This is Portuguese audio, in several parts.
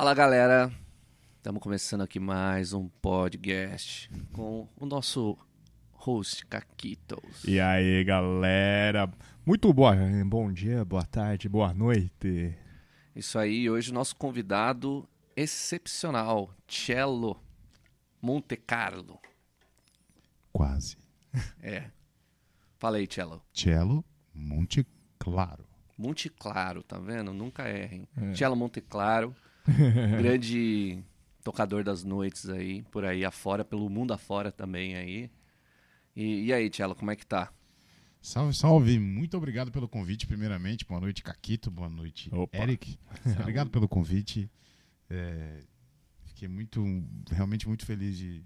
Fala galera, estamos começando aqui mais um podcast com o nosso host Caquitos. E aí, galera? Muito boa, bom dia, boa tarde, boa noite. Isso aí, hoje o nosso convidado excepcional, Cello Monte Carlo. Quase. É. Fala aí, Cello. Cello Monte Claro. Monte Claro, tá vendo? Nunca errem. É. Cello Monte Claro, grande tocador das noites aí, por aí afora, pelo mundo afora também aí. E, e aí, Cello, como é que tá? Salve, salve. Muito obrigado pelo convite, primeiramente. Boa noite, Caquito. Boa noite, Opa. Eric. obrigado pelo convite. É, fiquei muito, realmente muito feliz de,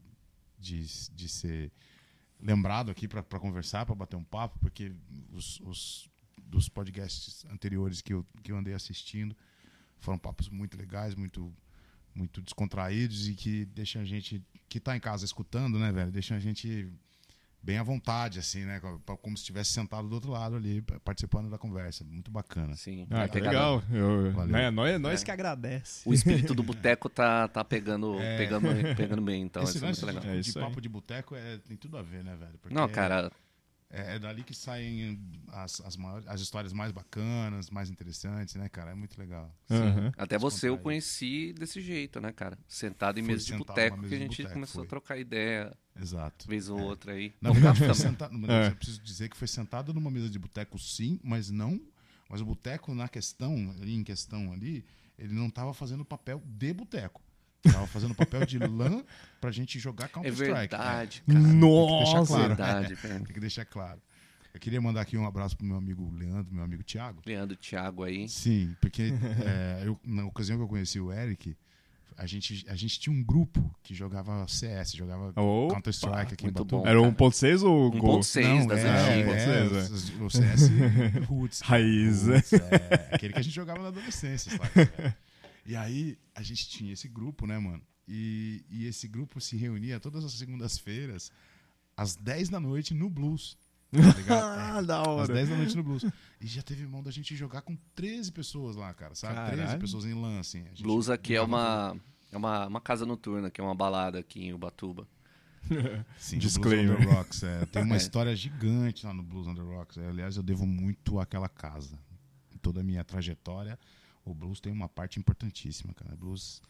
de, de ser lembrado aqui para conversar, para bater um papo, porque os, os dos podcasts anteriores que eu, que eu andei assistindo foram papos muito legais, muito muito descontraídos e que deixam a gente que tá em casa escutando, né, velho? Deixam a gente bem à vontade, assim, né? Como se estivesse sentado do outro lado ali, participando da conversa. Muito bacana. Sim, Ah, que legal. Eu, Valeu. né, nós nós É. que agradece. O espírito do boteco tá, tá pegando, É. pegando, pegando bem, então Esse isso é muito legal. de, É de aí. papo de boteco é, tem tudo a ver, né, velho? Porque Não, cara, É, é dali que saem as, as, maiores, as histórias mais bacanas, mais interessantes, né, cara? É muito legal. Aham. até você eu conheci desse jeito, né, cara? Sentado em Foi mesa de sentado boteco que a gente boteco, começou foi. a trocar ideia, Exato. vez ou outra aí. Na verdade, foi sentado, mas É. eu preciso dizer que foi sentado numa mesa de boteco, sim, mas não. Mas o boteco na questão, ali em questão ali, ele não estava fazendo papel de boteco. Tava fazendo papel de lã pra gente jogar É Counter-Strike. verdade, É, cara. Nossa! claro. Verdade, cara. Tem que deixar claro. Eu queria mandar aqui um abraço pro meu amigo Leandro, meu amigo Thiago. Leandro Thiago aí. Sim, porque é, eu, na ocasião que eu conheci o Eric, a gente, a gente tinha um grupo que jogava CS, jogava Counter-Strike aqui muito em Batuba. bom. Era 1.6 ou Gol? 1.6 das é, antigas. é, É, o CS Roots. Raiz. Roots, é, aquele que a gente jogava na adolescência, sabe? E aí a gente tinha esse grupo, né, mano? E, e esse grupo se reunia todas as segundas-feiras, às 10 da noite, no Blues. Tá ligado? Ah, da Às hora. 10 da noite no Blues. E já teve mão da gente jogar com 13 pessoas lá, cara, sabe? 13 Caralho. pessoas em lance. Assim. Blues aqui é uma, é uma, uma casa noturna, que é uma balada aqui em Ubatuba. Sim, Disclaimer. Blues the Rocks. é. Tem uma É. história gigante lá no Blues the Rocks. É, aliás, eu devo muito àquela casa. Em toda a minha trajetória, o blues tem uma parte importantíssima, cara. Blues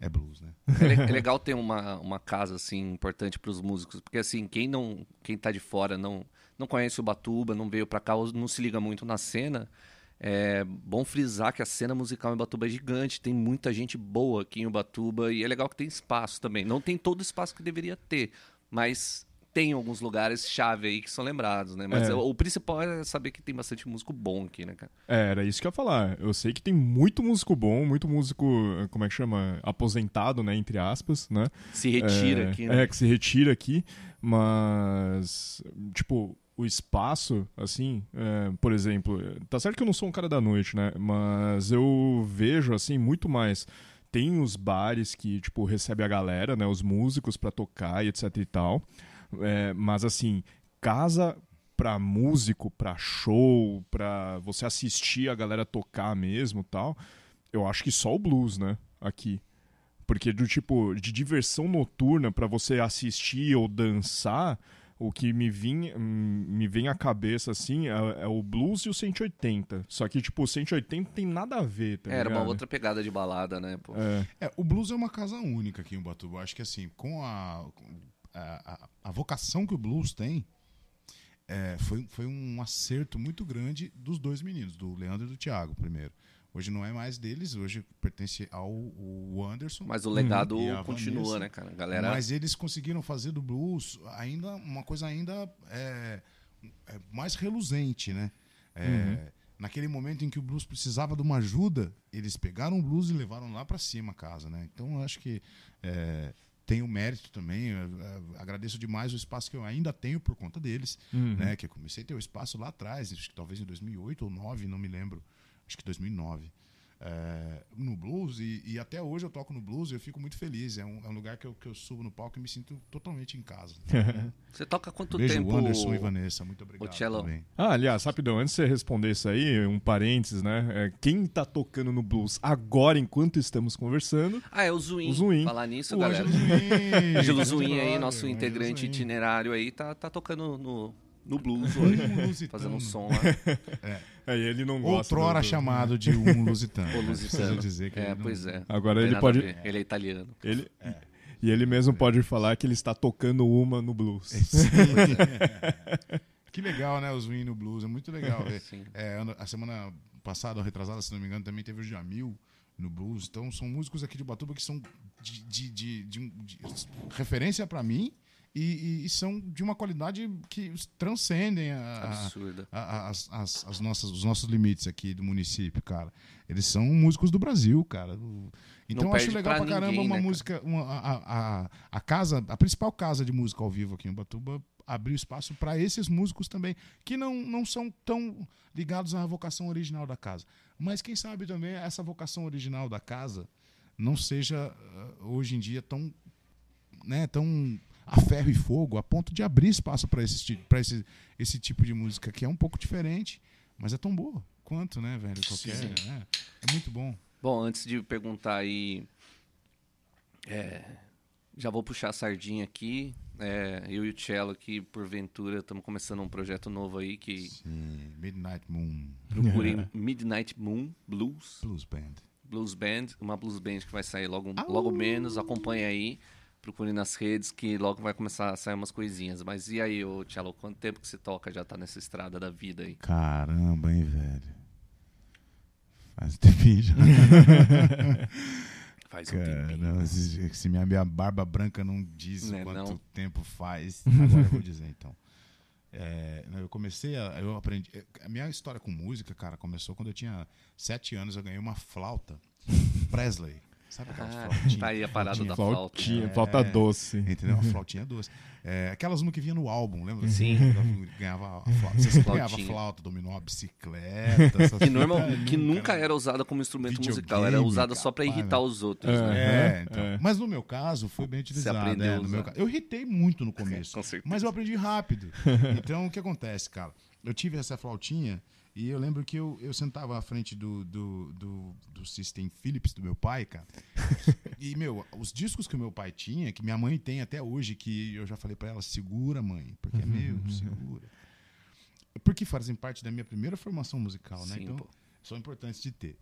é blues, né? É, é legal ter uma, uma casa assim importante para os músicos, porque assim, quem não, quem tá de fora não não conhece o Batuba, não veio para cá, não se liga muito na cena, é bom frisar que a cena musical em Batuba é gigante, tem muita gente boa aqui em Ubatuba e é legal que tem espaço também. Não tem todo o espaço que deveria ter, mas tem alguns lugares chave aí que são lembrados, né? Mas É. o, o principal é saber que tem bastante músico bom aqui, né, cara? É, era isso que eu ia falar. Eu sei que tem muito músico bom, muito músico, como é que chama? Aposentado, né? Entre aspas, né? Se retira é, aqui, né? É, que se retira aqui, mas, tipo, o espaço, assim, é, por exemplo, tá certo que eu não sou um cara da noite, né? Mas eu vejo, assim, muito mais. Tem os bares que, tipo, recebe a galera, né? Os músicos pra tocar e etc e tal. É, mas, assim, casa pra músico, pra show, pra você assistir a galera tocar mesmo tal, eu acho que só o blues, né? Aqui. Porque do tipo, de diversão noturna pra você assistir ou dançar, o que me, vinha, hum, me vem à cabeça assim é, é o blues e o 180. Só que, tipo, o 180 tem nada a ver, tá É, Era uma outra pegada de balada, né? Pô? É, É, o blues é uma casa única aqui em Ubatuba. Acho que assim, com a, com a, a- a vocação que o blues tem, é, foi, foi um acerto muito grande dos dois meninos, do Leandro e do Thiago, primeiro. Hoje não é mais deles, hoje pertence ao o Anderson. Mas o legado a continua, Vanessa. né, cara? Galera. Mas eles conseguiram fazer do blues ainda uma coisa ainda é, é, mais reluzente, né? É, Naquele momento em que o blues precisava de uma ajuda, eles pegaram o blues e levaram lá para cima a casa, né? Então eu acho que é, tem o mérito também. eu, é, agradeço demais o espaço que eu ainda tenho por conta deles, Uhum. né? Que eu comecei a ter o espaço lá atrás, acho que talvez em 2008 ou 2009, não me lembro. Acho que 2009. É, no blues e, e até hoje eu toco no blues e eu fico muito feliz. É um, é um lugar que eu, que eu subo no palco e me sinto totalmente em casa. Você toca quanto Beijo tempo? o Anderson e Vanessa, muito obrigado. Cello. também. Ah, aliás, rapidão, antes de você responder isso aí, um parênteses, né? É, quem tá tocando no blues agora, enquanto estamos conversando, Ah, é o Zuin. O Zuin. Falar nisso, O galera. Ângelo Zuin, Ângelo grande Zuin aí, nosso integrante Zuin. itinerário aí, tá, tá tocando no, no blues hoje. Um fazendo um som lá. aí ele não gosta. Outrora do- do- chamado de um lusitano. O lusitano. dizer que É, ele não- pois é. Agora Não ele pode. Ele é italiano. Ele... E ele mesmo pode falar que ele está tocando uma no blues. Sim. que legal, né? Os Win no Blues. É muito legal ver. Sim. É, a semana passada, ou retrasada, se não me engano, também teve o Jamil no blues. Então são músicos aqui de Batuba que são de, de- de- de de referência para mim e, e- são de uma qualidade que transcendem a- a, a- a- as, as- as nossas, os nossos limites aqui do município, cara. Eles são músicos do Brasil, cara. Então eu acho legal pra pra caramba ninguém, uma né, música, uma, a, a, a casa, a principal casa de música ao vivo aqui em Ubatuba abriu espaço para esses músicos também, que não, não são tão ligados à vocação original da casa. Mas quem sabe também essa vocação original da casa não seja ah, hoje em dia tão, né, tão a ferro e fogo a ponto de abrir espaço para esse, pra esse, esse tipo de música que é um pouco diferente, mas é tão boa quanto, né, velho? Qualquer, Sim. né? É muito bom. Bom, antes de perguntar aí. é, já vou puxar a sardinha aqui. É, eu e o Cello aqui, porventura, estamos começando um projeto novo aí que Sim, Midnight Moon procurem Midnight Moon Blues. Blues Band. Blues Band, uma blues band que vai sair logo, logo menos, acompanha aí, procure nas redes que logo vai começar a sair umas coisinhas. Mas e aí, ô Tchelo, quanto tempo que você toca já tá nessa estrada da vida aí? Caramba, hein, velho. Faz tempinho já. Faz um tempinho. Caramba, se, se minha, minha barba branca não diz Né, quanto não? tempo faz, agora eu vou dizer então. É, eu comecei a. Eu aprendi. A minha história com música, cara, começou quando eu tinha sete anos. Eu ganhei uma flauta Presley. Sabe aquelas Ah, flautinhas? tá aí a parada da flauta. Flautinha, É. flauta doce. Entendeu? Uma flautinha doce. É, aquelas uma que vinha no álbum, lembra? Sim. Ganhava a flauta. Você ganhava Flautinha. flauta, dominou uma bicicleta. essas Que, normal, que nunca era usada como instrumento musical, era usada só pra capaz, irritar né? os outros. É. né? É, Uhum, então. é. Mas no meu caso, foi bem utilizado. aprendeu é, a no meu usar. ca- Eu irritei muito no começo. Mas eu aprendi rápido. Então, o que acontece, cara? Eu tive essa flautinha e eu lembro que eu, eu sentava à frente do, do, do, do System Philips do meu pai, cara. E, meu, os discos que o meu pai tinha, que minha mãe tem até hoje, que eu já falei pra ela, segura, mãe, porque é meu, segura. Porque fazem parte da minha primeira formação musical, né? Sim, então, pô. são importantes de ter.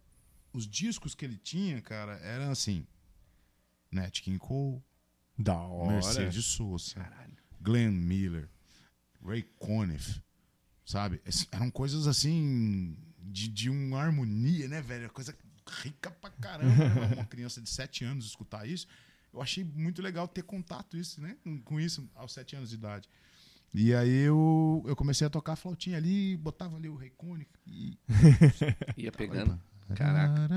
Os discos que ele tinha, cara, eram assim: Nat King Cole, Da hora. Mercedes Sosa, Caralho. Glenn Miller, Ray Conniff, sabe? Eram coisas assim de, de uma harmonia, né, velho? Coisa rica pra caramba. né? Uma criança de 7 anos escutar isso. Eu achei muito legal ter contato isso, né? com, isso aos 7 anos de idade. E aí eu, eu comecei a tocar a flautinha ali, botava ali o Conniff e Ia pegando. Caraca.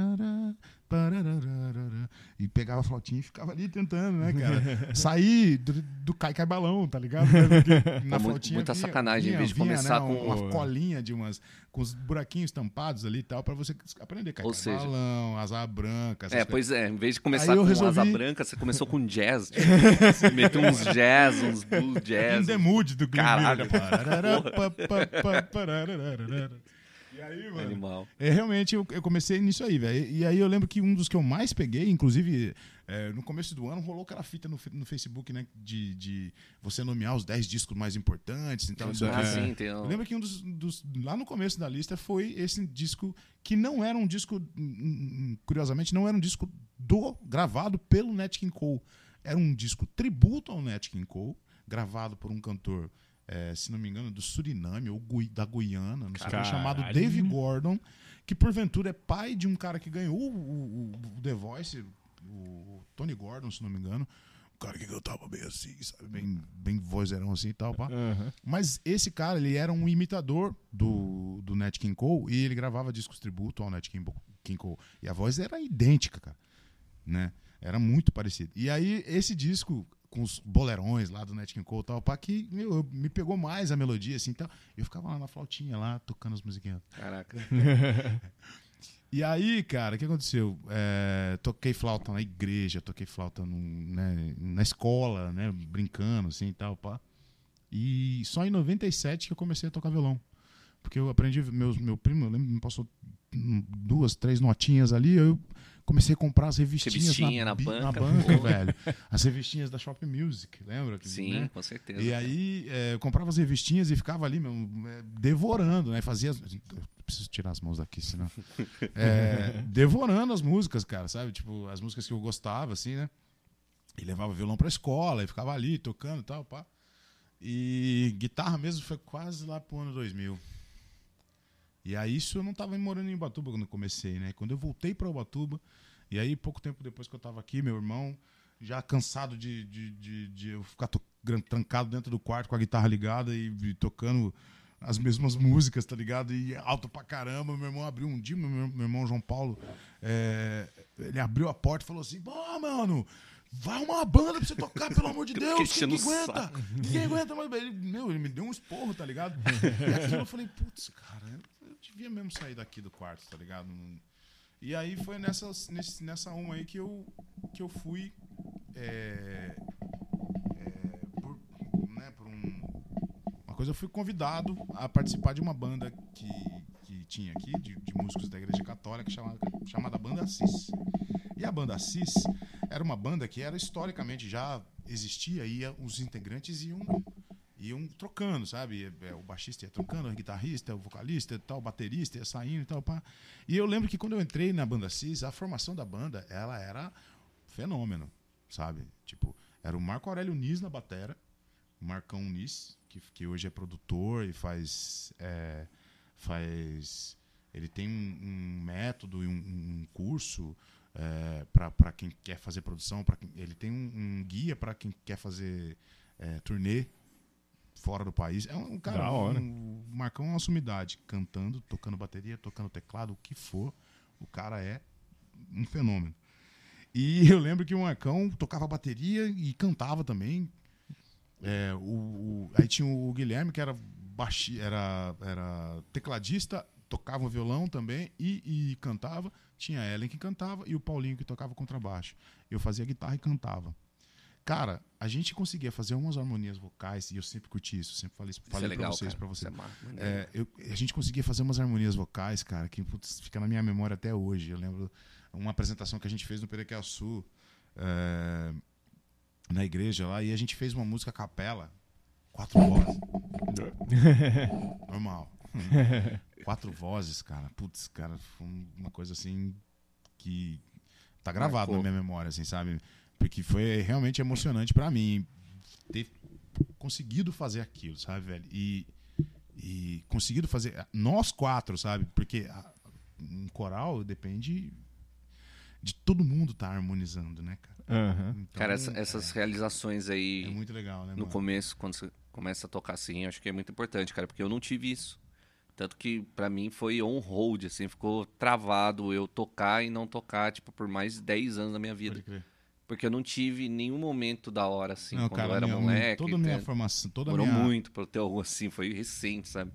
E pegava a flautinha e ficava ali tentando, né, cara? Sair do, do cai cai balão, tá ligado? Na flautinha muita vinha- sacanagem, em vez de vinha, começar né, com- uma colinha de umas com os buraquinhos tampados ali e tal pra você aprender cai Ou cai seja- balão, asa branca, É, pois é, em vez de começar Aí com resolvi- asa branca, você começou com jazz. Tipo, meteu uns jazz, uns blues In jazz. the mood do Caralho. E aí, mano? Animal. É, realmente, eu, eu comecei nisso aí, velho. E, e aí eu lembro que um dos que eu mais peguei, inclusive, é, no começo do ano, rolou aquela fita no, no Facebook, né? De, de você nomear os 10 discos mais importantes. Então, isso Ah, sim, tem um... Eu lembro que um dos, dos- Lá no começo da lista foi esse disco que não era um disco. Curiosamente, não era um disco do gravado pelo Nat King Cole. Era um disco tributo ao Nat King Cole, gravado por um cantor, eh, se não me engano, do Suriname ou Gui- da Guiana, não sei, Caralho. chamado Dave Gordon, que porventura é pai de um cara que ganhou o, o- o The Voice, o Tony Gordon, se não me engano. Um cara que cantava bem assim, sabe? Bem, bem vozeirão assim e tal, pá. Aham. Mas esse cara, ele era um imitador do, do Nat King Cole e ele gravava discos tributo ao Nat King Cole. E a voz era idêntica, cara. Né? Era muito parecido. E aí, esse disco, com os bolerões lá do Nat King Cole e tal, pá, que meu, eu- me pegou mais a melodia, assim, tal. Eu ficava lá na flautinha, lá, tocando as musiquinhas. Caraca. E aí, cara, o que aconteceu? É, toquei flauta na igreja, toquei flauta no, né, na escola, né? Brincando, assim e tal, pá. E só em 97 que eu comecei a tocar violão. Porque eu aprendi, meus, meu primo, eu lembro, me passou duas, três notinhas ali, eu comecei a comprar as revistinhas Revistinha na, na banca, na banca velho. As revistinhas da Shop Music, lembra? Sim, né? com certeza. E aí é, eu comprava as revistinhas e ficava ali meu, é, devorando, né? Fazia. Preciso tirar as mãos daqui, senão. É, devorando as músicas, cara, sabe? Tipo, as músicas que eu gostava, assim, né? E levava violão pra escola e ficava ali tocando e tal, pá. E guitarra mesmo foi quase lá pro ano 2000. E aí isso eu não tava morando em Ubatuba quando comecei, né? Quando eu voltei pra Ubatuba, e aí pouco tempo depois que eu tava aqui, meu irmão, já cansado de, de, de, de eu ficar trancado dentro do quarto com a guitarra ligada e, e tocando as mesmas músicas, tá ligado? E alto pra caramba. Meu irmão abriu um dia, meu, meu irmão João Paulo, é, ele abriu a porta e falou assim: Pô, mano, vai arrumar uma banda pra você tocar, pelo amor de Deus. Quem, que aguenta? Ninguém aguenta, mas ele, meu, ele me deu um esporro, tá ligado? E aquilo eu falei: Putz, cara, eu devia mesmo sair daqui do quarto, tá ligado? E aí foi nessa, nessa uma aí que eu, que eu fui. é, é, por, né, por um, uma coisa, eu fui convidado a participar de uma banda que, tinha aqui, de, de músicos da Igreja Católica, chamada, chamada Banda Assis. E a Banda Assis era uma banda que era historicamente já existia e ia- os integrantes iam iam trocando, sabe? É, O baixista ia trocando, o guitarrista, o vocalista, tal, o baterista ia saindo e tal, pá. E eu lembro que quando eu entrei na banda Cis, a formação da banda, ela era fenômeno, sabe? Tipo, era o Marco Aurélio Nis na batera, o Marcão Nis, que, que hoje é produtor e faz é, faz ele tem um, método e um, um curso é, para quem quer fazer produção, para ele tem um, um guia para quem quer fazer é, turnê fora do país. É um cara, um, o Marcão é uma sumidade, cantando, tocando bateria, tocando teclado, o que for, o cara é um fenômeno. E eu lembro que o Marcão tocava bateria e cantava também. É, o, o- aí tinha o Guilherme, que era, baixi, era, era tecladista, tocava violão também e, e cantava. Tinha a Ellen que cantava e o Paulinho que tocava contrabaixo. Eu fazia guitarra e cantava. Cara, a gente conseguia fazer umas harmonias vocais, e eu sempre curti isso, sempre falei, Isso falei é legal, pra vocês, cara. pra vocês. Isso é. É, eu- a gente conseguia fazer umas harmonias vocais, cara, que putz, fica na minha memória até hoje. Eu lembro uma apresentação que a gente fez no Perequiaçu, é, na igreja lá, e a gente fez uma música a capela, quatro vozes. Normal. quatro vozes, cara. Putz, cara, foi uma coisa assim que tá gravado Marcou. na minha memória, assim, sabe? Porque foi realmente emocionante pra mim ter conseguido fazer aquilo, sabe, velho? E, e conseguido fazer nós quatro, sabe? Porque a- um coral depende de todo mundo estar harmonizando, né, cara? Aham. Então, Cara, essa- essas realizações aí é, é muito legal, né, no mano? começo, quando você começa a tocar assim, eu acho que é muito importante, cara, porque eu não tive isso. Tanto que pra mim foi on hold, assim, ficou travado eu tocar e não tocar, tipo, por mais de 10 anos da minha vida. Pode crer. Porque eu não tive nenhum momento da hora, assim, Não, quando cara, eu era minha- moleque. toda a minha formação, toda a Demorou minha muito pra eu ter algo assim, foi recente, sabe?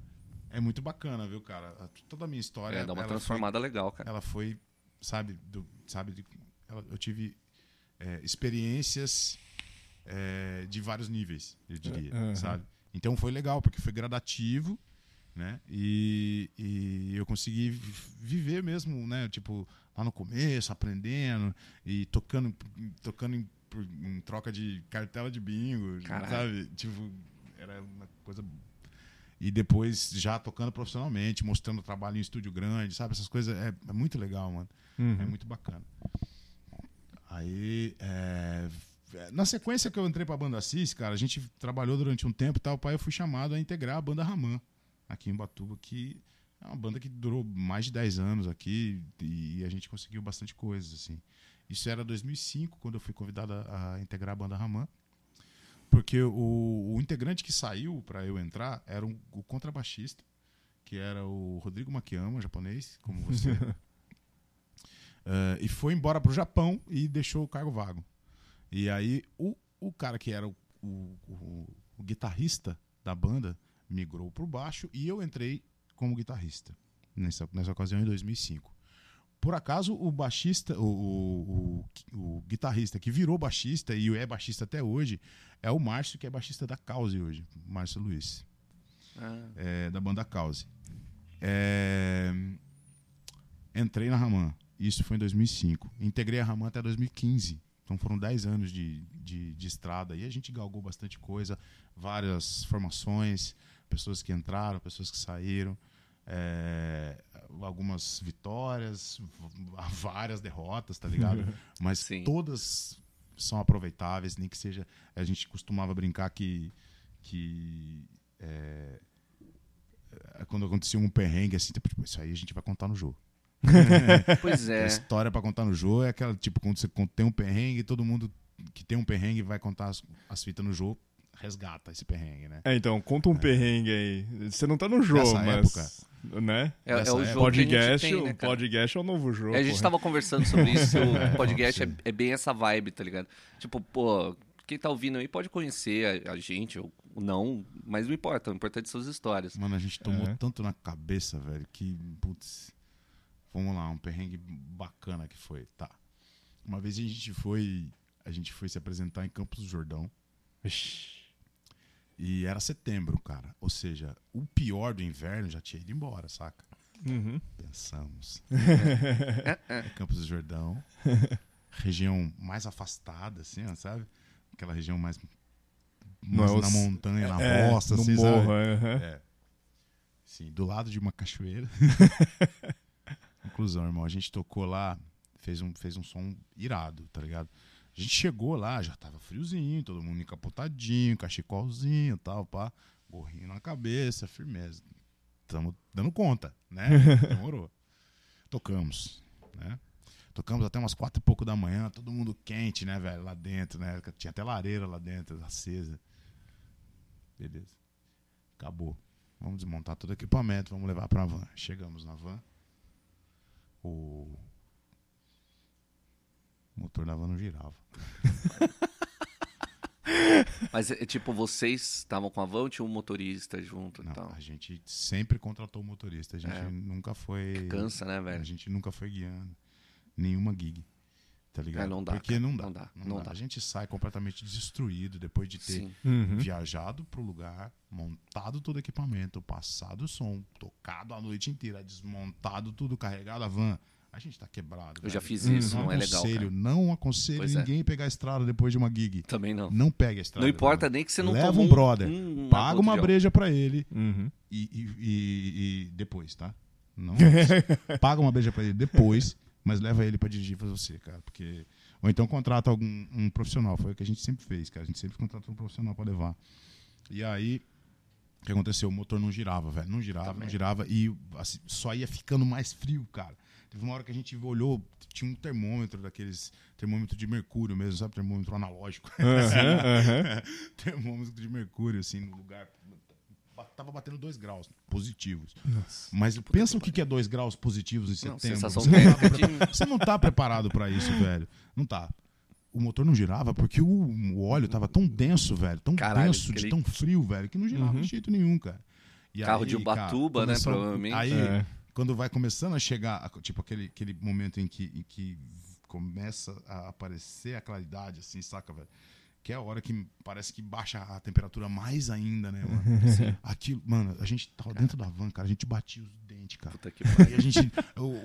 é muito bacana, viu, cara? Toda a minha história, É, dá uma transformada legal, foi, cara. ela foi, sabe, do, sabe, de- ela- eu tive é, experiências é, de vários níveis, eu diria, Aham. sabe? Então foi legal porque foi gradativo, né? E, e eu consegui vi- viver mesmo, né? Tipo lá no começo, aprendendo e tocando, tocando em, em troca de cartela de bingo, Caralho. sabe? Tipo era uma coisa e depois já tocando profissionalmente, mostrando trabalho em estúdio grande, sabe? Essas coisas é, é muito legal, mano. É Uhum. muito bacana. Aí, é, na sequência que eu entrei pra banda Cis, cara, a gente trabalhou durante um tempo e tal, pai, eu fui chamado a integrar a banda Raman aqui em Batuba, que é uma banda que durou mais de 10 anos aqui e a gente conseguiu bastante coisas, assim. Isso era 2005, quando eu fui convidado a, a integrar a banda Raman. Porque o, o integrante que saiu para eu entrar era um- o contrabaixista, que era o Rodrigo Makiyama, japonês, como você. Eh, e foi embora pro Japão e deixou o cargo vago. E aí o, o cara que era o, o- o- o guitarrista da banda migrou pro baixo e eu entrei como guitarrista nessa, nessa ocasião em 2005. por acaso, o baixista, o, o, o, o guitarrista que virou baixista e é baixista até hoje é o Márcio, que é baixista da Cause hoje, Márcio Luiz, Ah, é, da banda Cause. É, entrei na Raman, isso foi em 2005. Integrei a Raman até 2015. Então foram 10 anos de, de, de estrada e a gente galgou bastante coisa, várias formações, pessoas que entraram, pessoas que saíram, é, algumas vitórias, várias derrotas, tá ligado? Mas Sim. todas são aproveitáveis, nem que seja. A gente costumava brincar que. que é, é, quando acontecia um perrengue assim, tipo, isso aí a gente vai contar no jogo. Pois A é. história pra contar no jogo é aquela, tipo, quando você tem um perrengue, todo mundo que tem um perrengue vai contar as, as fitas no jogo, resgata esse perrengue, né? É, então, conta um perrengue aí. Você não tá no jogo, Nessa mas. Né? É, é o época. jogo que a gente Podcast, tem, né, podcast é o novo jogo. É, a gente porra. tava conversando sobre isso. O podcast é, é bem essa vibe, tá ligado? Tipo, pô, quem tá ouvindo aí pode conhecer a, a gente ou não, mas não importa. O importante são as histórias. Mano, a gente tomou É. tanto na cabeça, velho, que, putz, vamos lá, um perrengue bacana que foi, tá. Uma vez a gente foi, a gente foi se apresentar em Campos do Jordão Ixi. e era setembro, cara. Ou seja, o pior do inverno já tinha ido embora, saca? Uhum. Pensamos. É Campos do Jordão, região mais afastada, assim, ó, sabe? Aquela região mais, mais é na os- montanha, na É, roça, no assim, morro, sabe? aham. É. Sim, do lado de uma cachoeira. Inclusão, irmão. A gente tocou lá, fez um, fez um som irado, tá ligado? A gente chegou lá, já tava friozinho, todo mundo encapotadinho, cachecolzinho e tal, pá. Gorrinho na cabeça, firmeza. Tamo dando conta, né? Demorou. Tocamos, né? Tocamos até umas quatro e pouco da manhã, todo mundo quente, né, velho, lá dentro, né? Tinha até lareira lá dentro, acesa. Beleza. Acabou. Vamos desmontar todo o equipamento, vamos levar pra van. Chegamos na van. O motor da van não girava. Mas, é, tipo, vocês estavam com a van ou tinha um motorista junto e Não, tal? a gente sempre contratou motorista. A gente É. nunca foi. Cansa, né, A velho? gente nunca foi guiando nenhuma gig. Tá ligado? É, não dá, Porque não dá. Não dá, não não dá. dá. A gente sai completamente destruído depois de ter. Uhum. viajado pro lugar, montado todo o equipamento, passado o som, tocado a noite inteira, desmontado tudo, carregado a van. A gente tá quebrado. Eu já fiz isso, não, não é legal, aconselho, cara. Não aconselho Pois é. ninguém pegar a estrada depois de uma gig. Também não. Não pegue a estrada. Não importa nem que você não Leva um brother, um- um Paga uma breja pra ele Uhum. e, e- e- e depois, tá? Não. paga uma breja pra ele depois, mas leva ele pra dirigir pra você, cara. Porque. Ou então contrata algum um profissional. Foi o que a gente sempre fez, cara. A gente sempre contratou um profissional pra levar. E aí. O que aconteceu? O motor não girava, velho. Não girava, Também. não girava. E assim, só ia ficando mais frio, cara. Teve uma hora que a gente olhou, tinha um termômetro daqueles. Termômetro de mercúrio mesmo, sabe? Termômetro analógico. Aham, aham. termômetro de mercúrio, assim, no lugar. Tava batendo 2 graus positivos. Nossa. Mas pensa o que que é 2 graus positivos em Não, setembro. sensação você, não tá de- você não tá preparado pra isso, velho. Não tá. O motor não girava porque o, o óleo tava tão denso, velho. Tão Caralho, denso, de aquele- tão frio, velho, que não girava Uhum. de jeito nenhum, cara. E Carro aí, de Ubatuba, né, começou- provavelmente. Aí, É. quando vai começando a chegar, tipo, aquele, aquele momento em que, em que começa a aparecer a claridade, assim, saca, velho? Que é a hora que parece que baixa a temperatura mais ainda, né, mano? Aquilo, mano, a gente tava dentro da van, cara, a gente batia os dentes, cara. Puta que pariu. Aí a gente,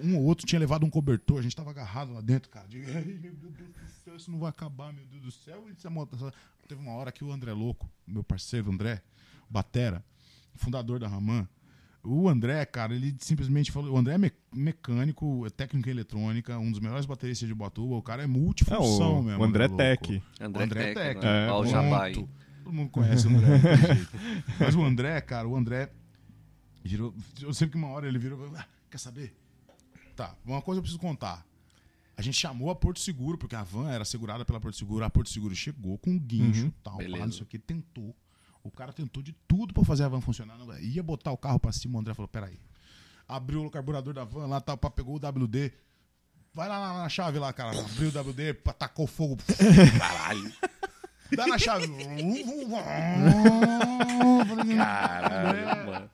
um ou outro tinha levado um cobertor, a gente tava agarrado lá dentro, cara. De, Ai, meu Deus do céu, isso não vai acabar, meu Deus do céu. E essa moto- Teve uma hora que o André Louco, meu parceiro André, Batera, fundador da Raman, o André, cara, ele simplesmente falou. O André é me- mecânico, é técnico em eletrônica, um dos melhores bateristas de Batuba. O cara é É, multifunção o, mesmo. o André Louco. Tech. André, O André Tec, Tec. né? É, Ó, o Pronto. Jabai. Todo mundo conhece o André. jeito. Mas o André, cara, o André virou. Eu sempre que uma hora ele virou. "Ah, quer saber? Tá, uma coisa eu preciso contar. A gente chamou a Porto Seguro, porque a van era segurada pela Porto Seguro. A Porto Seguro chegou com um guincho Uhum. tal, pá, Beleza. não sei o que, tentou. O cara tentou de tudo pra fazer a van funcionar. Não, ia botar o carro pra cima, o André falou: peraí. Abriu o carburador da van lá, pá, pegou o WD. Vai lá na, na chave lá, cara. Abriu o WD, pá, tacou fogo. Caralho. Dá na chave. Caralho, mano.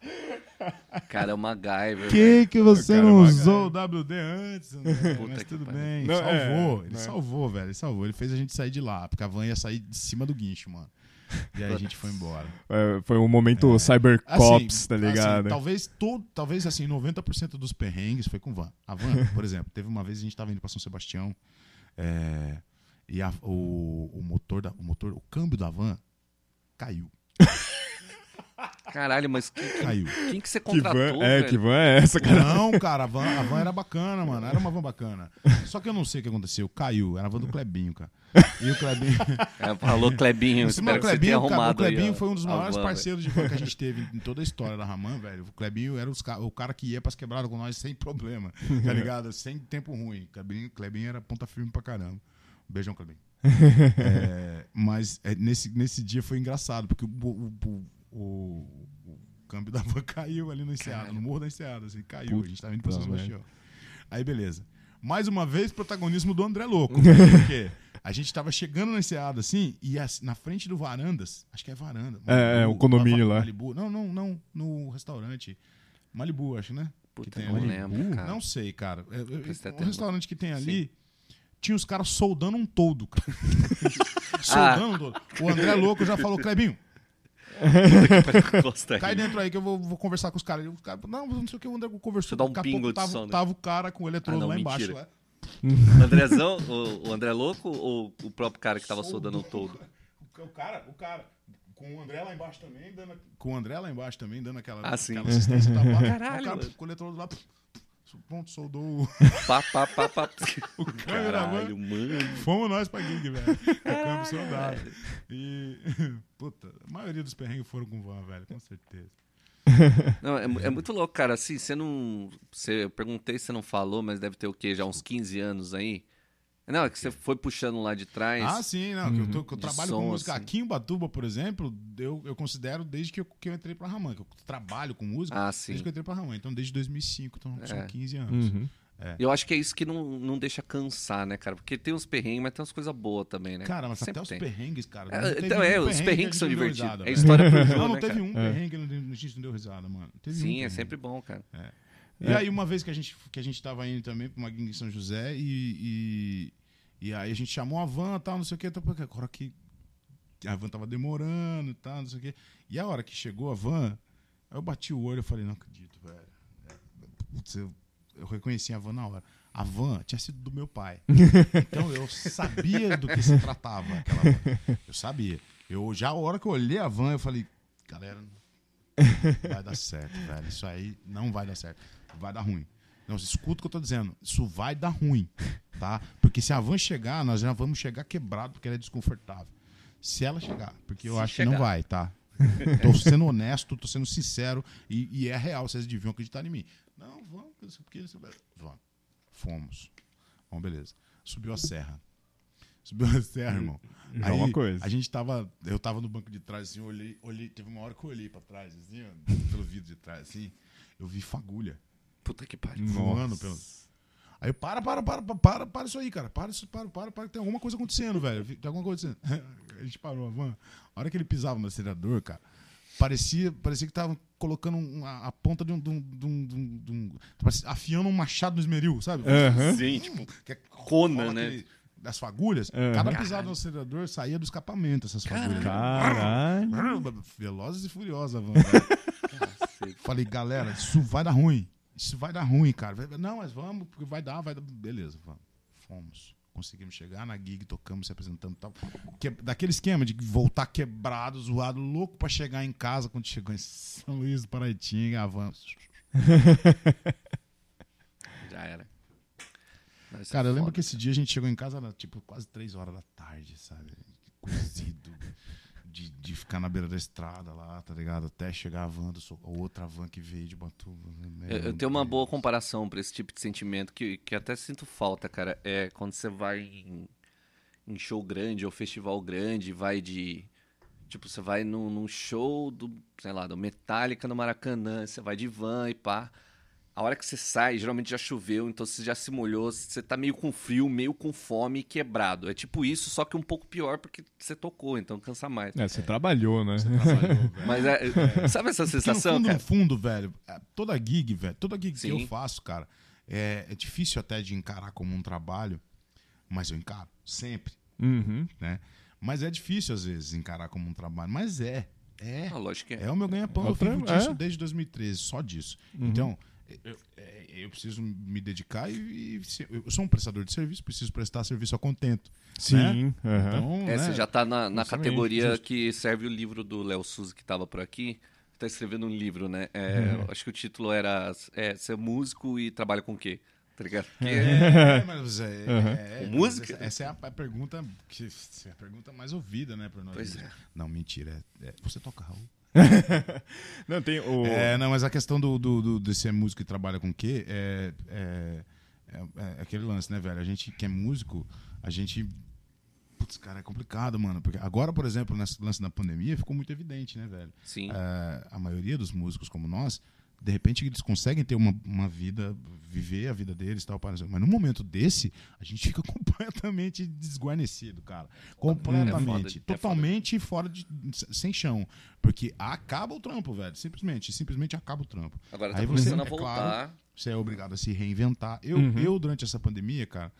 Cara, é uma MacGyver. que velho. que você Cara, não usou o WD antes? André? Puta Mas tudo bem, Não, é, salvou. ele né? salvou, velho. Ele salvou. Ele fez a gente sair de lá, porque a van ia sair de cima do guincho, mano. E aí a gente foi embora. É, foi um momento cybercops, Assim, tá assim, ligado? talvez todo, talvez assim, 90% dos perrengues foi com van. A van, por exemplo, teve uma vez a gente tava indo pra São Sebastião é, e a- o, o motor da, o motor, o câmbio da van caiu, Caralho, mas quem, caiu. quem que você que contratou, van, é, velho? que van é essa, cara? Não, cara, a van, a van era bacana, mano. Era uma van bacana. Só que eu não sei o que aconteceu. Caiu. Era a van do Clebinho, cara. E o Clebinho. É, falou Clebinho, Esse espero mano, que você tenha Clebinho, cara, o arrumado aí, Clebinho ó, foi um dos maiores van, parceiros de van que a gente teve em toda a história da Raman, velho. O Clebinho era os o cara que ia pras quebradas com nós sem problema, tá ligado? sem tempo ruim. Clebinho, Clebinho era ponta firme pra caramba. Beijão, Clebinho. É, mas é, nesse, nesse dia foi engraçado, porque o, o, o, o- o câmbio da van caiu ali no Enseada, no morro da Enseada, assim, caiu. a gente tava indo pra São Puta Sebastião. Aí, beleza. Mais uma vez, protagonismo do André Louco. Porque a gente tava chegando na Enseada, assim, e as- na frente do Varandas, acho que é Varanda. É, é, o condomínio lá. Malibu. Não, não, não, no restaurante. Malibu, acho, né? Puta, que tem não lembro, cara. Não sei, cara. É, é, atenção. restaurante que tem ali, tinha os caras soldando um toldo, cara. soldando um toldo. O André Louco já falou, Clebinho, Gosta Cai dentro aí que eu vou, vou conversar com os caras. Os caras, não, não sei o que, o André conversou. Eu dar um Daqui a pingo pouco de tava, som, né? tava o cara com o eletrodo Ah, lá embaixo. mentira. Lá. Andrezão, o, o André Louco ou o próprio cara que tava soldando o todo? O cara, o cara, com o André lá embaixo também, dando, com o André lá embaixo também, dando aquela, Ah, sim. aquela assistência da barra. Caralho, O cara mano. com o eletrodo lá, pronto, soldou o... Pá, pá, pá, pá. câmera, Caralho, mano. Fomos nós pra gig, velho. Com o câmbio soldado. E, puta, a maioria dos perrengues foram com van, velho, com certeza. Não, é, é muito louco, cara. Assim, você não. Você, eu perguntei se você não falou, mas deve ter o quê? Já uns 15 anos aí? Não, é que você foi puxando lá de trás. Ah, sim, não, que eu, tô- que eu trabalho som, com música. assim. Aqui em Batuba, por exemplo, eu, eu considero desde que eu, que eu entrei pra Raman, que eu trabalho com música Ah, sim. desde que eu entrei pra Raman. Então, desde 2005, então É. são 15 anos. Uhum. Eu acho que é isso que não, não deixa cansar, né, cara? Porque tem uns perrengues, mas tem umas coisas boas também, né? Cara, mas Sempre até os tem. perrengues, cara. É, então um é, os perrengue perrengues são divertidos. risada, é velho. história pro jogo, Não, não né, teve cara? um perrengue que a gente não deu risada, mano. Teve um Sim, é perrengue. sempre bom, cara. E aí, uma vez que a gente, que a gente tava indo também pra uma gig em São José e, e, e aí a gente chamou a van e tal, não sei o que, porque agora que a van tava demorando e tal, não sei o que. E a hora que chegou a van, eu bati o olho e falei, não acredito, velho. É, putz, eu, eu reconheci a van na hora. A van tinha sido do meu pai. Então eu sabia do que se tratava aquela van. Eu sabia. Eu, já a hora que eu olhei a van, eu falei, galera, vai dar certo, velho. Isso aí não vai dar certo. Vai dar ruim. Não, escuta o que eu tô dizendo. Isso vai dar ruim, tá? Porque se a van chegar, nós já vamos chegar quebrado porque ela é desconfortável. Se ela chegar, porque eu Se acho que chegar. não vai, tá? tô sendo honesto, tô sendo sincero e, e é real, vocês deviam acreditar em mim. Não, vamos, porque vamos. Fomos. Bom, beleza. Subiu a serra. Subiu a serra, irmão. Já é uma coisa. A gente tava. Eu tava no banco de trás, assim, olhei, olhei. Teve uma hora que eu olhei pra trás, assim, ó, pelo vidro de trás, assim. Eu vi fagulha Puta que pariu. voando pelo. Aí eu, para, para, para, para, para, para isso aí, cara. Para isso, para, para, para, que tem alguma coisa acontecendo, velho. Tem alguma coisa acontecendo. A gente parou a van. A hora que ele pisava no acelerador, cara, parecia, parecia que tava colocando um- a, ponta de um. De um, de um, de um- de um- parecia afiando um machado no esmeril, sabe? Aham. Sim, tipo, Que é- Conan, né? aquele- Das fagulhas, Aham. cada pisada no acelerador saía do escapamento essas fagulhas. Caralho. Velozes e furiosas, a van. velho. Falei, galera, isso vai dar ruim. Isso vai dar ruim, cara. Não, mas vamos, porque vai dar, vai dar. Beleza, vamos. Fomos. Conseguimos chegar na gig, tocamos, se apresentando e tal. Que, daquele esquema de voltar quebrado, zoado, louco pra chegar em casa quando chegou em São Luís do Paraitinga, a van. Já era. É Cara, eu lembro que esse dia a gente chegou em casa, era tipo quase três horas da tarde, sabe? Cozido. De, de ficar na beira da estrada lá, tá ligado? Até chegar a van, do, outra van que veio de Batuba. né? Eu, eu tenho uma boa comparação pra esse tipo de sentimento que, que até sinto falta, cara. É quando você vai em, em show grande ou festival grande, vai de. Tipo, você vai num, num show do, sei lá, do Metallica no Maracanã, você vai de van e pá. A hora que você sai, geralmente já choveu, então você já se molhou, você tá meio com frio, meio com fome e quebrado. É tipo isso, só que um pouco pior porque você tocou, então cansa mais. É, você trabalhou, né? Mas é, sabe essa Porque sensação, no fundo, cara? no fundo, velho, é, toda gig, velho, toda gig que Sim. eu faço, cara, é, é difícil até de encarar como um trabalho, mas eu encaro, sempre, Uhum. né? Mas é difícil, às vezes, encarar como um trabalho, mas é, é. Ah, lógico que é. É o meu ganha-pão. É Eu vivo disso é. desde 2013, só disso. Uhum. Então, eu, é, eu preciso me dedicar e, e se- eu sou um prestador de serviço, preciso prestar serviço a contento. Sim. aham. Então, É, né, você já tá na, na categoria justo. que serve o livro do Léo Souza que tava por aqui. Tá escrevendo um livro, né? É, Uhum. Acho que o título era é, Ser músico e trabalha com o quê? Tá ligado? Porque É, mas é, é, é, música? Essa, essa é a, a pergunta que é a pergunta mais ouvida, né, para nós. Pois é. Não, mentira. é- é- você toca Raul? Não, tem o. É, não, mas a questão do, do, do- de ser músico e trabalha com o quê é, é, é- é aquele lance, né, velho? A gente que é músico, a gente. Putz, cara, é complicado, mano. Porque agora, por exemplo, nesse lance da pandemia, ficou muito evidente, né, velho? Sim. É, a maioria dos músicos como nós, de repente eles conseguem ter uma, uma vida, viver a vida deles e tal, para- mas no momento desse, a gente fica completamente desguarnecido, cara. É Completamente. foda, é totalmente fora de. sem chão. Porque acaba o trampo, velho. Simplesmente. Simplesmente acaba o trampo. Agora tá Aí você- começando a é voltar. claro, Você é obrigado a se reinventar. Eu, Uhum. eu durante essa pandemia, cara,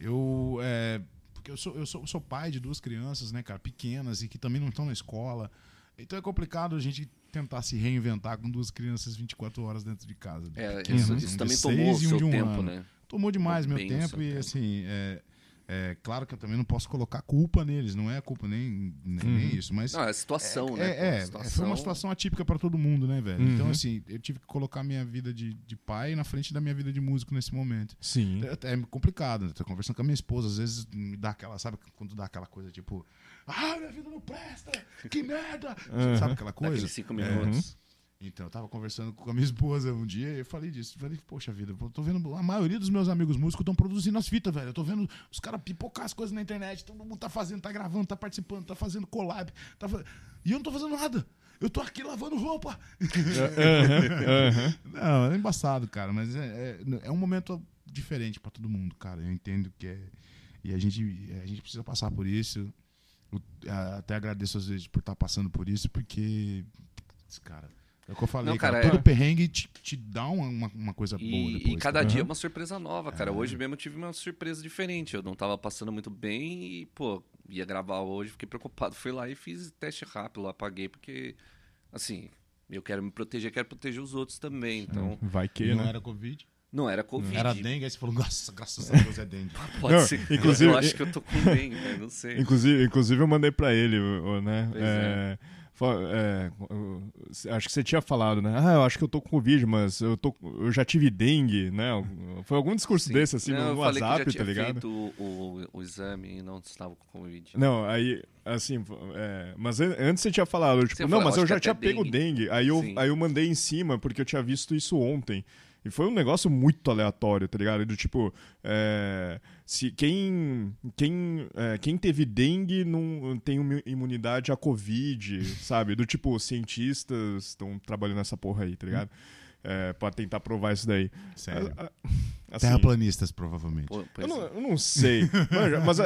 eu. é, porque eu sou, eu, sou, eu sou pai de duas crianças, né, cara, pequenas e que também não estão na escola. Então é complicado a gente tentar se reinventar com duas crianças 24 horas dentro de casa. É, Pequenas, isso, um isso também tomou o e um seu de um tempo, ano. né? Tomou demais meu Bem o tempo e tempo. assim, é, é claro que eu também não posso colocar culpa neles, não é culpa nem, nem, nem isso, mas Não, é a situação, né? é, é, situação- foi uma situação atípica para todo mundo, né, velho? Uhum. Então, assim, eu tive que colocar minha vida de, de pai na frente da minha vida de músico nesse momento. Sim. É, é complicado, né? Tô conversando com a minha esposa, às vezes me dá aquela, sabe, quando dá aquela coisa tipo, ah, minha vida não presta, que merda! Uhum. Sabe aquela coisa? Daqueles cinco minutos. Então, eu tava conversando com a minha esposa um dia e eu falei disso. Falei, poxa vida, eu tô vendo. A maioria dos meus amigos músicos estão produzindo as fitas, velho. Eu tô vendo os caras pipocar as coisas na internet. Todo mundo tá fazendo, tá gravando, tá participando, tá fazendo collab. Tá fa- E eu não tô fazendo nada. Eu tô aqui lavando roupa. Aham. Não, é embaçado, cara. Mas é, é, é um momento diferente pra todo mundo, cara. Eu entendo que é. E a gente, a gente precisa passar por isso. Eu, a- até agradeço às vezes por estar passando por isso, porque. putz, Cara. É o que eu falei, Não, cara. cara, todo é- perrengue te, te dá uma, uma, coisa boa E, depois. e cada cara. dia é uma surpresa nova, cara. Hoje mesmo eu tive uma surpresa diferente. Eu não tava passando muito bem e, pô, ia gravar hoje, fiquei preocupado. Fui lá e fiz teste rápido, lá, apaguei, porque, assim, eu quero me proteger, quero proteger os outros também. Então, Vai que, não né? era Covid. Não era Covid. Era dengue, aí você falou, nossa, graças a Deus é dengue. Pode Não, ser. inclusive- eu acho que eu tô com dengue, né? Não sei. Inclusive, inclusive eu mandei pra ele, né? Pois É, é, o- acho que você tinha falado, né? Ah, eu acho que eu tô com Covid, mas eu, tô, eu já tive dengue, né? Foi algum discurso Sim. desse, assim, Não, no eu falei WhatsApp, que já tinha tá ligado? feito o, o, o exame e não estava com Covid. Não, aí, assim, é, mas an- antes você tinha falado, tipo, Você não, falou, mas eu já tinha até pego dengue. dengue. Aí eu, Sim. aí eu mandei em cima, porque eu tinha visto isso ontem. E foi um negócio muito aleatório, tá ligado? Do tipo, é, se quem, quem, é, quem teve dengue não tem imunidade à Covid, sabe? Do tipo, cientistas estão trabalhando nessa porra aí, tá ligado? É, pra tentar provar isso daí. Sério. A- a- assim, Terraplanistas, provavelmente. Pô, eu, não, é. eu não sei. mas mas, é,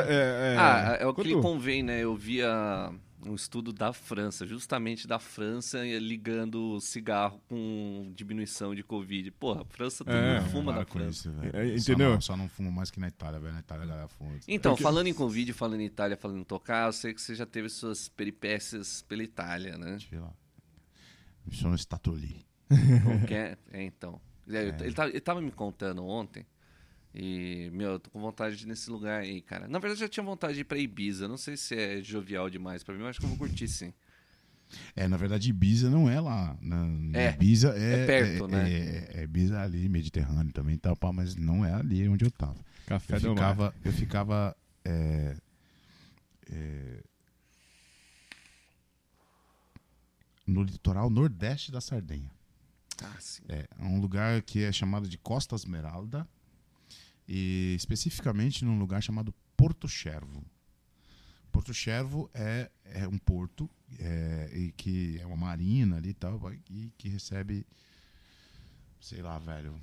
é, Ah, é o que convém, né? Eu via um estudo da França, justamente da França, eh, ligando cigarro com diminuição de Covid. Porra, a França todo É, mundo fuma na França. isso. É, Só entendeu? não- Só não fumo mais que na Itália, velho. Na Itália a galera fuma. Então, Porque- falando em Covid, falando em Itália, falando em tocar, eu sei que você já teve suas peripécias pela Itália, né? Deixa eu ver lá. Me chama Statoli. Que é? Então. É, tava, ele tava me contando ontem. E, meu, eu tô com vontade de ir nesse lugar aí, cara. Na verdade, eu já tinha vontade de ir pra Ibiza. Não sei se é jovial demais pra mim, mas acho que eu vou curtir sim. É, na verdade, Ibiza não é lá. Na, É, Ibiza é, é perto, é, né? É, é Ibiza ali, Mediterrâneo também e tal, pá, mas não é ali onde eu tava. Café Eu do mar. ficava, eu ficava é, é, no litoral nordeste da Sardenha. Ah, sim. É um lugar que é chamado de Costa Esmeralda e especificamente num lugar chamado Porto Cervo. Porto Cervo é, é um porto é, e que é uma marina ali e tal e que recebe sei lá, velho,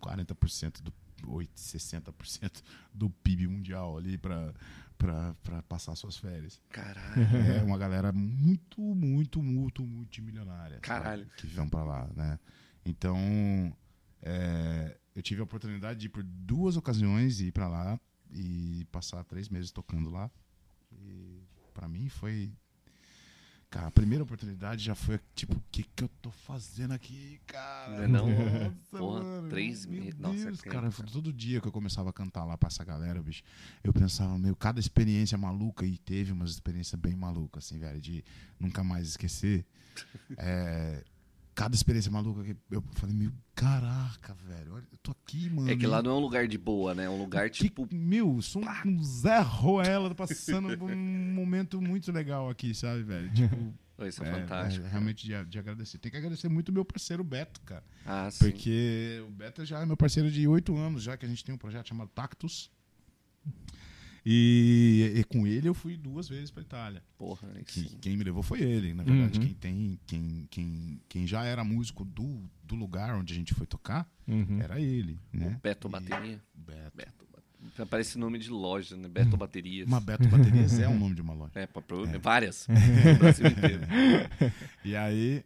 40% do 8, 60% do PIB mundial ali pra, pra passar suas férias. Caralho. É uma galera muito, muito, muito, multimilionária. sabe? Caralho. Que vão pra lá, né? Então, é, eu tive a oportunidade de ir por duas ocasiões ir pra lá e passar três meses tocando lá. E pra mim foi. Cara, a primeira oportunidade já foi tipo, o que, que eu tô fazendo aqui, cara? Não é não? Nossa, Porra, mano, três meses. Nossa, Deus, que- cara, todo dia que eu começava a cantar lá pra essa galera, bicho, eu pensava, meu, cada experiência maluca, e teve umas experiências bem malucas, assim, velho, de nunca mais esquecer. É, cada experiência maluca que eu falei, meu, caraca, velho, olha, eu tô aqui, mano. É que lá não é um lugar de boa, né? É um lugar Que- tipo. meu, sou um, um Zé Ruela passando por um momento muito legal aqui, sabe, velho? Tipo, isso é, é, fantástico. é realmente de, de agradecer. Tem que agradecer muito o meu parceiro Beto, cara. Ah, sim. Porque o Beto já é meu parceiro de oito anos, já que a gente tem um projeto chamado Tactus. E, e com ele eu fui duas vezes pra Itália. Porra, aí Que- quem me levou foi ele, na verdade. Uhum. Quem tem, quem, quem, quem já era músico do, do lugar onde a gente foi tocar, Uhum. era ele, né? Beto E- Bateria. Beto. Beto. Parece nome de loja, né? Beto Baterias. Uma Beto Baterias é o nome de uma loja. É, pra, pro- várias. No Brasil inteiro. E aí,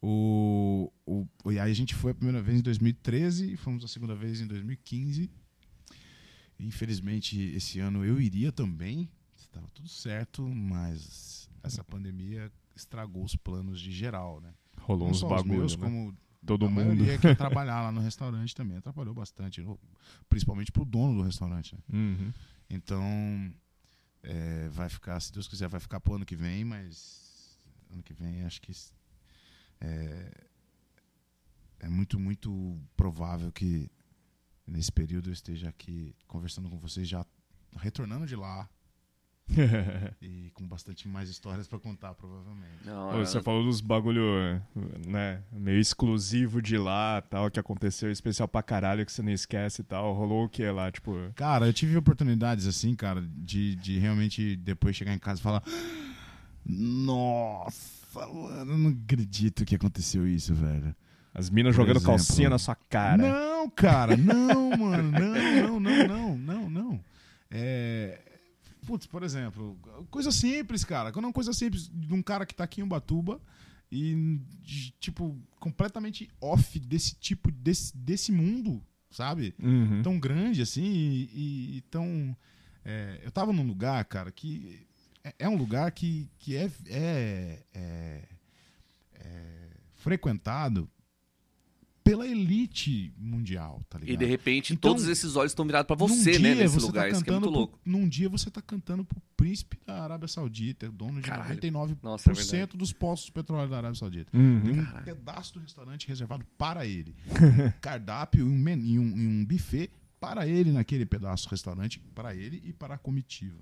o, o, e aí a gente foi a primeira vez em 2013, fomos a segunda vez em 2015. Infelizmente, esse ano eu iria também, estava tudo certo, mas essa pandemia estragou os planos de geral, né? Rolou Não uns só os bagulho, meus, né? como Todo a mundo. que trabalhar lá no restaurante também atrapalhou bastante, principalmente pro dono do restaurante. né? Uhum. Então, é, vai ficar, se Deus quiser, vai ficar pro ano que vem, mas ano que vem acho que é, é muito, muito provável que nesse período eu esteja aqui conversando com vocês já retornando de lá e com bastante mais histórias para contar, provavelmente. Não, Ô, Você falou dos bagulho, né, meio exclusivo de lá, tal, que aconteceu especial pra caralho, que você não esquece e tal. Rolou o que lá, tipo... Cara, eu tive oportunidades assim, cara, de, de realmente depois chegar em casa e falar: Nossa, mano, eu não acredito que aconteceu isso, velho. As minas Por jogando exemplo. calcinha na sua cara. Não, cara, não, mano, não, não, não, não, não, não. É. Putz, por exemplo, coisa simples, cara. Quando é uma coisa simples de um cara que tá aqui em Ubatuba e, tipo, completamente off desse tipo, desse, desse mundo, sabe? Uhum. tão grande assim e, e- e tão. é, eu tava num lugar, cara, que é, é um lugar que, que é, é, é- é frequentado pela elite mundial, tá ligado? E de repente Então, todos esses olhos estão virados pra Num você, dia né? Nesse você lugar. Tá Isso que é muito cantando pro- louco. Num dia você tá cantando pro príncipe da Arábia Saudita, dono de Caralho. 99% Nossa, é dos postos de petróleo da Arábia Saudita. Uhum. Tem um Caralho. pedaço do restaurante reservado para ele. Um cardápio e um, men- e um, e um buffet para ele naquele pedaço do restaurante, para ele e para a comitiva.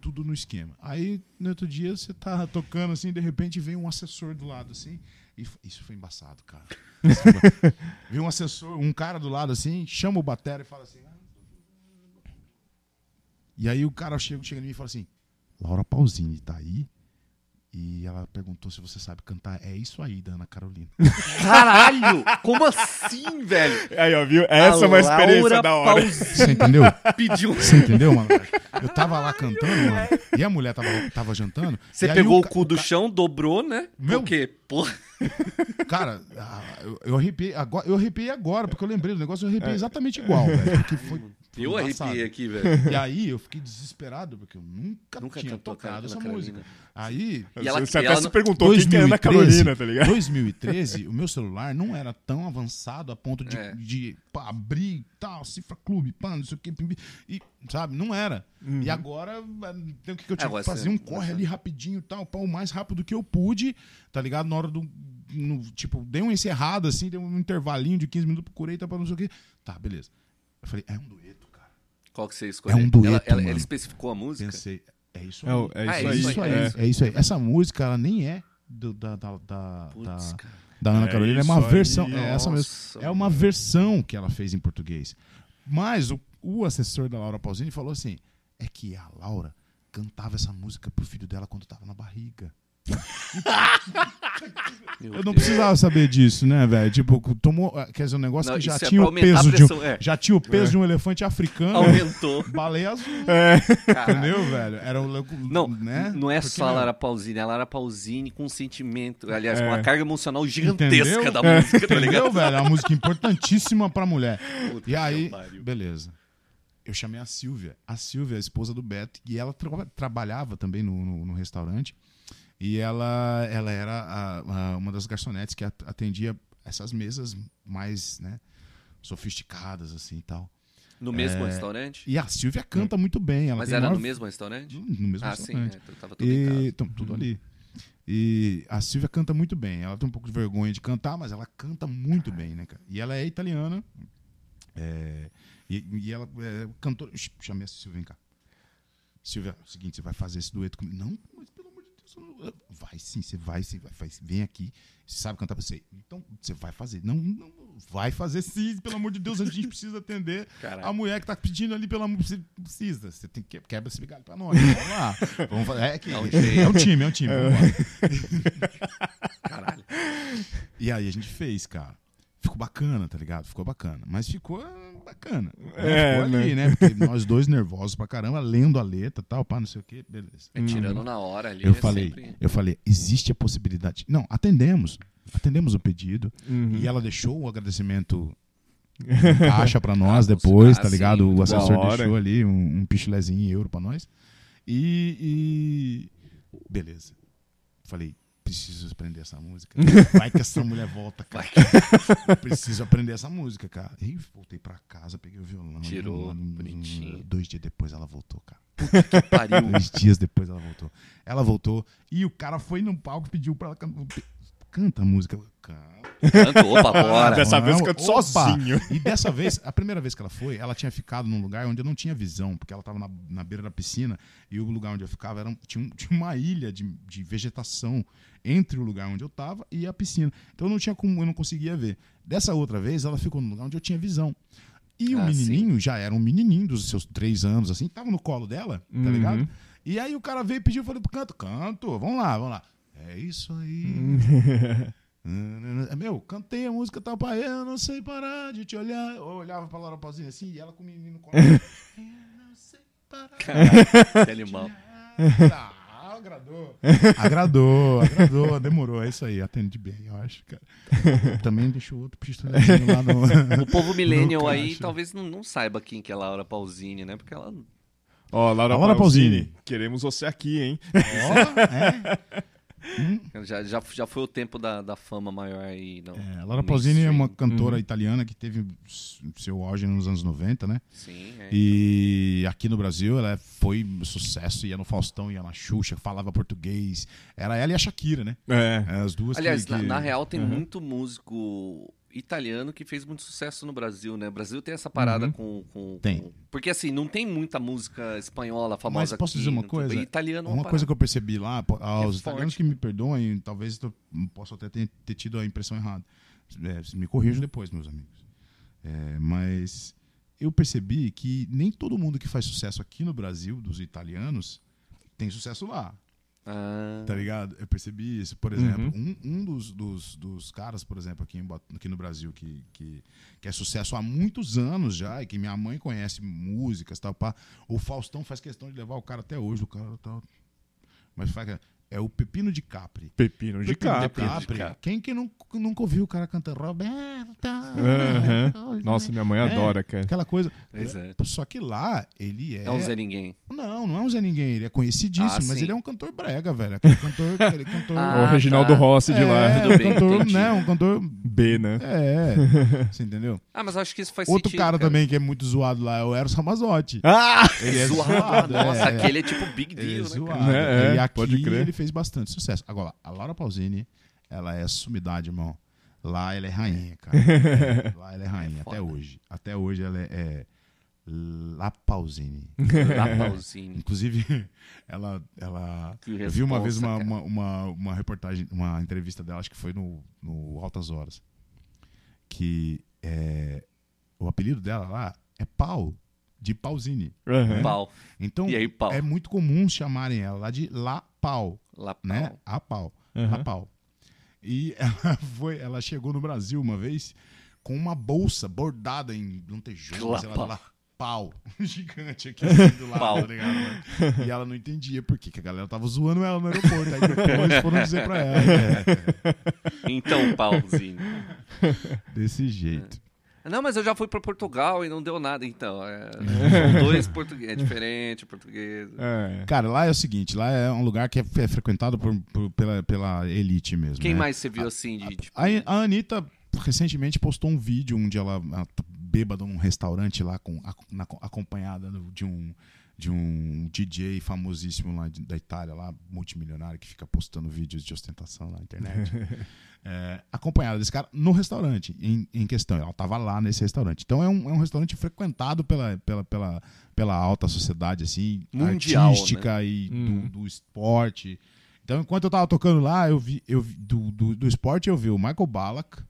Tudo no esquema. Aí, no outro dia, você tá tocando assim, de repente vem um assessor do lado assim. E isso foi embaçado, cara. Vem um assessor, um cara do lado assim, chama o batera e fala assim. "Ah, E aí o cara chega, chega em mim e fala assim: Laura Pausini tá aí? E ela perguntou se você sabe cantar. É isso aí, da Ana Carolina. Caralho! Como assim, velho? Aí, ó, viu? Essa é uma A experiência Laura da hora. Pausini Você entendeu? pediu. Você entendeu, mano? Eu tava lá cantando, mano, e a mulher tava, tava jantando. Você e aí pegou o, ca- cu do chão, dobrou, né? Meu- Por quê? Porra. Cara, ah, eu, eu arrepiei agora, eu arrepiei agora, porque eu lembrei do negócio, eu arrepiei exatamente igual, velho. Porque foi Eu embaçado. arrepiei aqui, velho. E aí eu fiquei desesperado, porque eu nunca, Nunca tinha cantou tocado essa Carolina. música. Aí, E ela- você e até ela se perguntou quem que é Ana Carolina, tá ligado? 2013, o meu celular não era tão avançado a ponto de, É. de pá, abrir tal, cifra clube, pá, não sei o que, e, sabe, não era. E agora, eh, tem o que, que eu tive Agora que fazer? Um corre ali rapidinho tal, pá, o mais rápido que eu pude, tá ligado? Na hora do. no- tipo, dei um encerrado assim, dei um intervalinho de 15 minutos, procurei, tá, pra não sei o que. Tá, beleza. Eu falei, é um dueto, cara. Qual que você escolheu? É um dueto, ela, ela, mano. ela especificou a música? Pensei, é isso É, aí. é Ah, isso é aí. isso isso aí, é. é isso aí. Essa música, ela nem é do- da, da, da, Putz, da, Ana É Carolina, é uma versão. aí. É, essa mesmo. É uma versão que ela fez em português. Mas o, o assessor da Laura Pausini falou assim: é que a Laura cantava essa música pro filho dela quando tava na barriga. Meu Eu não Deus. precisava saber disso, né, velho? Tipo, tomou. Quer dizer, um negócio Não, que já é tinha pra o peso de um. é. Já tinha o peso de um elefante africano. Aumentou. Baleia azul. Caralho. Entendeu, velho? Era o. Não, né? não é Porque, só a Lara Pausini, é a Lara Pausini com sentimento, aliás, É. com uma carga emocional gigantesca Entendeu? da música, tá ligado? Entendeu, velho? É uma música importantíssima pra mulher. Puta E aí, beleza. Eu chamei a Silvia. A Silvia, a esposa do Beto, e ela tra- trabalhava também no, no- no restaurante. E ela, ela era a- a- uma das garçonetes que at- atendia essas mesas mais né, sofisticadas, assim e tal. No mesmo É, restaurante? E a Silvia canta muito bem. Ela Mas era maior- no mesmo restaurante? No mesmo Ah, sim, restaurante. é, então tava tudo E, então, tudo ali. E a Silvia canta muito bem. Ela tem um pouco de vergonha de cantar, mas ela canta muito bem, né, cara? E ela é italiana. É, e, e ela é cantora. Ch- Chamei a Silvia, vem cá. Silvia, é o seguinte, você vai fazer esse dueto comigo. Não, vai sim, você vai sim, vai, vai, vem aqui. Você sabe cantar pra você. Então, você vai fazer. Não, não, vai fazer sim, pelo amor de Deus, a gente precisa atender Caralho. a mulher que tá pedindo ali, pelo amor você precisa. Você tem que quebra esse galho pra nós. Vamos lá. Vamos fazer. É, que, É um é, um time, é um time. Lá. Caralho. E aí a gente fez, cara. Ficou bacana, tá ligado? Ficou bacana. Mas ficou bacana. né? É, ficou ali, né? Porque nós dois nervosos pra caramba, lendo a letra e tal, pá, não sei o quê, beleza. É tirando na hora ali. Eu é falei, sempre- eu falei, existe a possibilidade. Não, atendemos. Atendemos o pedido. Uhum. E ela deixou o agradecimento em caixa pra nós depois, ah, tá sim, ligado? muito o assessor deixou ali um, um pichulezinho em euro pra nós. E, e- Beleza. Falei, preciso aprender essa música. Vai que essa mulher volta, cara. Eu preciso aprender essa música, cara. E voltei pra casa, peguei o violão. Tirou, Hum, bonitinho. Dois dias depois ela voltou, cara. Que pariu. Dois dias depois ela voltou. Ela voltou e o cara foi no palco e pediu pra ela cantar. Canta a música. Canta. Canto, opa, bora. Dessa vez canto opa! sozinho. E dessa vez, a primeira vez que ela foi, ela tinha ficado num lugar onde eu não tinha visão, porque ela estava na, na beira da piscina e o lugar onde eu ficava era, um- tinha, um- tinha uma ilha de, de vegetação entre o lugar onde eu estava e a piscina. Então eu não tinha como, eu não conseguia ver. Dessa outra vez, ela ficou no lugar onde eu tinha visão. E o Ah, menininho já era um menininho dos seus três anos, assim, tava no colo dela, tá Uhum. ligado? E aí o cara veio e pediu, eu falei, canto, canto, vamos lá, vamos lá. É isso aí. Meu, cantei a música tal pra eu não sei parar de te olhar. Eu olhava pra Laura Pausini assim e ela com o menino no colo. eu não sei parar Caralho, que animal. Ah, agradou. Agradou, agradou, demorou. É isso aí, atende bem, eu acho, cara. Também deixou outro pistolezinho lá no. O povo millennial aí talvez não, não saiba quem que é Laura Pausini, né? Porque ela. Ó, Laura, A Laura Pausini, Pausini. Queremos você aqui, hein? Ó, é. Já, já, já foi o tempo da, da fama maior aí. Não, É, a Laura Pausini é uma cantora italiana que teve seu auge nos anos 90, né? Sim, é. E aqui no Brasil ela foi sucesso, ia no Faustão, ia na Xuxa, falava português. Era ela e a Shakira, né? É. As duas que- Aliás, que, na, na real tem Uhum. muito músico italiano que fez muito sucesso no Brasil, né? O Brasil tem essa parada Uhum. com, com- Tem. com- Porque assim, não tem muita música espanhola famosa Mas posso aqui, dizer uma não- coisa? E italiano é Uma coisa que eu percebi lá, po- aos É italianos forte. que me perdoem, talvez eu possa até ter, ter tido a impressão errada. É, me corrijam depois, meus amigos. É, mas eu percebi que nem todo mundo que faz sucesso aqui no Brasil, dos italianos, tem sucesso lá. Ah, Tá ligado? Eu percebi isso. Por Uhum. exemplo, um, um dos, dos, dos caras, por exemplo, aqui, em aqui no Brasil, que, que, que é sucesso há muitos anos já, e que minha mãe conhece músicas tal, pá. O Faustão faz questão de levar o cara até hoje, o cara tá. Mas faz, é o Pepino de Capri. Pepino de Pepino Capri. De Capri. Quem que nunca, nunca ouviu o cara cantando Roberta? Nossa, minha mãe É. adora, cara. Aquela coisa. Pois é. Só que lá ele é. é um Zé Ninguém. Não, não é um Zé Ninguém. Ele é conhecidíssimo, Ah, mas ele é um cantor brega, velho. Aquele cantor. Aquele cantor Ah, o Reginaldo tá. Rossi de lá. é, Tudo um bem, cantor, entendi. né? Um cantor. B, né? É. Você entendeu? Ah, mas acho que isso faz Outro sentido. cara, também que é muito zoado lá é o Eros Ramazotti. Ah! Ele é Zoado. Nossa, é. aquele é tipo big Ele é deal, né? zoado. cara? É, é, e aqui pode crer. Fez bastante sucesso. Agora, a Laura Pausini, ela é sumidade, irmão. Lá ela é rainha, cara. É, lá ela é rainha, até foda. hoje. Até hoje ela é, é La Pausini. Lá, Pausini. Inclusive, ela, ela Que eu vi uma vez uma, uma, uma, uma reportagem, uma entrevista dela, acho que foi no, no Altas Horas, que é, o apelido dela lá é Pau, de Pausini. Aham. Pau. Então, E aí, Pau? é muito comum chamarem ela lá de La Pau, Lá, né? Pau. A Pau. Aham. La Pau. E ela foi, ela chegou no Brasil uma vez com uma bolsa bordada em um tijolo, sei lá, lá, pau gigante aqui assim, do lado, Pau. tá ligado? mano? E ela não entendia por quê, que a galera tava zoando ela no aeroporto. Aí depois foram dizer pra ela. né? Então, pauzinho. Desse jeito. Não, mas eu já fui pra Portugal e não deu nada, então. É, são dois portugueses. É diferente, português. É. Cara, lá é o seguinte, lá é um lugar que é, é frequentado por, por- pela, pela elite mesmo. Quem né? mais você viu assim de. Tipo, A, a Anitta recentemente postou um vídeo onde ela, ela bêbada num restaurante lá, com, a- na- acompanhada de um, de um DJ famosíssimo lá de- da Itália, lá, multimilionário, que fica postando vídeos de ostentação na internet. É, acompanhada desse cara no restaurante em, em questão. Ela estava lá nesse restaurante. Então é um, é um restaurante frequentado pela, pela, pela, pela alta sociedade, assim, Mundial, artística e Uhum. do, do esporte. Então, enquanto eu tava tocando lá, eu vi, eu vi- do, do, do esporte eu vi o Michael Ballack,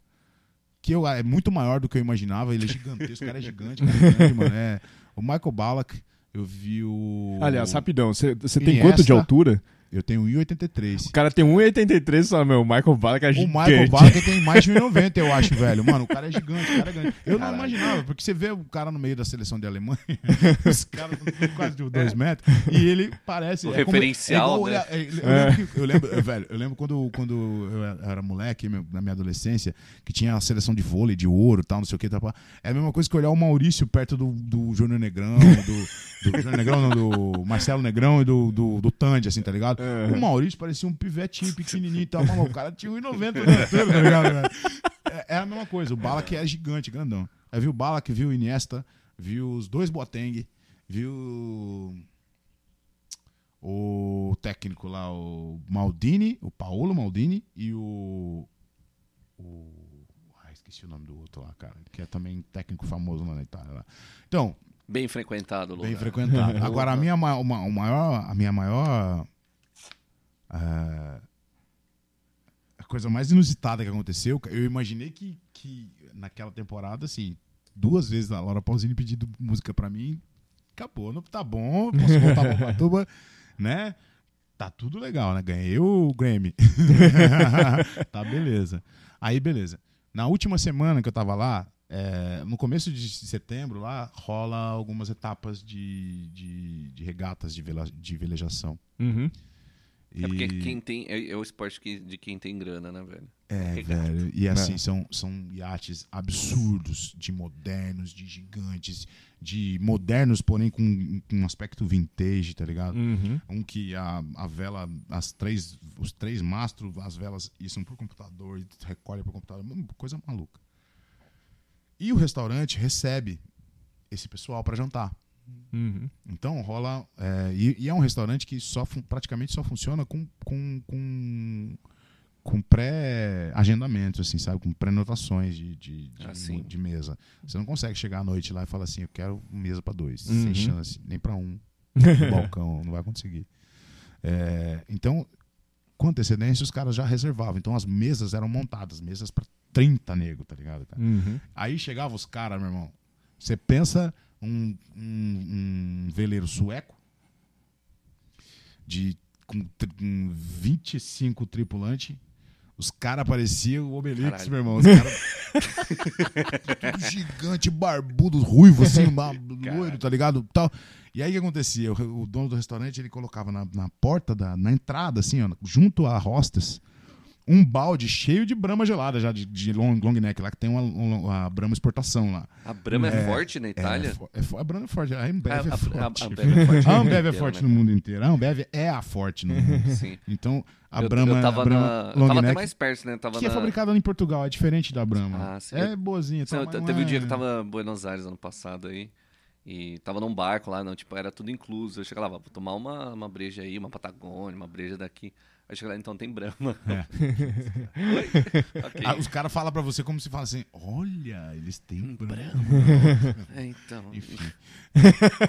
que eu, é muito maior do que eu imaginava. Ele é gigantesco, o cara é gigante, cara é grande, mano. É, o Michael Ballack, eu vi o. Aliás, rapidão, você tem Iniesta. quanto de altura? Eu tenho 1,83. O cara tem 1,83 só, meu. O Michael Ballack é O gigante. Michael Ballack tem mais de 1,90, eu acho, velho. Mano, o cara é gigante, o cara é grande. Eu não Caralho. imaginava, porque você vê o cara no meio da seleção de Alemanha, os caras com quase de 2 metros, e ele parece. O é como- referencial, é igual né? é, eu, lembro, que- eu lembro, eu, velho, eu lembro quando, quando eu era moleque, na minha adolescência, que tinha a seleção de vôlei, de ouro e tal, não sei o que. Pá. é a mesma coisa que olhar o Maurício perto do, do Júnior Negrão, do, do Júnior Negrão, não, do Marcelo Negrão e do, do, do Tandy, assim, tá ligado? Uhum. O Maurício parecia um pivetinho pequenininho e tal, mas o cara tinha 1,90 o tempo inteiro, tá ligado? velho? É, é a mesma coisa, o Bala que é gigante, grandão. Aí viu o Bala que viu o Iniesta, viu os dois Boateng, viu o técnico lá, o Maldini, o Paulo Maldini e o. o ai, esqueci o nome do outro lá, cara, que é também técnico famoso lá na Itália. Lá. Então, Bem frequentado o lugar. bem frequentado. Agora, a minha, ma- uma- maior, a minha maior. Ah, a coisa mais inusitada que aconteceu, eu imaginei que, que naquela temporada, assim, duas vezes a Laura Pausini pedindo música pra mim, acabou, não tá bom, posso voltar pra Ubatuba, né? Tá tudo legal, né? Ganhei o Grammy. tá beleza. Aí, beleza. Na última semana que eu tava lá, é, no começo de setembro, lá rola algumas etapas de, de, de regatas de, vela, de velejação. Uhum. É porque E- quem tem. É, é o esporte que- de quem tem grana, né, velho? É, Regata. velho. E assim, É. são, são iates absurdos, de modernos, de gigantes, de modernos, porém com, com um aspecto vintage, tá ligado? Uhum. Um que a, a vela, as três, os três mastros, as velas são por computador e recolhe por computador, coisa maluca. E o restaurante recebe esse pessoal para jantar. Uhum. Então rola. é, e, e é um restaurante que só praticamente só funciona com, com, com, com pré-agendamento, assim, sabe? Com pré-notações de, de, de, Ah, sim. de mesa. Você não consegue chegar à noite lá e falar assim, eu quero mesa para dois. Uhum. Sem chance, nem para um. No balcão, não vai conseguir. É, então, com antecedência, os caras já reservavam. Então as mesas eram montadas, mesas para 30 nego, tá ligado? Cara? Uhum. Aí chegava os caras, meu irmão. Você pensa um, um, um veleiro sueco de com, com 25 tripulantes. Os caras pareciam o Obelix, Caralho. meu irmão. Os caras. gigante, barbudo, ruivo, assim, loiro, tá ligado? Tal. E aí o que acontecia? O, o dono do restaurante ele colocava na, na porta, da, na entrada, assim, ó, junto à hostess, um balde cheio de brama gelada já, de, de long, long neck, lá que tem uma, uma, brama exportação lá. A Brahma é, forte na Itália? É, fo- é, fo- a Brahma é forte, a Ambev A- é forte. a- Ambev é forte A no Ambev mundo é inteiro, forte né? no mundo inteiro. A Ambev é a forte no mundo. Sim. Então, a eu, Brahma, eu tava, a Brahma na, eu tava até mais perto, né? Que é na... fabricada em Portugal, é diferente da Brahma. Ah, sim. é boazinha. Não, tal, te- mas teve não um dia é- que eu tava em Buenos Aires ano passado aí. E tava num barco lá, não, tipo, era tudo incluso. Eu cheguei lá, vou tomar uma, uma breja aí, uma Patagônia, uma breja daqui. Eu cheguei lá, então tem Brahma. É. Oi? Ok. Ah, os caras falam pra você como se fala assim: olha, eles têm Brahma. É, então. Enfim.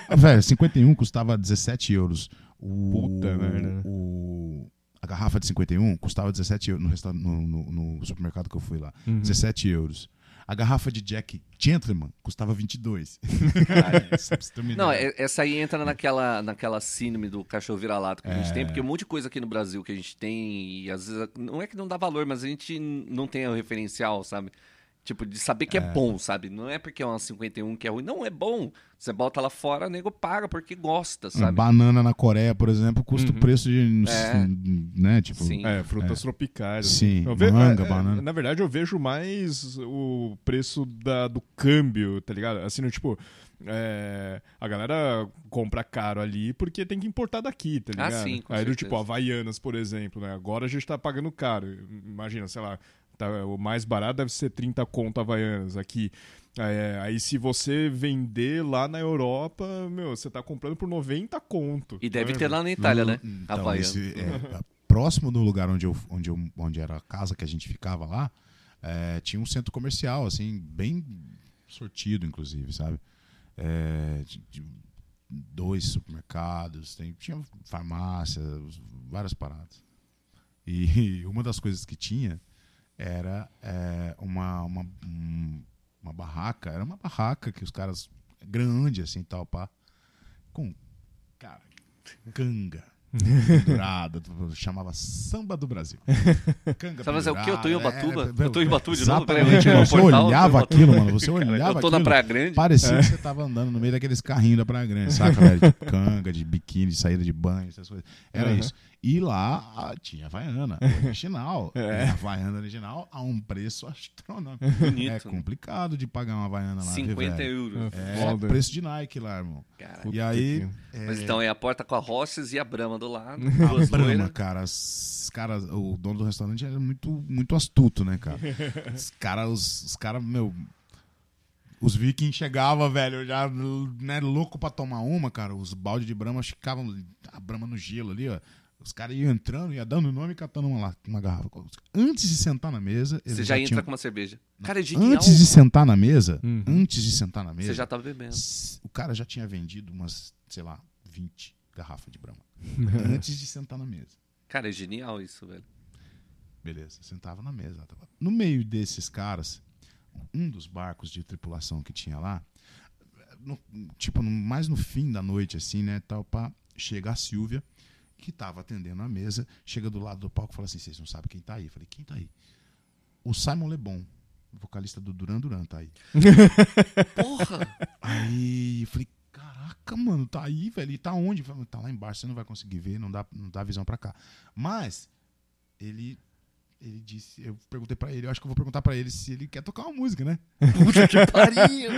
Ah, Velho, 51 custava 17 euros. O, Puta merda. O, a garrafa de 51 custava 17 euros no, resta- no, no- no supermercado que eu fui lá. Uhum. 17 euros. A garrafa de Jack Gentleman custava 22. Só pra você ter uma Não, é- essa aí entra naquela, naquela síndrome do cachorro vira-lata que a gente tem, porque um monte de coisa aqui no Brasil que a gente tem, e às vezes não é que não dá valor, mas a gente não tem o referencial, sabe? Tipo, de saber que é, bom, sabe? Não é porque é uma 51 que é ruim. Não, é bom. Você bota lá fora, o nego paga porque gosta, Uma sabe? banana na Coreia, por exemplo, custa o preço de. É. Né? Tipo, Sim. É, frutas tropicais. Sim, Eu ve- manga, é, é, banana. Na verdade, eu vejo mais o preço da, do câmbio, tá ligado? Assim, no, tipo, é, a galera compra caro ali porque tem que importar daqui, tá Ah, ligado? sim, com Aí do tipo, Havaianas, por exemplo, né? Agora a gente tá pagando caro. Imagina, sei lá, tá- o mais barato deve ser 30 conto Havaianas aqui. É, aí se você vender lá na Europa, meu, você tá comprando por 90 conto. E deve Tá ter lá na Itália, né? Então, Havaiana. esse, é, próximo do lugar onde, eu, onde, eu, onde era a casa que a gente ficava lá, é, tinha um centro comercial, assim, bem sortido, inclusive, sabe? É, de- de dois supermercados, tem, tinha farmácia, várias paradas. E uma das coisas que tinha era é, uma, uma, um- uma barraca, era uma barraca que os caras, grande assim, tal, pá, com, cara, canga. pendurada, chamava Samba do Brasil. Canga Sabe, mas é o quê? Eu tô em Ubatuba? é, Eu tô em Ubatuba de novo? Exatamente, você portal, olhava aquilo, mano, você Cara, olhava eu tô na aquilo, Praia Grande. Parecia que você tava andando no meio daqueles carrinhos da Praia Grande, saca, velho? De canga, de biquíni, de saída de banho, essas coisas. Era Uhum. isso. E lá tinha Havaiana, original. É. A Havaiana original a um preço astronômico. Bonito. É complicado de pagar uma Havaiana lá, viu, 50 velho? euros. É, Foda. preço de Nike lá, irmão. Cara. E aí... é, Mas então é a porta com a Roches e a Brahma do lado. a Brahma, cara, os caras, o dono do restaurante era muito, muito astuto, né, cara? Os caras, os, os caras, meu. Os vikings chegavam, velho, já né, louco pra tomar uma, cara. Os baldes de Brahma ficavam a Brahma no gelo ali, ó. Os caras iam entrando, ia dando nome e catando uma, uma garrafa. Antes de sentar na mesa, Você já entra tinham- com uma cerveja. Cara, é genial. Antes de sentar na mesa, Uhum. antes de sentar na mesa, Você já tava bebendo. o cara já tinha vendido umas, sei lá, 20 garrafas de Brahma. antes de sentar na mesa. Cara, é genial isso, velho. Beleza, sentava na mesa. tava- No meio desses caras, um dos barcos de tripulação que tinha lá, no- tipo, no- mais no fim da noite, assim, né, tal, pá, chega a Silvia, que tava atendendo a mesa, chega do lado do palco e fala assim, vocês não sabem quem tá aí? Eu falei, quem tá aí? O Simon Le Bon, vocalista do Duran Duran, tá aí. Porra! Aí eu falei, caraca, mano, tá aí, velho. E tá onde? Falei, tá lá embaixo, você não vai conseguir ver, não dá, não dá visão pra cá. Mas ele ele disse, eu perguntei pra ele, eu acho que eu vou perguntar pra ele se ele quer tocar uma música, né? Puta que pariu.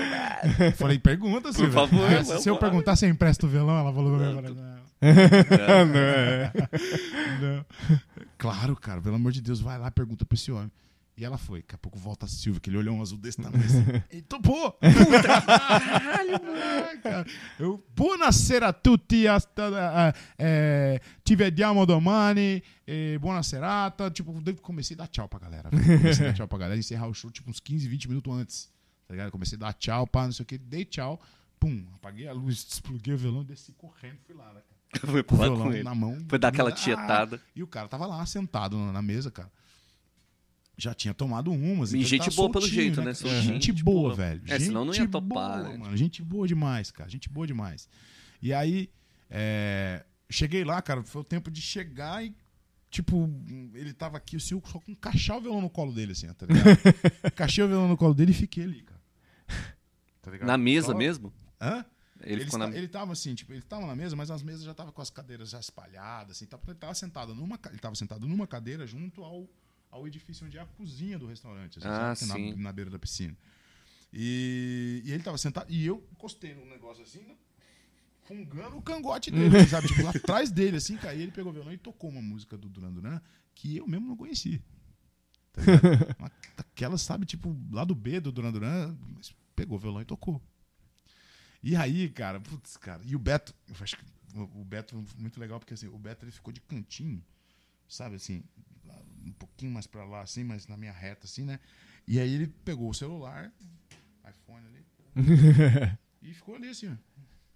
Eu falei, pergunta, Silvia. favor, Aí, vamos se eu perguntar se eu empresto o violão, ela falou, não, não. não, é. Não. Claro, cara, pelo amor de Deus, vai lá, pergunta pra esse homem. E ela foi. Daqui a pouco volta a Silvia, que ele olhou um azul desse tamanho assim. Ele topou! Caralho, cara. Eu, buonasera a tutti, hasta, eh, eh, ti vediamo domani, eh, buona serata. Tipo, comecei a dar tchau pra galera. velho. Comecei a dar tchau pra galera, encerrar o show tipo uns 15, 20 minutos antes. Tá ligado? Comecei a dar tchau, pá, não sei o que, dei tchau. Pum, apaguei a luz, despluguei o violão, desci correndo, fui lá, né, cara? Foi pular com ele. na mão. Foi dar aquela Ah, tietada. e o cara tava lá sentado na mesa, cara. Já tinha tomado umas. E então gente tava boa pelo soltinho, jeito, né? Soltinho, Gente gente boa, boa. velho. É, senão não ia Gente topar, boa, né? Mano. Gente boa demais, cara. Gente boa demais. E aí, é, cheguei lá, cara. Foi o tempo de chegar e, tipo, ele tava aqui, assim, eu só com encaixar o violão no colo dele, assim, tá ligado? Encaixei o violão no colo dele e fiquei ali, cara. Tá ligado? Na mesa mesmo? Hã? Ele, Ele, na... ele tava assim, tipo, ele tava na mesa, mas as mesas já estavam com as cadeiras já espalhadas, assim, tava, ele tava sentado numa, ele tava sentado numa cadeira junto ao, ao edifício onde é a cozinha do restaurante, assim, Ah, sabe? sim. Na, na beira da piscina. E, e ele tava sentado, e eu encostei num negócio assim, né, fungando o cangote dele, assim, sabe? Tipo, lá atrás dele, assim, e ele pegou o violão e tocou uma música do Duran Duran que eu mesmo não conheci. Tá Daquelas, sabe, tipo, lá do B do Duran Duran, mas pegou o violão e tocou. E aí, cara, putz, cara, e o Beto, eu acho que o Beto foi muito legal, porque assim, o Beto ele ficou de cantinho, sabe, assim, um pouquinho mais pra lá, assim, mas na minha reta, assim, né? E aí ele pegou o celular, iPhone ali, e ficou ali, assim, ó,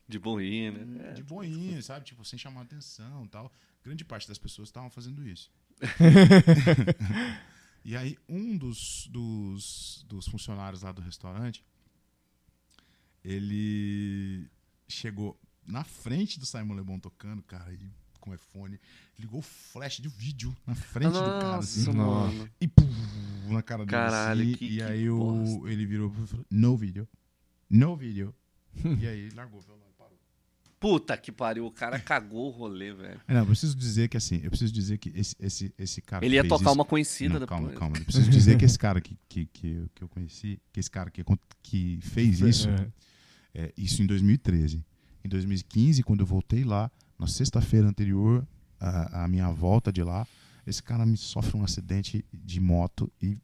De boinha, né? de boinha, sabe, tipo, sem chamar atenção e tal. Grande parte das pessoas estavam fazendo isso. E aí, um dos, dos, dos funcionários lá do restaurante, ele chegou na frente do Simon Le Bon tocando, cara, e com o iPhone, ligou o flash de vídeo na frente do cara, assim, Nossa, mano. e pum, na cara dele. Caralho, assim, que- e que aí o, ele virou e falou: No video. No video. e aí largou o violão. Puta que pariu, o cara cagou o rolê, velho. Não, eu preciso dizer que assim, eu preciso dizer que esse, esse, esse cara. Ele ia tocar isso- uma conhecida Não, calma, calma. Eu preciso dizer que esse cara que, que, que, eu- que eu conheci, que esse cara que, que fez isso, É. é, isso em 2013. Em 2015, quando eu voltei lá, na sexta-feira anterior à, minha volta de lá, esse cara me sofre um acidente de moto e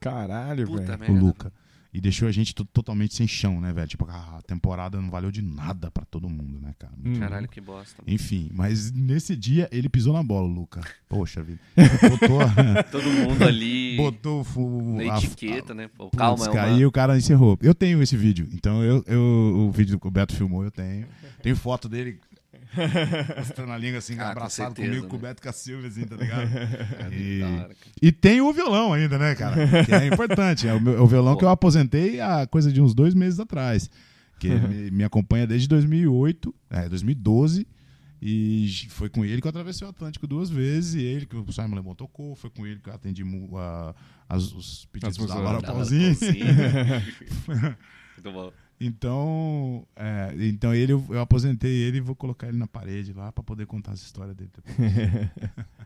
Caralho, Puta velho. o. Luca. E deixou a gente to- totalmente sem chão, né, velho? Tipo, a temporada não valeu de nada pra todo mundo, né, cara? Hum. Caralho, que bosta. mano. Enfim, mas nesse dia ele pisou na bola, o Luca. Poxa vida. Botou, Todo mundo ali botou o na a- etiqueta, né? Pô, calma, é cara, uma... E o cara encerrou. Eu tenho esse vídeo. Então, eu, eu, o vídeo que o Beto filmou, eu tenho. Tenho foto dele mostrando a língua assim, Ah, com abraçado certeza, comigo, né? com o Beto Cacilva, assim, tá ligado? e, Da hora, cara. e tem o violão ainda, né, cara? Que é importante. É o, meu- é o violão Pô. que eu aposentei há coisa de uns dois meses atrás. Que me, me acompanha desde 2008, é, 2012. E foi com ele que eu atravessei o Atlântico duas vezes. E ele que o Simon Le Bon tocou. Foi com ele que eu atendi a- as- os pedidos As da Laura. Muito bom. Então, é, então ele, eu, eu aposentei ele e vou colocar ele na parede lá pra poder contar as histórias dele. depois.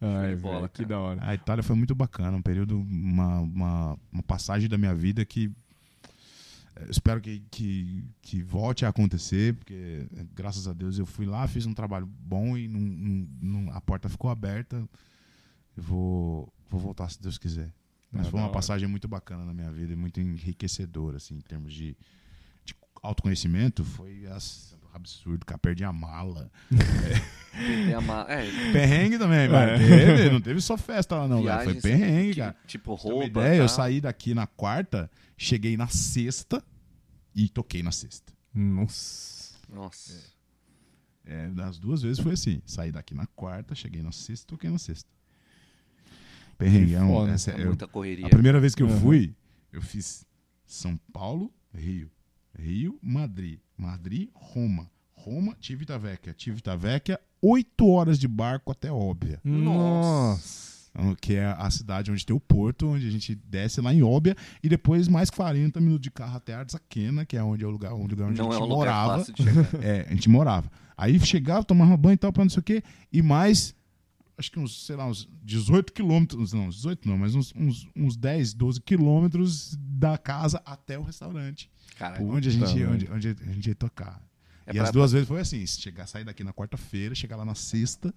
Ai, de bola, velho, que cara. da hora. A Itália foi muito bacana, um período, uma, uma, uma passagem da minha vida que é, eu espero que, que, que volte a acontecer, porque é, graças a Deus eu fui lá, fiz um trabalho bom e não, não- não- a porta ficou aberta. Eu vou, vou voltar se Deus quiser. Mas Ah, foi uma passagem muito bacana na minha vida e muito enriquecedora, assim, em termos de, de autoconhecimento. Foi as- absurdo, cara. Perdi a mala. Tem a ma- É, Perrengue também, velho. É. Teve, não teve só festa lá, não, velho. Foi perrengue, que- cara. Tipo, roupa. ideia, eu saí daqui na quarta, cheguei na sexta e toquei na sexta. Nossa. Nossa. É, das duas vezes foi assim. Saí daqui na quarta, cheguei na sexta, toquei na sexta. É um, foda. essa- É eu- muita correria. a primeira vez que eu Uhum. fui, eu fiz São Paulo, Rio. Rio, Madrid. Madrid, Roma. Roma, Civitavecchia. Civitavecchia, oito horas de barco até Óbvia. Nossa. que é a cidade onde tem o porto, onde a gente desce lá em Óbvia, e depois mais 40 minutos de carro até Arzaquena, que é onde é o lugar, o lugar onde Não a é gente um lugar morava. fácil de chegar. É, a gente morava. Aí chegava, tomava banho e tal, pra não sei o quê, e mais, acho que uns, sei lá, uns 18 quilômetros, não, 18 não, mas uns, uns, uns 10, 12 quilômetros da casa até o restaurante, Cara, onde a, gente, merda. onde, onde a gente ia tocar. é e pra- as duas vezes foi assim, chegar, sair daqui na quarta-feira, chegar lá na sexta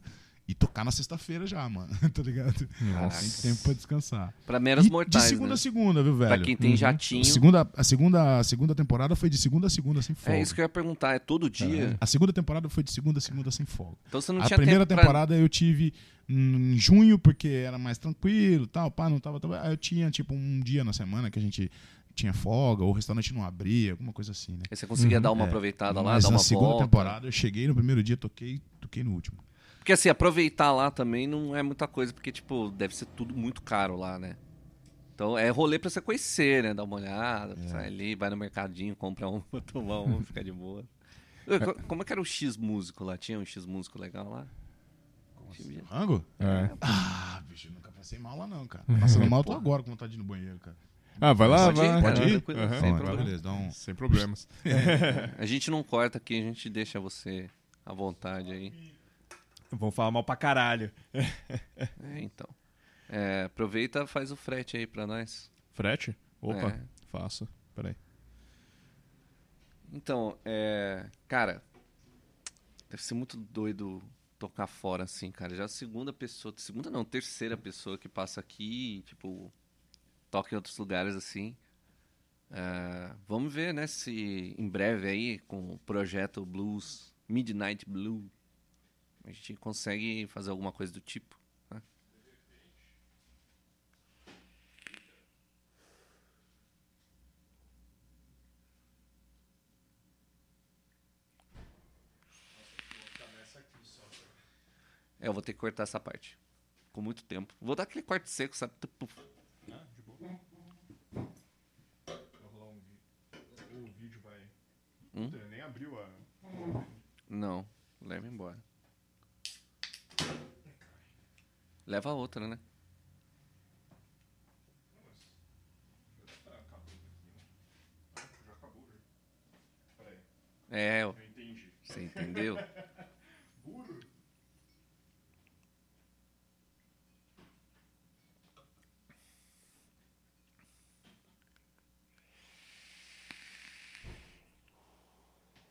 e tocar na sexta-feira já, mano, tá ligado? Nossa. Tem tempo pra descansar. Pra meros E mortais, de segunda né? a segunda, viu, velho? Pra quem tem Uhum. jatinho. A segunda, a, segunda, a segunda temporada foi de segunda a segunda sem folga. É isso que eu ia perguntar. É todo dia? A segunda temporada foi de segunda a segunda sem folga. Então você não a tinha primeira tempo pra- temporada eu tive em junho, porque era mais tranquilo tal, pá, não tava. tava- Aí eu tinha, tipo, um dia na semana que a gente tinha folga, ou o restaurante não abria, alguma coisa assim, né? Aí você conseguia Uhum. dar uma É, aproveitada lá, Mas dar na uma segunda volta. temporada eu cheguei no primeiro dia, toquei, toquei no último. Porque assim, aproveitar lá também não é muita coisa, porque, tipo, deve ser tudo muito caro lá, né? Então é rolê pra você conhecer, né? Dar uma olhada, É. sai ali, vai no mercadinho, compra um, tomar um, fica de boa. Co- Como é que era o X músico lá? Tinha um X músico legal lá? Tinha- Rango? É. Ah, bicho, eu nunca passei mal lá não, cara. Passando mal eu tô agora com vontade de ir no banheiro, cara. Ah, vai lá, Pode ir, vai. cara, Pode ir? Aham. sem problema. beleza, dá um... Sem problemas. A gente não corta aqui, a gente deixa você à vontade aí. Vão falar mal pra caralho. É, então. É, aproveita faz o frete aí pra nós. Frete? Opa, É. faço. Peraí. Então, é. Cara, deve ser muito doido tocar fora assim, cara. Já a segunda pessoa, segunda não, terceira pessoa que passa aqui, tipo, toca em outros lugares assim. É, vamos ver, né, se em breve aí, com o projeto Blues, Midnight Blue, a gente consegue fazer alguma coisa do tipo. né? É, eu vou ter que cortar essa parte. ficou muito tempo. Vou dar aquele corte seco, sabe? O vídeo vai. Hum? Nem abriu a. Não, leva embora. Leva a outra, né? Já acabou, já. Peraí, É, eu entendi. você entendeu? Burro?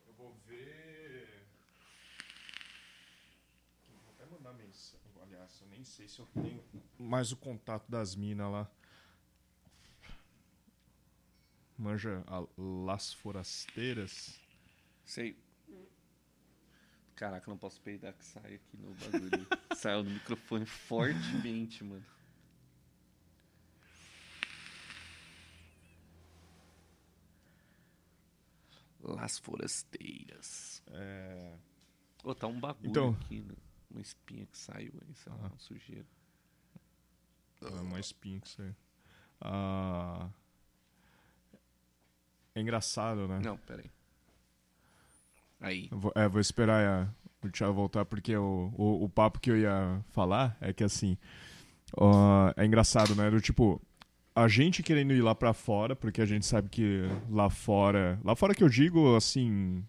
Eu vou ver. Vou até mandar mensagem. Aliás, eu nem sei se eu tenho mais o contato das minas lá. Manja a Las Forasteiras. Sei. Caraca, não posso peidar que sai aqui no bagulho. Saiu do microfone fortemente, mano. Las Forasteiras. É. Ô, tá um bagulho Então- aqui, né? Uma espinha que saiu aí, sei lá, Ah. uma sujeira. É uma espinha que aí. Ah, É engraçado, né? Não, peraí. Aí. Eu Vou, é, vou esperar a- o Thiago voltar, porque o, o, o papo que eu ia falar é que assim. ó, é engraçado, né? Do tipo. A gente querendo ir lá pra fora, porque a gente sabe que lá fora. Lá fora que eu digo, assim.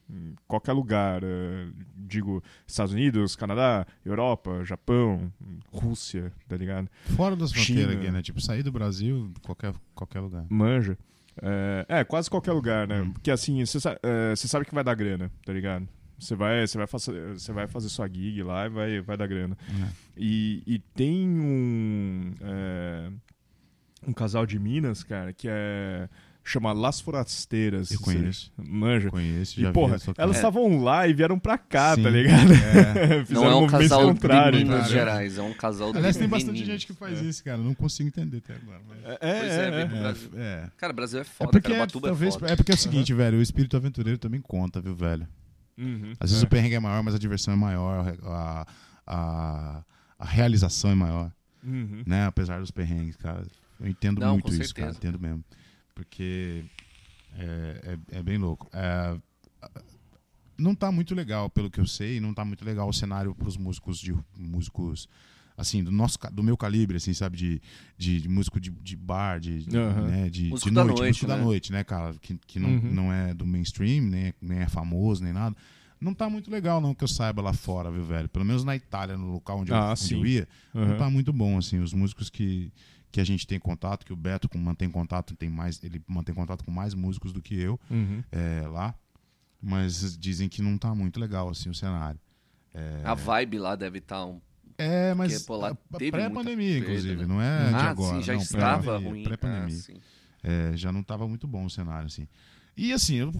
qualquer lugar. é, digo Estados Unidos, Canadá, Europa, Japão, Rússia, tá ligado? Fora das fronteiras aqui, né? Tipo, sair do Brasil, qualquer, qualquer lugar. Manja. É, é, quase qualquer lugar, né? Hum. Porque assim, você sa- é, você sabe que vai dar grana, tá ligado? Você vai, você vai, fazer, você vai fazer sua gig lá e vai, vai dar grana. É. E, e tem um, é, um casal de Minas, cara, que é. chama Las Forasteiras. Eu conheço. Manja. Conheço, E, já porra, vi. só que- elas É. estavam lá e vieram pra cá, Sim. tá ligado? É. Fizeram Não é um casal contrários, de Minas cara. Gerais, é um casal Aliás, tem bastante meninos. gente que faz isso, cara. Não consigo entender até agora. mas- É, Pois é, é, é. pro É, Brasil. é. Cara, Brasil é É foda, porque, cara. Batuba talvez, é foda. é porque é o seguinte, velho, o espírito aventureiro também conta, viu, velho? Uhum. Às vezes É. o perrengue é maior, mas a diversão é maior, a, a, a realização é maior, Uhum. né? Apesar dos perrengues, cara. Eu entendo Não, muito isso, cara. Entendo mesmo. Porque é, é, é bem louco. É, não tá muito legal, pelo que eu sei, não tá muito legal o cenário pros músicos de músicos assim, do nosso do meu calibre, assim, sabe, de, de, de músico de, de bar, de, Aham. né, de, Músico de noite, noite, músico da né? noite, né, cara, que, que não, Uhum. não é do mainstream, nem, é- nem é famoso, nem nada. Não tá muito legal, não, que eu saiba lá fora, viu, velho? Pelo menos na Itália, no local onde, eu, Ah, onde sim. eu ia, não Uhum. tá muito bom, assim. Os músicos que, que a gente tem contato, que o Beto mantém contato, tem mais, ele mantém contato com mais músicos do que eu Uhum. é, lá. Mas dizem que não tá muito legal, assim, o cenário. É, A vibe lá deve estar um. é mas pré-pandemia, inclusive, né? não é de ah, agora. sim, já não, estava pré-pandemia, ruim. Pré-pandemia. Ah. É, já não estava muito bom o cenário, assim. E assim, eu-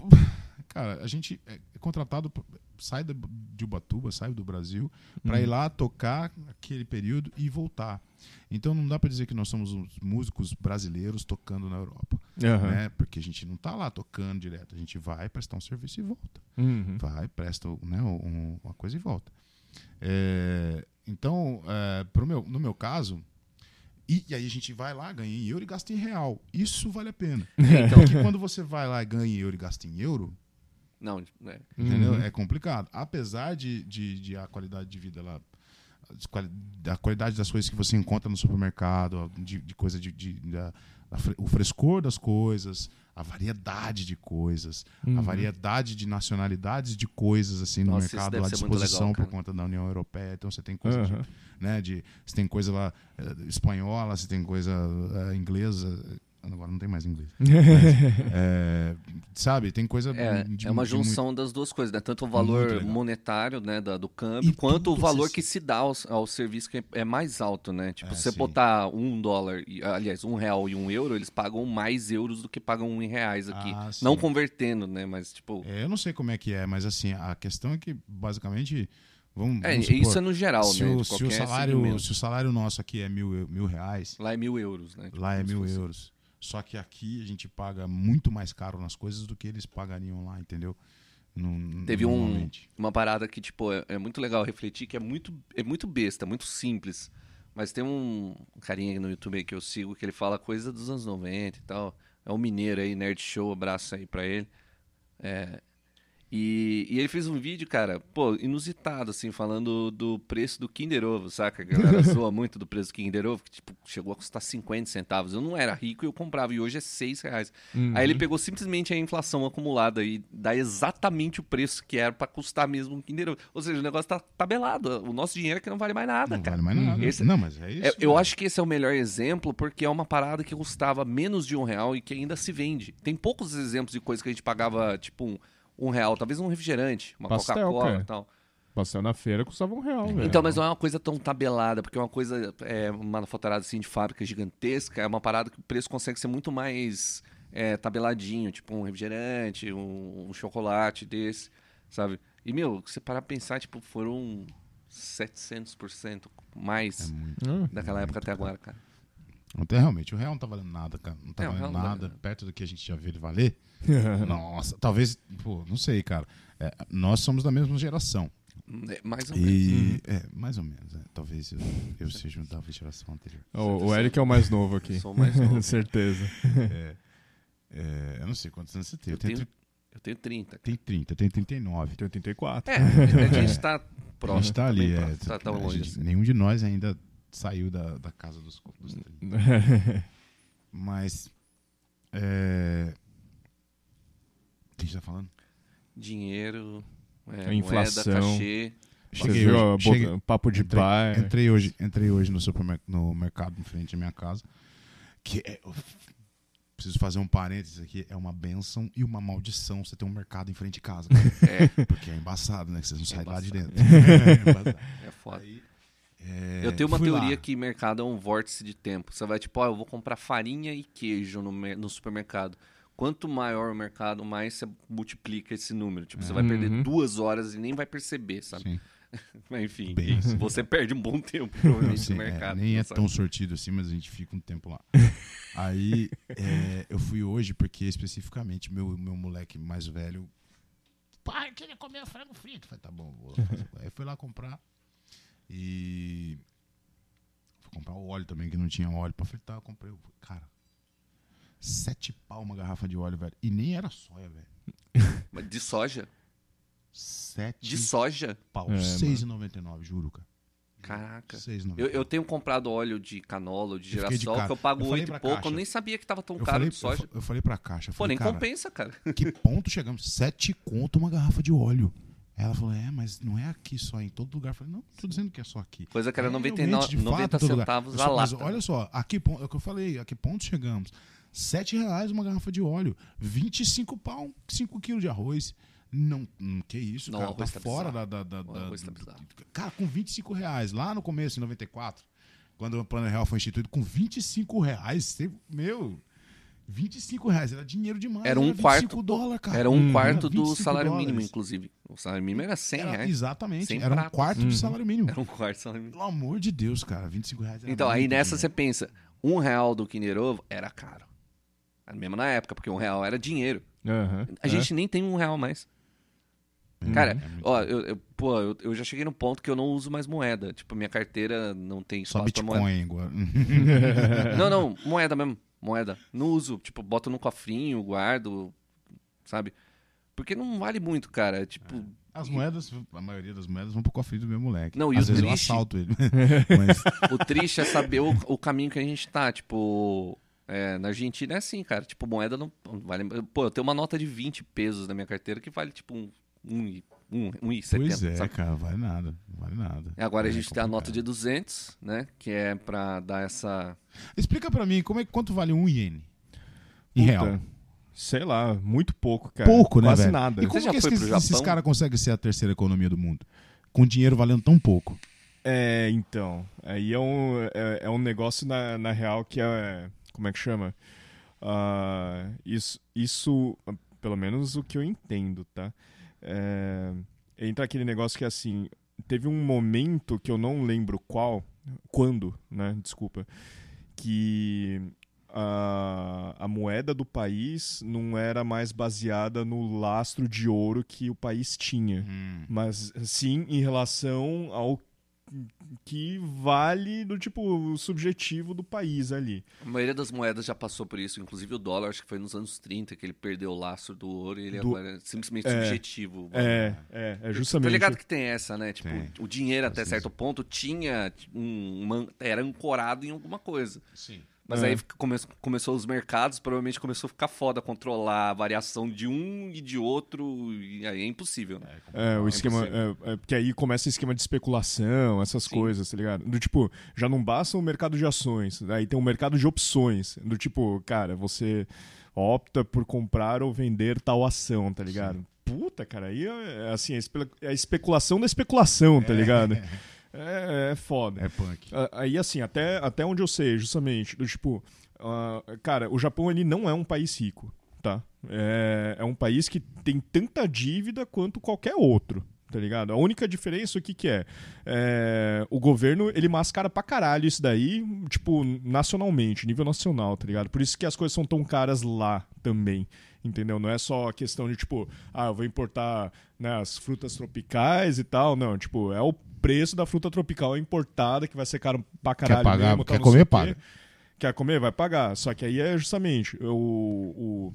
cara, a gente é contratado, p- sai de Ubatuba, sai do Brasil, para Uhum. ir lá tocar aquele período e voltar. Então não dá para dizer que nós somos os músicos brasileiros tocando na Europa, Aham. né? Porque a gente não tá lá tocando direto, a gente vai prestar um serviço e volta. Uhum. Vai, presta né, um- uma coisa e volta. É, então, é, pro meu, no meu caso, e, e aí a gente vai lá, ganha em euro e gasta em real. Isso vale a pena. Então, Porque quando você vai lá e ganha em euro e gasta em euro, não, né? entendeu? Uhum. É complicado. Apesar de, de, de a qualidade de vida lá, da qualidade das coisas que você encontra no supermercado, de, de coisa de, de- da- da fre- o frescor das coisas, a variedade de coisas, a Uhum. variedade de nacionalidades de coisas assim no Nossa, mercado à disposição legal, por conta da União Europeia. Então você tem coisa de, Aham. né, de você tem coisa lá eh, espanhola, você tem coisa eh, inglesa, agora não tem mais inglês. É, sabe, tem coisa É, de- é uma de muito- junção das duas coisas, né? Tanto o valor monetário, né, da- do câmbio, E quanto o valor você- que se dá ao, ao serviço que é- é mais alto, né? Tipo, É, se você sim. botar um dólar, aliás, um real e um euro, eles pagam mais euros do que pagam um em reais aqui. Ah. Não convertendo, né? Mas, tipo... É, eu não sei como é que é, mas assim, a questão é que basicamente vamos, É, vamos supor, isso é no geral, se, né? o, se o salário, se o salário nosso aqui é mil, mil reais, Lá é mil euros, né? Tipo, lá é mil fosse- euros. Só que aqui a gente paga muito mais caro nas coisas do que eles pagariam lá, entendeu? Num- Teve um, uma parada que, tipo, é, é muito legal refletir, que é muito, é muito besta, muito simples. Mas tem um carinha no YouTube aí que eu sigo que ele fala coisa dos anos 90 e tal. É um mineiro aí, Nerd Show, abraço aí pra ele. É, e, e ele fez um vídeo, cara, pô, inusitado, assim, falando do preço do Kinder Ovo, saca? A galera zoa muito do preço do Kinder Ovo, que, tipo, chegou a custar 50 centavos. Eu não era rico e eu comprava, e hoje é 6 reais. Uhum. Aí ele pegou simplesmente a inflação acumulada e dá exatamente o preço que era pra custar mesmo um Kinder Ovo. Ou seja, o negócio tá tabelado. O nosso dinheiro é que não vale mais nada, Não cara. vale mais nada. Esse- Não, mas é isso. É, eu acho que esse é o melhor exemplo porque é uma parada que custava menos de um real e que ainda se vende. Tem poucos exemplos de coisas que a gente pagava, tipo, um, um real. Talvez um refrigerante, uma Coca-Cola e tal. Pastel na feira custava um real, velho. Então, mas não é uma coisa tão tabelada, porque é uma coisa, é, manufaturada assim de fábrica gigantesca, é uma parada que o preço consegue ser muito mais é, tabeladinho, tipo um refrigerante, um, um chocolate desse, sabe? E, meu, você parar pra pensar, tipo, foram 700% mais É muito. Daquela época até agora, cara. Não tem, realmente, o real não tá valendo nada, cara. Não tá É, o valendo não nada vale perto do que a gente já viu ele valer. Nossa, talvez, pô, não sei, cara. É, nós somos da mesma geração. É, Mais ou menos. E, é, mais ou menos. é. Talvez eu, eu seja da geração anterior. o, o Eric é o mais novo aqui. Sou mais novo. Certeza. É, é, eu não sei quantos anos você tem. Eu Eu tenho, tenho, eu tenho 30. tem 30, eu tenho 39. Tem 84. É, a gente tá A próximo. gente tá ali. é, tá, tá a longe. gente- assim. nenhum de nós ainda saiu da, da casa dos, dos 30. Mas. É... O que a gente tá falando? Dinheiro, é, A inflação. moeda, cachê. Você Cheguei viu hoje- bo- cheguei- papo de Entrei, bar? entrei hoje, entrei hoje no, supermer- no mercado em frente à minha casa. Que é, preciso fazer um parênteses aqui. É uma benção e uma maldição você ter um mercado em frente de casa. cara. É, Porque é embaçado, né? Que vocês não saem lá de dentro. É embaçado. é foda. Aí, é, eu tenho uma teoria lá. que mercado é um vórtice de tempo. Você vai, tipo, ó, eu vou comprar farinha e queijo no, no supermercado. Quanto maior o mercado, mais você multiplica esse número. Tipo, você vai perder Uhum. duas horas e nem vai perceber, sabe? Sim. Mas enfim, você perde um bom tempo, provavelmente, Sim, no é, mercado. nem é sabe? tão sortido assim, mas a gente fica um tempo lá. Aí é, eu fui hoje porque especificamente meu, meu moleque mais velho. Pai, eu queria comer frango frito. Falei, tá bom, vou fazer. Aí fui lá comprar. E. Fui comprar o óleo também, que não tinha óleo pra fritar. Eu comprei. Cara, sete pau uma garrafa de óleo, velho. E nem era soia, velho. Mas De soja? Sete De soja? pau. É, R$6,99, juro, cara. Caraca. R$6,99. Eu, eu tenho comprado óleo de canola, de Eu de girassol, cara. que eu pago oito e pouco. caixa. Eu nem sabia que tava tão Eu caro falei, de soja. eu, eu falei pra caixa, Pô, falei, nem cara, compensa, cara. que ponto chegamos? Sete conto uma garrafa de óleo. Ela falou, é, mas não é aqui só, em todo lugar. Eu falei, não, tô dizendo que é só aqui. Coisa que era É, 99, realmente, de fato, 90 em todo lugar. centavos a mas lata. olha só, aqui, é o que eu falei, a que ponto chegamos? Sete reais uma garrafa de óleo, 25 pau, 5 quilos de arroz. Não, hum, que isso, Não, cara, tá tá fora bizarro. da... da, da, da- arroz tá cara, com 25 reais, lá no começo, em 94, quando o Plano Real foi instituído, com 25 reais, meu... 25 reais, era dinheiro demais. Era um 25 quarto- dólar, cara. Era um Hum, quarto era do 25 salário dólares. mínimo, inclusive. O salário mínimo era 100 Era- reais. Exatamente, Sem era um pratos. quarto Uhum. do salário mínimo. Era um quarto do salário mínimo. Pelo amor de Deus, cara, 25 reais era Então, aí nessa você dinheiro. pensa, um real do Kinder Ovo era caro. Mesmo na época, porque um real era dinheiro. Aham, A é. gente nem tem um real mais. Hum, Cara, é ó, eu, eu- pô, eu, eu já cheguei no ponto que eu não uso mais moeda. Tipo, minha carteira não tem Só espaço pra moeda. Bitcoin agora. Não, não, moeda mesmo. Moeda. Não uso. Tipo, boto no cofrinho, guardo, sabe? Porque não vale muito, cara. Tipo, As moedas, a maioria das moedas vão pro cofre do meu moleque. Não, e Às o vezes eu triste- assalto ele. Mas o triste é saber o, o caminho que a gente tá. Tipo, é, na Argentina é assim, cara. Tipo, moeda não não vale. Pô, eu tenho uma nota de 20 pesos na minha carteira que vale, tipo, um, um, e- um, um e pois 70, é, sabe? cara, vale nada. Vale nada. Agora a É gente tem a nota de 200, né? Que é pra dar essa. Explica pra mim, como é, quanto vale um iene? Em Puta, real. Sei lá, muito pouco, cara. Pouco, né, Quase velho? nada. E como já que foi esses, esses caras conseguem ser a terceira economia do mundo? Com dinheiro valendo tão pouco. É, então. Aí é um, é, é um negócio na, na real que é. Como é que chama? Ah, isso, isso, pelo menos o que eu entendo, tá? É, entra aquele negócio que é assim. Teve um momento que eu não lembro qual, quando, né? Desculpa. Que a, a moeda do país não era mais baseada no lastro de ouro que o país tinha Hum. mas sim em relação ao que vale do tipo subjetivo do país ali. A maioria das moedas já passou por isso, inclusive o dólar, acho que foi nos anos 30 que ele perdeu o laço do ouro e ele Do- agora é simplesmente É. subjetivo. É, é, é Tá justamente. ligado que tem essa, né? Tipo, Tem. o dinheiro até certo ponto tinha um, uma- era ancorado em alguma coisa. Sim. Mas É. aí come, começou os mercados, provavelmente começou a ficar foda controlar a variação de um e de outro, e aí é impossível. né? É, o É esquema. É, é, porque aí começa o esquema de especulação, essas Sim. coisas, tá ligado? Do tipo, já não basta o mercado de ações, aí tem o mercado de opções. Do tipo, cara, você opta por comprar ou vender tal ação, tá ligado? Puta, cara, aí é assim, a, espe- é a especulação da especulação, tá ligado? É, é foda. É punk. Ah, Aí, assim, até, até onde eu sei, justamente, do tipo, ah, cara, o Japão ele não é um país rico, tá? É, é um país que tem tanta dívida quanto qualquer outro, tá ligado? A única diferença o que que é? É, o governo, ele mascara pra caralho isso daí, tipo, nacionalmente, nível nacional, tá ligado? Por isso que as coisas são tão caras lá também, entendeu? Não é só a questão de, tipo, ah, eu vou importar né, as frutas tropicais e tal, não, tipo, é o preço da fruta tropical importada que vai ser caro pra caralho pagar, mesmo, tal, quer comer, paga. Quer comer, vai pagar. Só que aí é justamente o, o-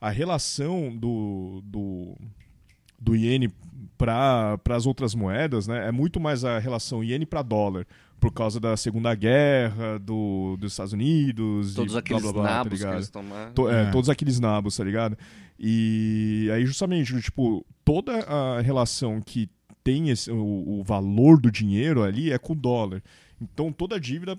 a relação do, do, do iene para as outras moedas, né? É muito mais a relação iene para dólar. Por causa da Segunda Guerra, do, dos Estados Unidos. Todos e aqueles blá, blá, blá, tá nabos que ligado? eles tomaram. To- é, É. Todos aqueles nabos, tá ligado? E aí, justamente, tipo, toda a relação que tem esse- o, o valor do dinheiro ali é com o dólar. Então, toda a dívida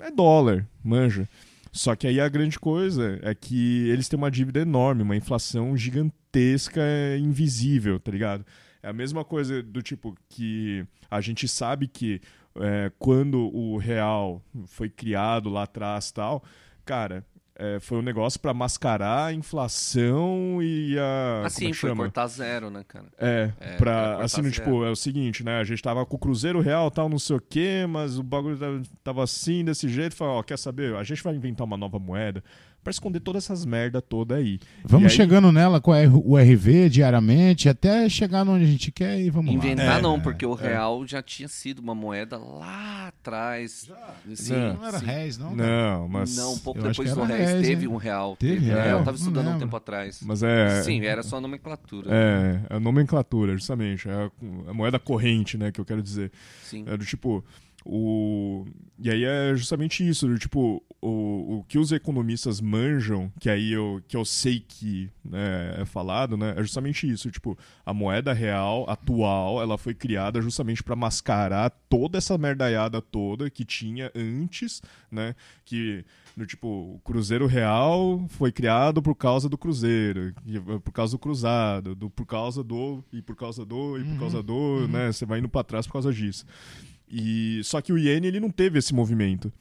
é dólar, manja. Só que aí a grande coisa é que eles têm uma dívida enorme, uma inflação gigantesca, é, invisível, tá ligado? É a mesma coisa do tipo que a gente sabe que é, quando o real foi criado lá atrás tal, cara, é, foi um negócio pra mascarar a inflação e a. é Assim, foi chama? cortar zero, né, cara? É, É, pra, assim, no, zero. tipo, é o seguinte, né? A gente tava com o Cruzeiro Real, tal, não sei o quê, mas o bagulho tava, assim, desse jeito. Falei, ó, quer saber? A gente vai inventar uma nova moeda pra esconder todas essas merda toda aí. Vamos aí- chegando nela com o RV diariamente até chegar onde a gente quer e vamos Inventar lá. não, É. porque o real já tinha sido uma moeda lá atrás. Sim, Não. Não era sim. réis, não? Não, mas. Não, um pouco depois do era reais réis, teve né? um real. Teve real. real? Eu tava Não estudando um tempo atrás. Mas é. Sim, era só a nomenclatura. É, a nomenclatura, justamente. É a, a moeda corrente, né, que eu quero dizer. Sim. É do tipo. O... E aí é justamente isso, do tipo, o, o que os economistas manjam, que aí eu, que eu sei que né, é falado, né? É justamente isso, tipo, a moeda real atual, ela foi criada justamente para mascarar toda essa merdaiada toda que tinha antes, né? Que do tipo, o Cruzeiro Real foi criado por causa do Cruzeiro, por causa do Cruzado, do, por causa do, e por causa do, e por causa do, né? Você vai indo para trás por causa disso. E só que o Iene ele não teve esse movimento.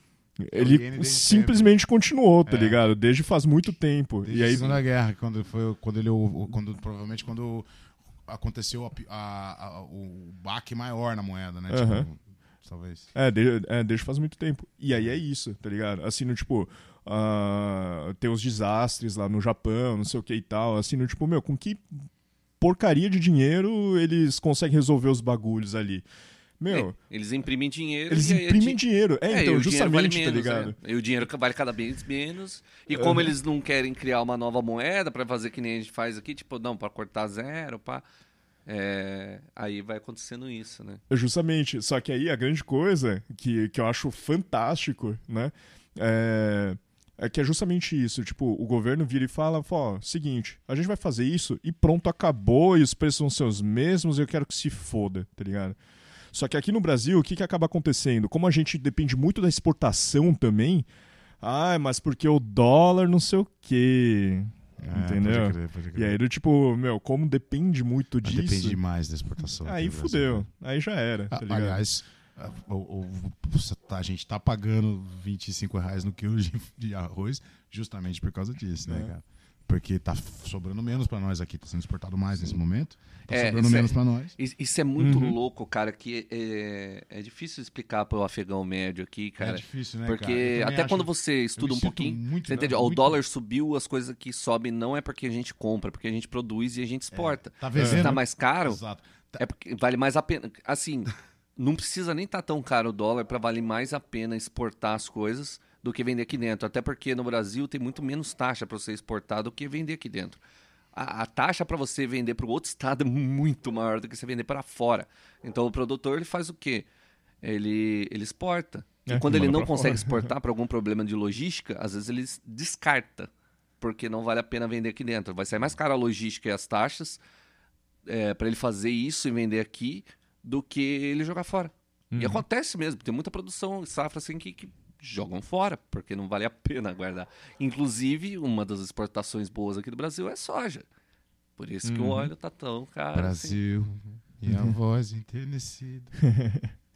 Ele Iene desde simplesmente continuou, tá É. ligado? Desde faz muito tempo. Desde e aí a Segunda Guerra, quando foi quando ele quando provavelmente quando aconteceu a a- a- o baque maior na moeda, né? Tipo, talvez. É, de- é, desde faz muito tempo. E aí é isso, tá ligado? Assim, no tipo, ah, tem os desastres lá no Japão, não sei o que e tal. Assim, no tipo, meu, com que porcaria de dinheiro eles conseguem resolver os bagulhos ali? Meu, É, eles imprimem dinheiro. eles a imprimem di- dinheiro. É, É, então, dinheiro vale justamente, tá menos, ligado? é. E o dinheiro vale cada vez menos. E como eles não querem criar uma nova moeda pra fazer que nem a gente faz aqui, tipo, não, pra cortar zero, pá. É, aí vai acontecendo isso, né? Justamente. Só que aí a grande coisa que, que eu acho fantástico, né? É, é que é justamente isso. Tipo, o governo vira e fala: ó, seguinte, a gente vai fazer isso e pronto, acabou, e os preços vão ser os mesmos, e eu quero que se foda, tá ligado? Só que aqui no Brasil, o que, que acaba acontecendo? Como a gente depende muito da exportação também, ah, mas porque o dólar não sei o quê. É, Entendeu? Pode crer, pode E crer. aí, do tipo, meu, como depende muito Mas disso. depende demais da exportação. Aí fudeu. Brasil. Aí já era. Tá? Aliás, tá- a gente tá pagando 25 reais no quilo de, de arroz justamente por causa disso, né, É. cara? Porque tá sobrando menos pra nós aqui, tá sendo exportado mais nesse momento. Tá É, sobrando é- menos pra nós. Is- Isso é muito Uhum. louco, cara, que é, é difícil explicar pro afegão médio aqui, é cara. difícil, né, porque até acho- quando você estuda um pouquinho, muito- você entende? O muito- dólar subiu, as coisas que sobem não é porque a gente compra, é porque a gente produz e a gente exporta. Tá Se vendendo? tá mais caro, Exato. Tá- é porque vale mais a pena. Assim, não precisa nem estar tá tão caro o dólar para valer mais a pena exportar as coisas do que vender aqui dentro. Até porque no Brasil tem muito menos taxa para você exportar do que vender aqui dentro. A, a taxa para você vender para o outro estado é muito maior do que você vender para fora. Então o produtor ele faz o quê? Ele, ele exporta. E é, quando ele não consegue fora. exportar por algum problema de logística, às vezes ele descarta, porque não vale a pena vender aqui dentro. Vai sair mais caro a logística e as taxas é, para ele fazer isso e vender aqui do que ele jogar fora. Uhum. E acontece mesmo, tem muita produção safra assim que, que jogam fora, porque não vale a pena guardar. Inclusive, uma das exportações boas aqui do Brasil é soja. Por isso que o uhum. óleo tá tão caro. Assim. Brasil assim. e a voz enternecida.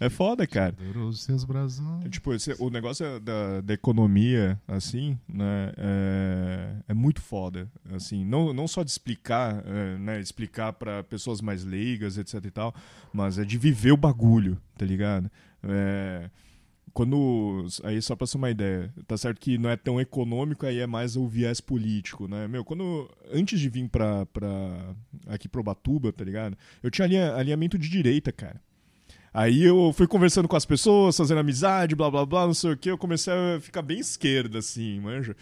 É foda, cara. Os seus brasões. Tipo, esse, o negócio da, da economia, assim, né, é, é, muito foda. Assim, não, não só de explicar, é, né, explicar para pessoas mais leigas, etc e tal, mas é de viver o bagulho, tá ligado? É, quando aí só para ser uma ideia, tá certo que não é tão econômico, aí é mais o viés político, né? Meu, quando antes de vir para para aqui pro Batuba, tá ligado? Eu tinha alinhamento de direita, cara. Aí eu fui conversando com as pessoas, fazendo amizade, blá blá blá, não sei o que, eu comecei a ficar bem esquerda, assim, manja.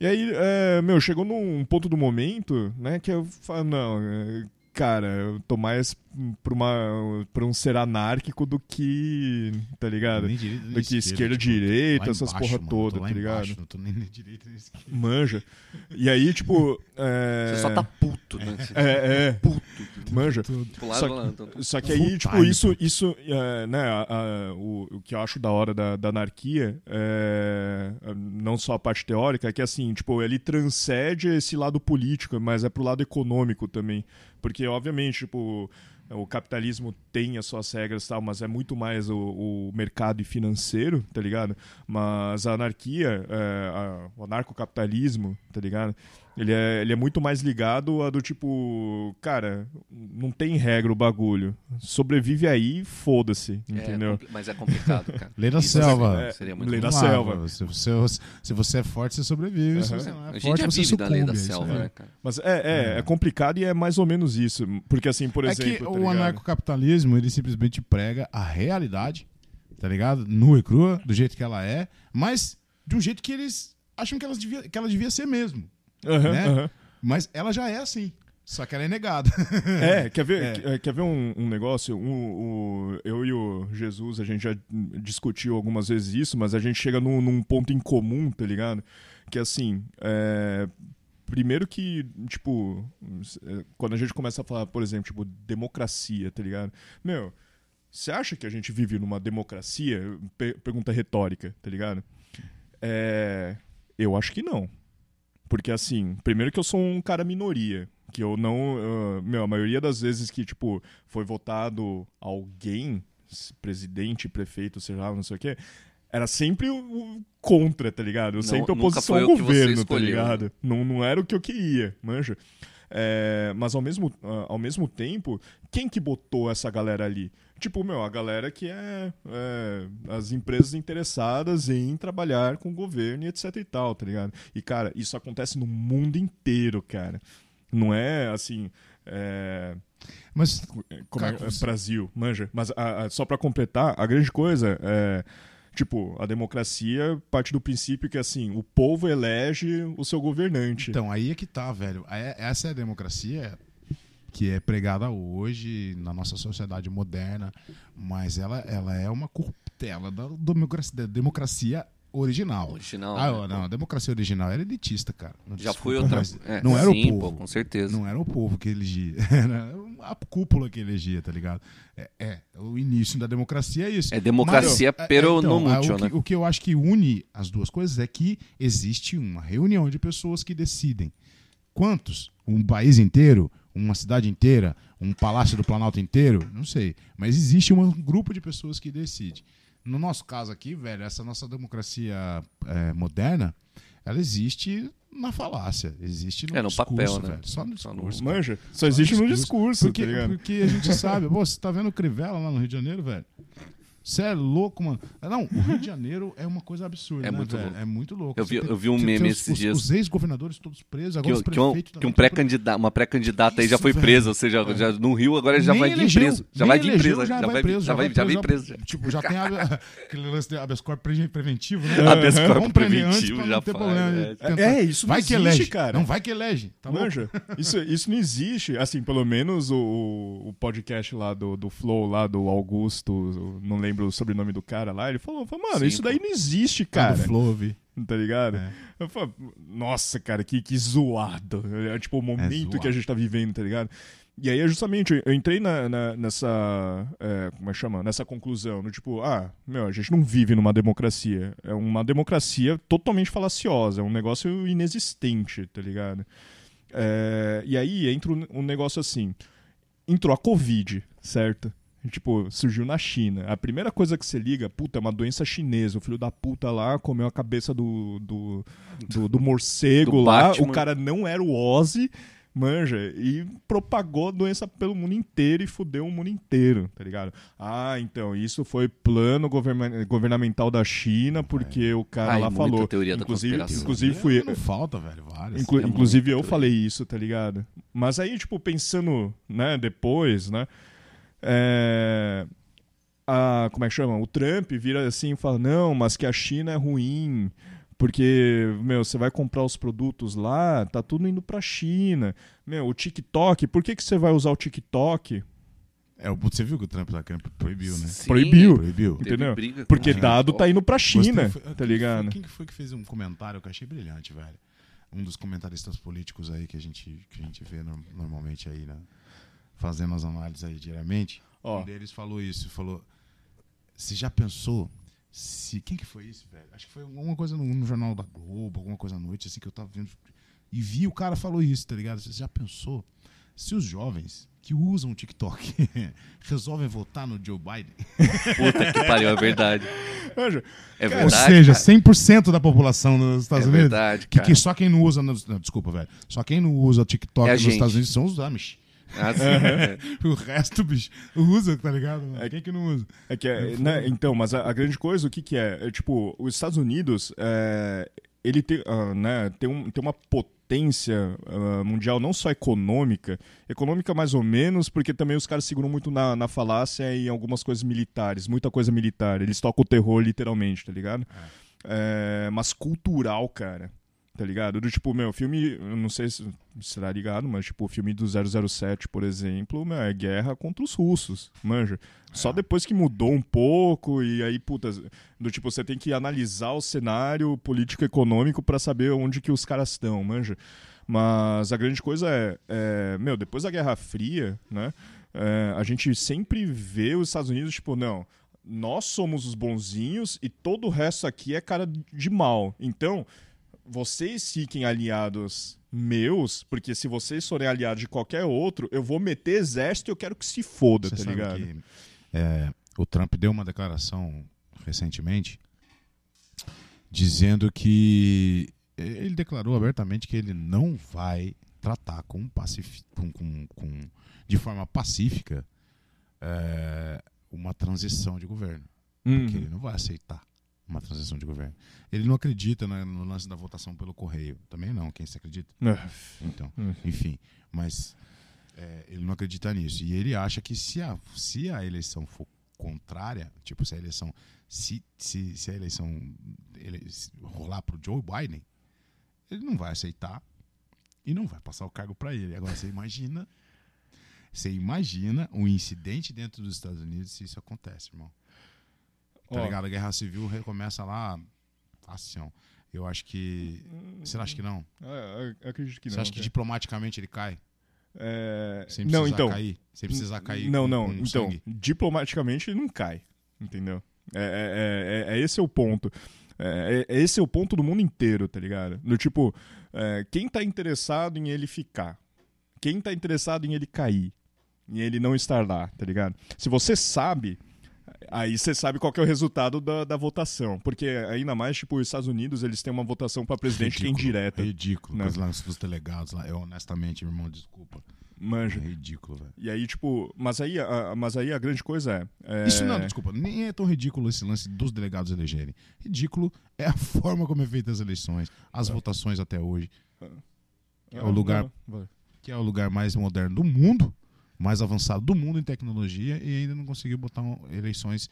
E aí, é, meu, chegou num ponto do momento, né, que eu falo, não, é, cara, eu tô mais pra, uma, pra um ser anárquico do que, tá ligado? Nem direita, nem do que esquerda, tipo, direita, essas embaixo, porra mano, toda, tá ligado? Embaixo, não tô nem na direita nem esquerda. Manja. E aí, tipo. É... Você só tá puto, né? É, é. Puto. Manja. Só, só que aí, tipo, isso, isso é, né, a, a, o, o que eu acho da hora da, da anarquia, é, não só a parte teórica, é que assim, tipo, ele transcende esse lado político, mas é pro lado econômico também. Porque, obviamente, tipo o capitalismo tem as suas regras tal, mas é muito mais o, o mercado e financeiro, tá ligado? Mas a anarquia, é, a, o anarcocapitalismo, tá ligado? Ele é, ele é muito mais ligado a do tipo, cara, não tem regra o bagulho. Sobrevive aí, foda-se, é, entendeu? É, mas é complicado, cara. Lei da Isso selva. É, seria muito lei da selva. Se você, se você é forte, você sobrevive. Uhum. Se você não é a forte, gente você vive da lei da selva, né, cara? Mas é, é, é, complicado e é mais ou menos isso. Porque assim, por exemplo... É que tá o anarcocapitalismo, ele simplesmente prega a realidade, tá ligado? Nua e crua, do jeito que ela é, mas de um jeito que eles acham que ela devia, que ela devia ser mesmo. Uhum, né? uhum. Mas ela já é assim. Só que ela é negada. é, quer ver, é. Quer ver um, um negócio? Um, um, eu e o Jesus, a gente já discutiu algumas vezes isso, mas a gente chega num, num ponto em comum, tá ligado? Que assim, é, primeiro que, tipo, quando a gente começa a falar, por exemplo, tipo, democracia, tá ligado? Meu, você acha que a gente vive numa democracia? pergunta retórica, tá ligado? É, eu acho que não. Porque, assim, primeiro que eu sou um cara minoria. Que eu não. Uh, meu, a maioria das vezes que, tipo, foi votado alguém, presidente, prefeito, sei lá, não sei o quê, era sempre o, contra, tá ligado? Eu sempre oposição ao governo, tá ligado? Não, não era o que eu queria, manja. É, mas ao mesmo, uh, ao mesmo tempo, quem que botou essa galera ali? Tipo, meu, a galera que é, é, as empresas interessadas em trabalhar com o governo e etc e tal, tá ligado? E, cara, isso acontece no mundo inteiro, cara. Não é assim. É... Mas. Como é, Brasil, manja. Mas a, a, só para completar, a grande coisa é. Tipo, a democracia parte do princípio que, assim, o povo elege o seu governante. Então, aí é que tá, velho. É, essa é a democracia que é pregada hoje na nossa sociedade moderna, mas ela, ela é uma cortela da democracia, da democracia original. Original. Ah, né? não, a democracia original era elitista, cara. Não, Já desculpa, foi outra. É, não era sim, o povo. Pô, com certeza. Não era o povo que elegia. Era a cúpula que elegia, tá ligado? É, é o início da democracia é isso. É democracia, Mas, pero é, então, no mucho, o que, né? O que eu acho que une as duas coisas é que existe uma reunião de pessoas que decidem. Quantos? Um país inteiro? Uma cidade inteira, um palácio do Planalto inteiro, não sei. Mas existe um grupo de pessoas que decide. No nosso caso aqui, velho, essa nossa democracia é, moderna, ela existe na falácia, existe no, é, no discurso, papel, né? velho. Só no discurso. Só Manja, só existe no discurso, porque, tá porque a gente sabe, pô, você tá vendo Crivella lá no Rio de Janeiro, velho? Você é louco, mano. Não, o Rio de Janeiro é uma coisa absurda, É né, muito louco. É muito louco. Eu vi- tem- eu vi um meme os- esses os- dias. Os ex-governadores todos presos, Que, agora os um- que um, prefeitos que um pré-candidata, uma pré-candidata aí já foi presa, ou seja, já, no Rio agora já Nem vai elegeu, preso. Já vai vir elegeu, preso, já vai preso, já vai já vem preso. já. Tipo, já tem a- aquele lance de habeas corpus pre- preventivo, né? Habeas corpus prender antes preventivo já faz, problema. é. Tentar- É, isso não vai que existe, elege. cara. Não, vai que elege. Tá bom? Manja, isso, isso não existe. Assim, pelo menos o, o podcast lá do, do Flow, lá do Augusto, não lembro o sobrenome do cara lá, ele falou, falou, mano, Sim, isso daí não existe, Cara, do vi. Tá ligado? É. Eu falo, nossa, cara, que, que zoado. É tipo o momento zoado. que a gente tá vivendo, tá ligado? E aí é justamente, eu entrei na, na- nessa. é, como é que chama? Nessa conclusão, no tipo, ah, meu, a gente não vive numa democracia. É uma democracia totalmente falaciosa, é um negócio inexistente, tá ligado? É, e aí entra um, um negócio assim. Entrou a Covid, certo? Tipo, surgiu na China. A primeira coisa que você liga, puta, é uma doença chinesa. O filho da puta lá comeu a cabeça do, do, do, do morcego Do lá. Batman. O cara não era o Ozzy, manja. E propagou a doença pelo mundo inteiro e fudeu o mundo inteiro, tá ligado? Ah, então, isso foi plano governa- governamental da China, porque o cara Ai, lá falou. teoria da inclusive, conspiração. inclusive fui, Não falta, velho, várias. Inclu- É inclusive eu muito falei isso, tá ligado? Mas aí, tipo, pensando, né, depois, né? É, a, como é que chama? O Trump vira assim e fala, não, mas que a China é ruim, porque, meu, você vai comprar os produtos lá, tá tudo indo pra China. Meu, o TikTok, por que, que você vai usar o TikTok? É, o- você viu que o Trump tá querendo proibiu, né? Sim, Proibiu. Proibiu. entendeu? Porque dado tá indo pra China, foi- tá quem ligado? foi- Quem que foi que fez um comentário que eu achei brilhante, velho? Um dos comentaristas políticos aí que a gente, que a gente vê no- normalmente aí, né? Fazendo as análises aí diariamente. Ó. Um deles falou isso, falou. Você já pensou se. Quem que foi isso, velho? Acho que foi alguma coisa no, no jornal da Globo, alguma coisa à noite, assim, que eu tava vendo. E vi o cara falou isso, tá ligado? Você já pensou se os jovens que usam o TikTok resolvem votar no Joe Biden? Puta que pariu, é verdade. É Ou verdade. seja, cara. 100% da população nos Estados É Unidos. verdade, Que, cara. que só quem não usa. desculpa, velho. Só quem não usa TikTok É a nos gente. Estados Unidos são os Amish. Ah, sim, é. O resto, bicho, usa, tá ligado? É quem que não usa? É que é, né, então, mas a, a grande coisa, o que que é? É, tipo, os Estados Unidos, é, ele tem, ah, né, tem, um, tem uma potência ah, mundial não só econômica, econômica mais ou menos, porque também os caras seguram muito na, na falácia e em algumas coisas militares, muita coisa militar. Eles tocam o terror literalmente, tá ligado? É, mas cultural, cara. Tá ligado? Do tipo, meu, filme, não sei se será ligado, mas tipo, o filme do 007, por exemplo, meu, é guerra contra os russos, manja. Só depois que mudou um pouco e aí, puta, do tipo, você tem que analisar o cenário político-econômico pra saber onde que os caras estão, manja. Mas a grande coisa é, é, meu, depois da Guerra Fria, né, é, a gente sempre vê os Estados Unidos, tipo, não, nós somos os bonzinhos e todo o resto aqui é cara de mal. Então, vocês fiquem aliados meus, porque se vocês forem aliados de qualquer outro, eu vou meter exército e eu quero que se foda, Você tá ligado? que é, o Trump deu uma declaração recentemente dizendo que ele declarou abertamente que ele não vai tratar com, pacif com, com, com de forma pacífica é, uma transição de governo. Uhum. que ele não vai aceitar uma transição de governo. Ele não acredita na- no lance da votação pelo correio. Também não, quem se acredita? É. Então, Hum. enfim, mas é, ele não acredita nisso. E ele acha que se a, se a eleição for contrária, tipo, se a eleição se, se, se a eleição ele, se rolar pro Joe Biden, ele não vai aceitar e não vai passar o cargo para ele. Agora você imagina, você imagina um incidente dentro dos Estados Unidos se isso acontece, irmão. Tá Ó, ligado? A guerra civil recomeça lá, ação. Eu acho que. Você acha que não? é, eu acredito que Você não. acha que cara. diplomaticamente ele cai? É, Sem Não, então. cair? Sem precisar cair Não, com- não. com então, sangue? diplomaticamente ele não cai. Entendeu? É, é, é, é- é esse é o ponto. É, é- esse é o ponto do mundo inteiro, tá ligado? Do tipo, quem tá interessado em ele ficar? Quem tá interessado em ele cair? Em ele não estar lá, tá ligado? Se você sabe, Aí você sabe qual é o resultado da, da votação. Porque ainda mais, tipo, os Estados Unidos, eles têm uma votação para presidente que é Ridículo, indireta. Ridículo. Né? Lances dos delegados lá. Eu, honestamente, meu irmão, desculpa. É Manja. ridículo, velho. E aí, tipo, mas aí, a, mas aí a grande coisa é. é- Isso não, desculpa, nem é tão ridículo esse lance dos delegados elegerem. Ridículo é a forma como é feita as eleições, as votações até hoje, é o lugar- Não, vai. que é o lugar mais moderno do mundo, mais avançado do mundo em tecnologia e ainda não conseguiu botar eleições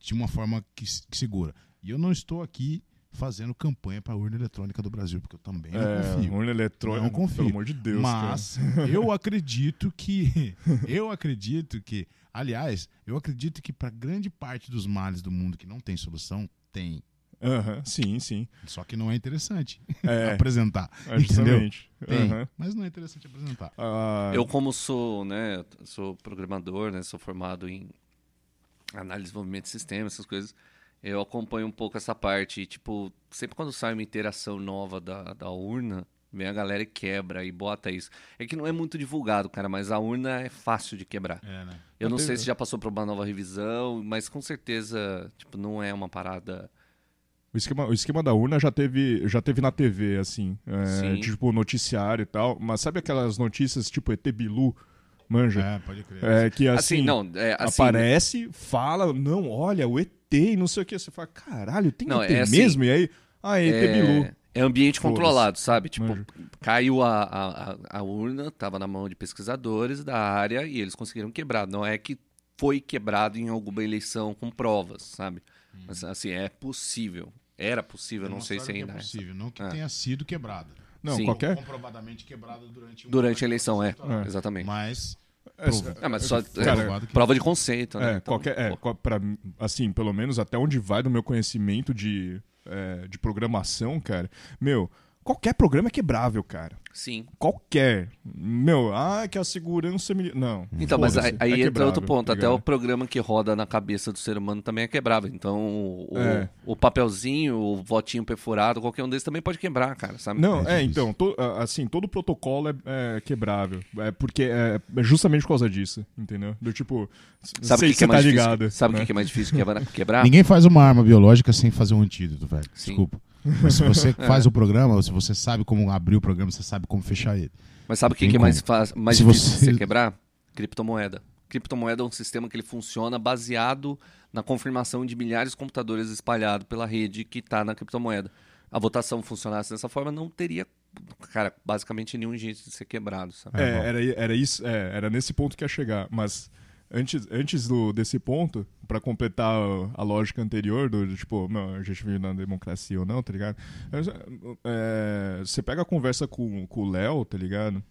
de uma forma que, que segura. E eu não estou aqui fazendo campanha para a urna eletrônica do Brasil, porque eu também não É, confio. urna eletrônica, Não confio. pelo amor de Deus, Mas eu acredito que. Eu acredito que. Aliás, eu acredito que para grande parte dos males do mundo que não tem solução, tem. Aham, sim, sim. Só que não é interessante É, apresentar. é Entendeu? justamente. Aham. mas não é interessante apresentar. Ah, Eu, como sou, né, sou programador, né, sou formado em análise de desenvolvimento de sistemas, essas coisas, eu acompanho um pouco essa parte. E, tipo, sempre quando sai uma interação nova da, da urna, vem a galera e quebra e bota isso. É que não é muito divulgado, cara, mas a urna é fácil de quebrar. É, né? Eu não Até- sei se já passou por uma nova revisão, mas com certeza, tipo, não é uma parada. O esquema, o esquema da urna já teve, já teve na TV, assim. é, tipo, noticiário e tal. Mas sabe aquelas notícias tipo ET Bilu? Manja? É, pode crer. É, que Assim, assim, não, é assim. aparece, fala, não, olha, o ET e não sei o que. Você fala, caralho, tem Não, ET é assim, mesmo? E aí, ah, é ET Bilu. É, é ambiente controlado, sabe? Tipo, Manja. caiu a, a, a- a urna, tava na mão de pesquisadores da área e eles conseguiram quebrar. Não é que foi quebrado em alguma eleição com provas, sabe? Mas assim, é possível. Era possível, não sei se que ainda é é. possível, não que É. tenha sido quebrada. Não, Sim. qualquer. Comprovadamente quebrada durante Durante a eleição, é. eleitoral. Exatamente. Mas É, Prova- É, mas só é, Cara, prova de conceito, né? É, Então, qualquer, é, pra, assim, pelo menos até onde vai do meu conhecimento de, é, de programação, cara. Meu, qualquer programa é quebrável, cara. Sim. Qualquer. Meu, ah, que a segurança. mili- Não. Então, mas aí, aí é entra quebrável, outro ponto. tá Até o programa que roda na cabeça do ser humano também é quebrável. Então, o, É. o papelzinho, o votinho perfurado, qualquer um desses também pode quebrar, cara, sabe? Não, É é, então, to- assim, todo protocolo é, é quebrável. É porque é, é justamente por causa disso, entendeu? Do tipo, Sabe que, que você é mais tá ligado. Sabe o né? que é mais difícil quebrar? quebrar? Ninguém faz uma arma biológica sem fazer um antídoto, velho. Sim. Desculpa. Mas se você É. faz o programa, ou se você sabe como abrir o programa, você sabe como fechar ele. Mas sabe o que, que é mais, fácil, mais Se difícil você- de você quebrar? Criptomoeda. Criptomoeda é um sistema que ele funciona baseado na confirmação de milhares de computadores espalhados pela rede que está na criptomoeda. A votação funcionasse dessa forma, não teria, cara, basicamente nenhum jeito de ser quebrado, sabe? É, era, era isso, é, era nesse ponto que ia chegar. Mas antes, antes do, desse ponto, pra completar a, a lógica anterior, do, tipo, não, a gente vive na democracia ou não, tá ligado? É, você pega a conversa com, com o Léo, tá ligado?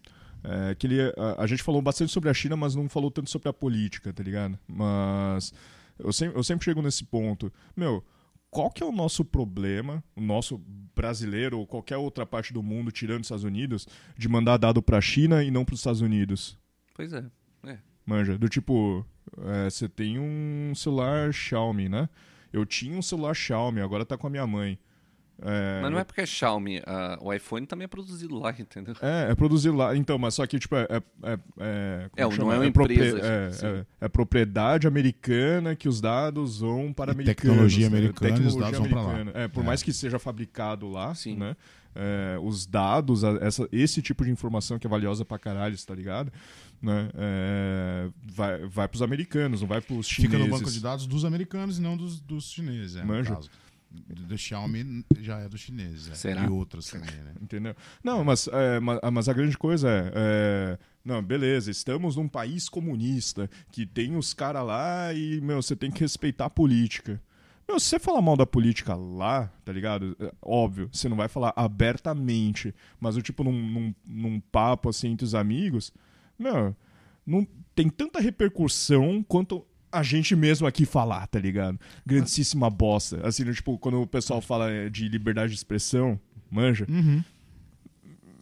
É, que ele, a, a gente falou bastante sobre a China, mas não falou tanto sobre a política, tá ligado? Mas eu sempre, eu sempre chego nesse ponto. Meu, qual que é o nosso problema, o nosso brasileiro ou qualquer outra parte do mundo, tirando os Estados Unidos, de mandar dado pra China e não pros Estados Unidos? Pois é. Manja, do tipo, é, você tem um celular Xiaomi, né? Eu tinha um celular Xiaomi, agora tá com a minha mãe. É, Mas não é porque é Xiaomi, ah, o iPhone também é produzido lá, entendeu? É, é produzido lá. Então, mas só que, tipo, é. É, é, é, É, não é uma proprie- empresa, É, é- é propriedade americana que os dados vão para E americanos. tecnologia né? americana e os Tecnologia dados vão pra lá. americana. É, por É. mais que seja fabricado lá, Sim. né? é, os dados, a- essa, esse tipo de informação que é valiosa pra caralho, tá ligado? Né? É, vai, vai pros americanos, não vai pros chineses. Fica no banco de dados dos americanos e não dos, dos chineses, é, caso. Do, do Xiaomi já é dos chineses. é. Será? E outros também, né? Entendeu? Não, mas, é, ma- mas a grande coisa é, é, Não, beleza, estamos num país comunista que tem os caras lá e, meu, você tem que respeitar a política. Meu, se você falar mal da política lá, tá ligado? É, óbvio, você não vai falar abertamente, mas o tipo num, num, num papo assim entre os amigos, meu, não tem tanta repercussão quanto a gente mesmo aqui falar, tá ligado? Grandíssima bosta. Assim, tipo, quando o pessoal fala é, de liberdade de expressão, manja. Uhum.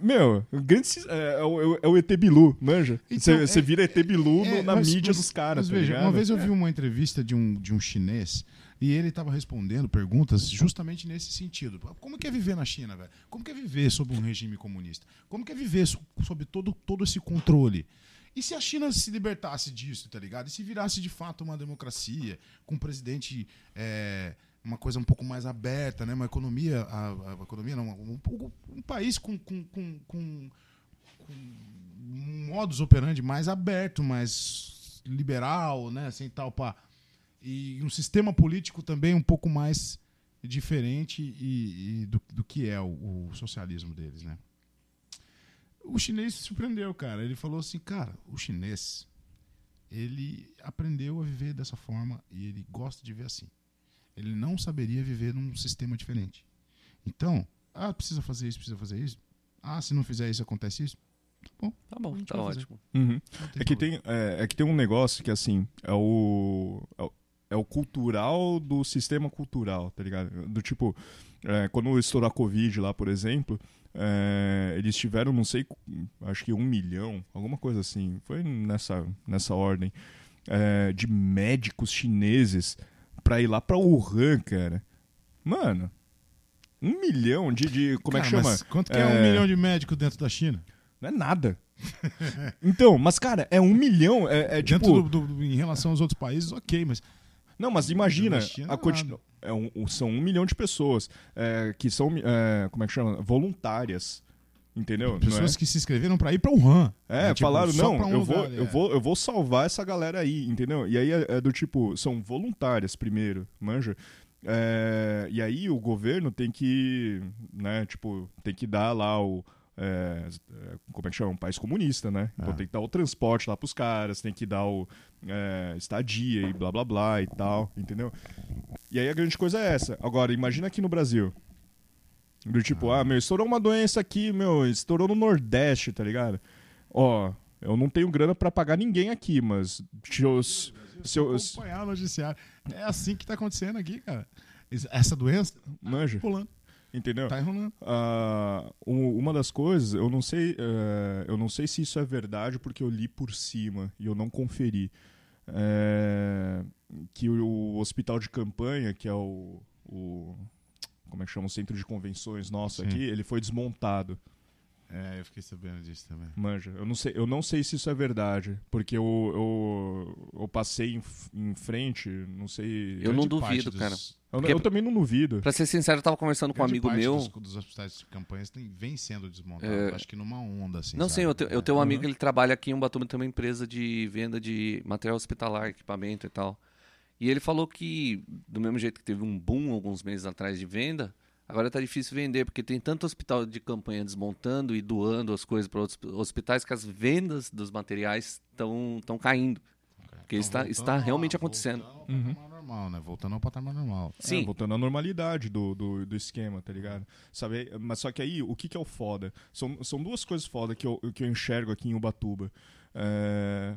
Meu, grande, é, é o- é o ET Bilu, manja? Então, Você é- vira ET Bilu É, na mas- mídia mas- dos caras, tá veja, ligado? uma vez eu vi uma entrevista de um, de um chinês e ele estava respondendo perguntas justamente nesse sentido. Como que é viver na China, velho? Como que é viver sob um regime comunista? Como que é viver so- sob todo, todo esse controle? E se a China se libertasse disso, tá ligado? E se virasse de fato uma democracia, com um presidente. é, uma coisa um pouco mais aberta, né? Uma economia. A, a economia não, um, um- um país com, com, com, com, com um modus operandi mais aberto, mais liberal, né? Assim, tal, pá. E um sistema político também um pouco mais diferente e, e do, do que é o, o socialismo deles, né? O chinês se surpreendeu, cara. Ele falou assim, cara, o chinês, ele aprendeu a viver dessa forma e ele gosta de viver assim. Ele não saberia viver num sistema diferente. Então, ah, precisa fazer isso, precisa fazer isso. Ah, se não fizer isso, acontece isso. Tá bom. Tá bom, tá ótimo. Uhum. É que, problema. tem, é, é que tem um negócio que, assim, é o, é o, cultural do sistema cultural, tá ligado? Do tipo, é, quando estourou a Covid lá, por exemplo, é, eles tiveram, não sei, acho que um milhão, alguma coisa assim, foi nessa, nessa ordem, é, de médicos chineses pra ir lá pra Wuhan, cara. Mano, um milhão de, de como é que Cara, chama? quanto que é... um É. milhão de médicos dentro da China? Não é nada. então, mas cara, é um milhão, é, é tipo... do, do- em relação aos outros países, ok, mas Não, mas imagina, a quanti- é um- um- são um milhão de pessoas é, que são, é, como é que chama? Voluntárias. Entendeu? Pessoas é? que se inscreveram pra ir pra Wuhan. É, né? Tipo, falaram, não, um eu, vou, lugar, eu, é. vou, eu vou salvar essa galera aí, entendeu? E aí é, é do tipo, são voluntárias primeiro, manja? É, e aí o governo tem que, né, tipo, tem que dar lá o. é, é, como é que chama? Um país comunista, né? Então É. tem que dar o transporte lá pros caras, tem que dar o é, estadia e blá blá blá e tal, entendeu? E aí a grande coisa é essa. Agora, imagina aqui no Brasil. Do tipo, ah, meu, estourou uma doença aqui, meu, estourou no Nordeste, tá ligado? Ó, eu não tenho grana pra pagar ninguém aqui, mas se eu, se eu, se- acompanhar o noticiário. É assim que tá acontecendo aqui, cara. Essa doença manja, tá rolando, entendeu? tá enrolando. Ah, u- uma das coisas, eu não sei, eh, eu não sei se isso é verdade porque eu li por cima e eu não conferi. É, que o, o hospital de campanha, que é o, o- como é que chama, o centro de convenções nosso Sim. aqui, ele foi desmontado. É, eu fiquei sabendo disso também. Manja, eu não sei, eu não sei se isso é verdade, porque eu, eu, eu passei em, em frente, não sei. Eu não duvido, cara. eu, porque- eu também não duvido. Pra ser sincero, eu tava conversando com um amigo meu. Dos, dos hospitais de campanha vem sendo desmontado. É. Acho que numa onda, assim. Não, sabe? sim, eu, te, eu É. tenho um amigo que ele trabalha aqui em Ubatuba, tem uma empresa de venda de material hospitalar, equipamento e tal. E ele falou que, do mesmo jeito que teve um boom alguns meses atrás de venda, agora tá difícil vender, porque tem tanto hospital de campanha desmontando e doando as coisas para outros hospitais que as vendas dos materiais estão caindo. Porque Então, está, está lá, realmente acontecendo. Voltando ao patamar normal, né? Voltando ao patamar normal. É, Sim, voltando à normalidade do, do, do esquema, tá ligado? Sabe? Mas só que aí, o que, que é o foda? São, são duas coisas foda que eu, que eu enxergo aqui em Ubatuba. É,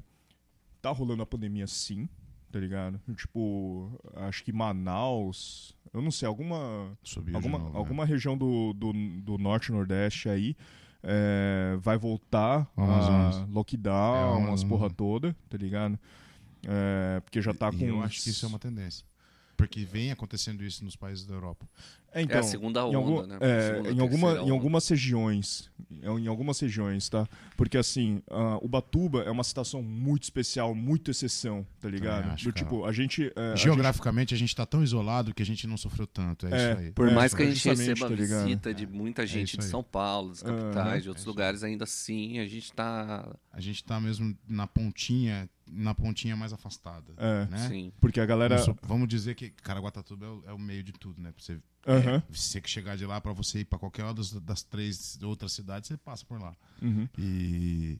Tá rolando a pandemia sim, tá ligado? Tipo, acho que Manaus, eu não sei, alguma. Subiu alguma, novo, né? alguma região do, do, do norte e nordeste aí é, vai voltar O a Amazonas. lockdown, É, umas Amazonas. porra toda, tá ligado? É, porque já tá E com. eu uns- acho que isso é uma tendência. Porque vem acontecendo isso nos países da Europa. É, é então, a segunda em, onda, algum- né? é, Segunda, em, alguma, terceira em onda. algumas regiões. Em algumas regiões, tá? Porque assim, ah, Ubatuba é uma situação muito especial, muito exceção, tá ligado? acho, Do tipo, a gente. é, a Geograficamente, a gente tá tão isolado que a gente não sofreu tanto. É, É, isso aí. Por É, mais que a gente receba tá visita de muita gente de. São Paulo, das capitais, de É outros lugares, ainda assim a gente tá. A gente tá mesmo na pontinha, na pontinha mais afastada. É. né? Sim. Porque a galera. Vamos dizer que Caraguatatuba é o, é o meio de tudo, né? Pra você, Aham. você que chegar de lá, pra você ir pra qualquer uma das, das três outras cidades, você passa por lá. Uhum. E,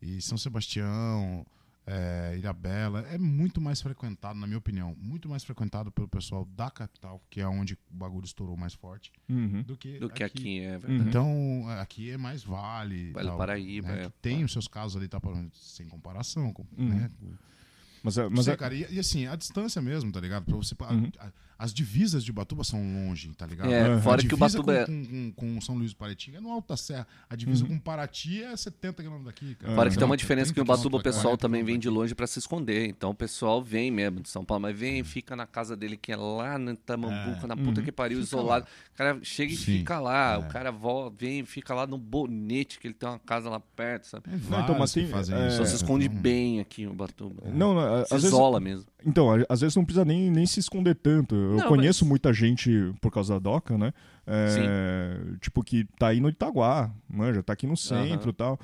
e São Sebastião, é, Ilhabela, é muito mais frequentado, na minha opinião, muito mais frequentado pelo pessoal da capital, que é onde o bagulho estourou mais forte, Uhum. do que, Do que aqui, é Uhum. verdade. Então, aqui é mais Vale. Vale tal, Paraíba, né, é. que tem os seus casos ali, tá, sem comparação. com- Uhum. né? Mas, é- mas sei, é- cara, e, e assim, a distância mesmo, tá ligado? Pra você, a- Uhum. a- as divisas de Ubatuba são longe, tá ligado? É, A fora que divisa Ubatuba é- com, com, com, com São Luís do Paraitinga é no Alto da Serra. A divisa Uhum. com Paraty é 70 quilômetros daqui, cara. Fora que tem uma diferença que o 30 Ubatuba o pessoal 40 também vem de longe pra se esconder. Então o pessoal vem mesmo de São Paulo, mas vem, fica na casa dele que é lá no Tamambuca, É. na puta Uhum. que pariu, Fica isolado. O cara chega e Sim, fica lá. é. O cara vo- vem e fica lá no bonete, que ele tem uma casa lá perto, sabe? Não, então, mas tem- fazem é, isso, Só se né? esconde bem aqui em Ubatuba. Não, não, Se às vezes, isola mesmo. Então, às vezes não precisa nem, nem se esconder tanto. Eu Não, conheço mas- muita gente por causa da DOCA, né? É, tipo, que tá aí no Itaguá, manja, tá aqui no centro e tal.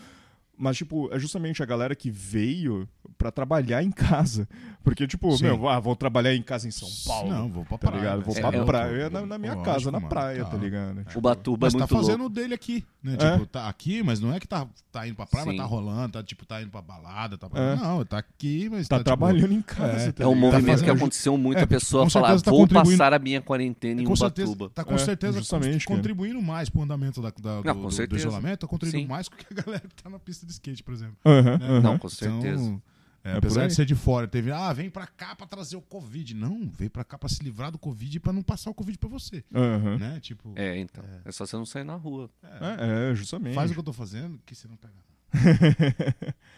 Mas, tipo, é justamente a galera que veio pra trabalhar em casa. Porque, tipo, Sim. meu, ah, vou trabalhar em casa em São Paulo. Não, vou pra tá praia. ligado? Vou né? pra É, é- praia na, na minha Lógico, casa, na mano, praia, tá. tá ligado? Ubatuba Mas é tá muito fazendo louco. o dele aqui, né? É. Tipo, tá aqui, mas não é que tá, tá indo pra praia, mas Sim. tá rolando, tá, tipo, tá indo pra balada, tá É. Não, tá aqui, mas Tá, tá, tipo, trabalhando em casa, é, tá É um movimento fazendo- que aconteceu muito, É, a pessoa falar, tá vou passar a minha quarentena em com certeza, Ubatuba. tá com É, certeza contribuindo mais pro andamento do, isolamento, tá contribuindo mais do que a galera que tá na pista de skate, por exemplo. Aham, né? aham. Não, com certeza. Então, é, É apesar de ser de fora, teve, ah, vem pra cá pra trazer o Covid. Não, veio pra cá pra se livrar do Covid e pra não passar o Covid pra você, Aham. né? Tipo, É, então. É só você não sair na rua. É, é, justamente. faz o que eu tô fazendo que você não pega nada.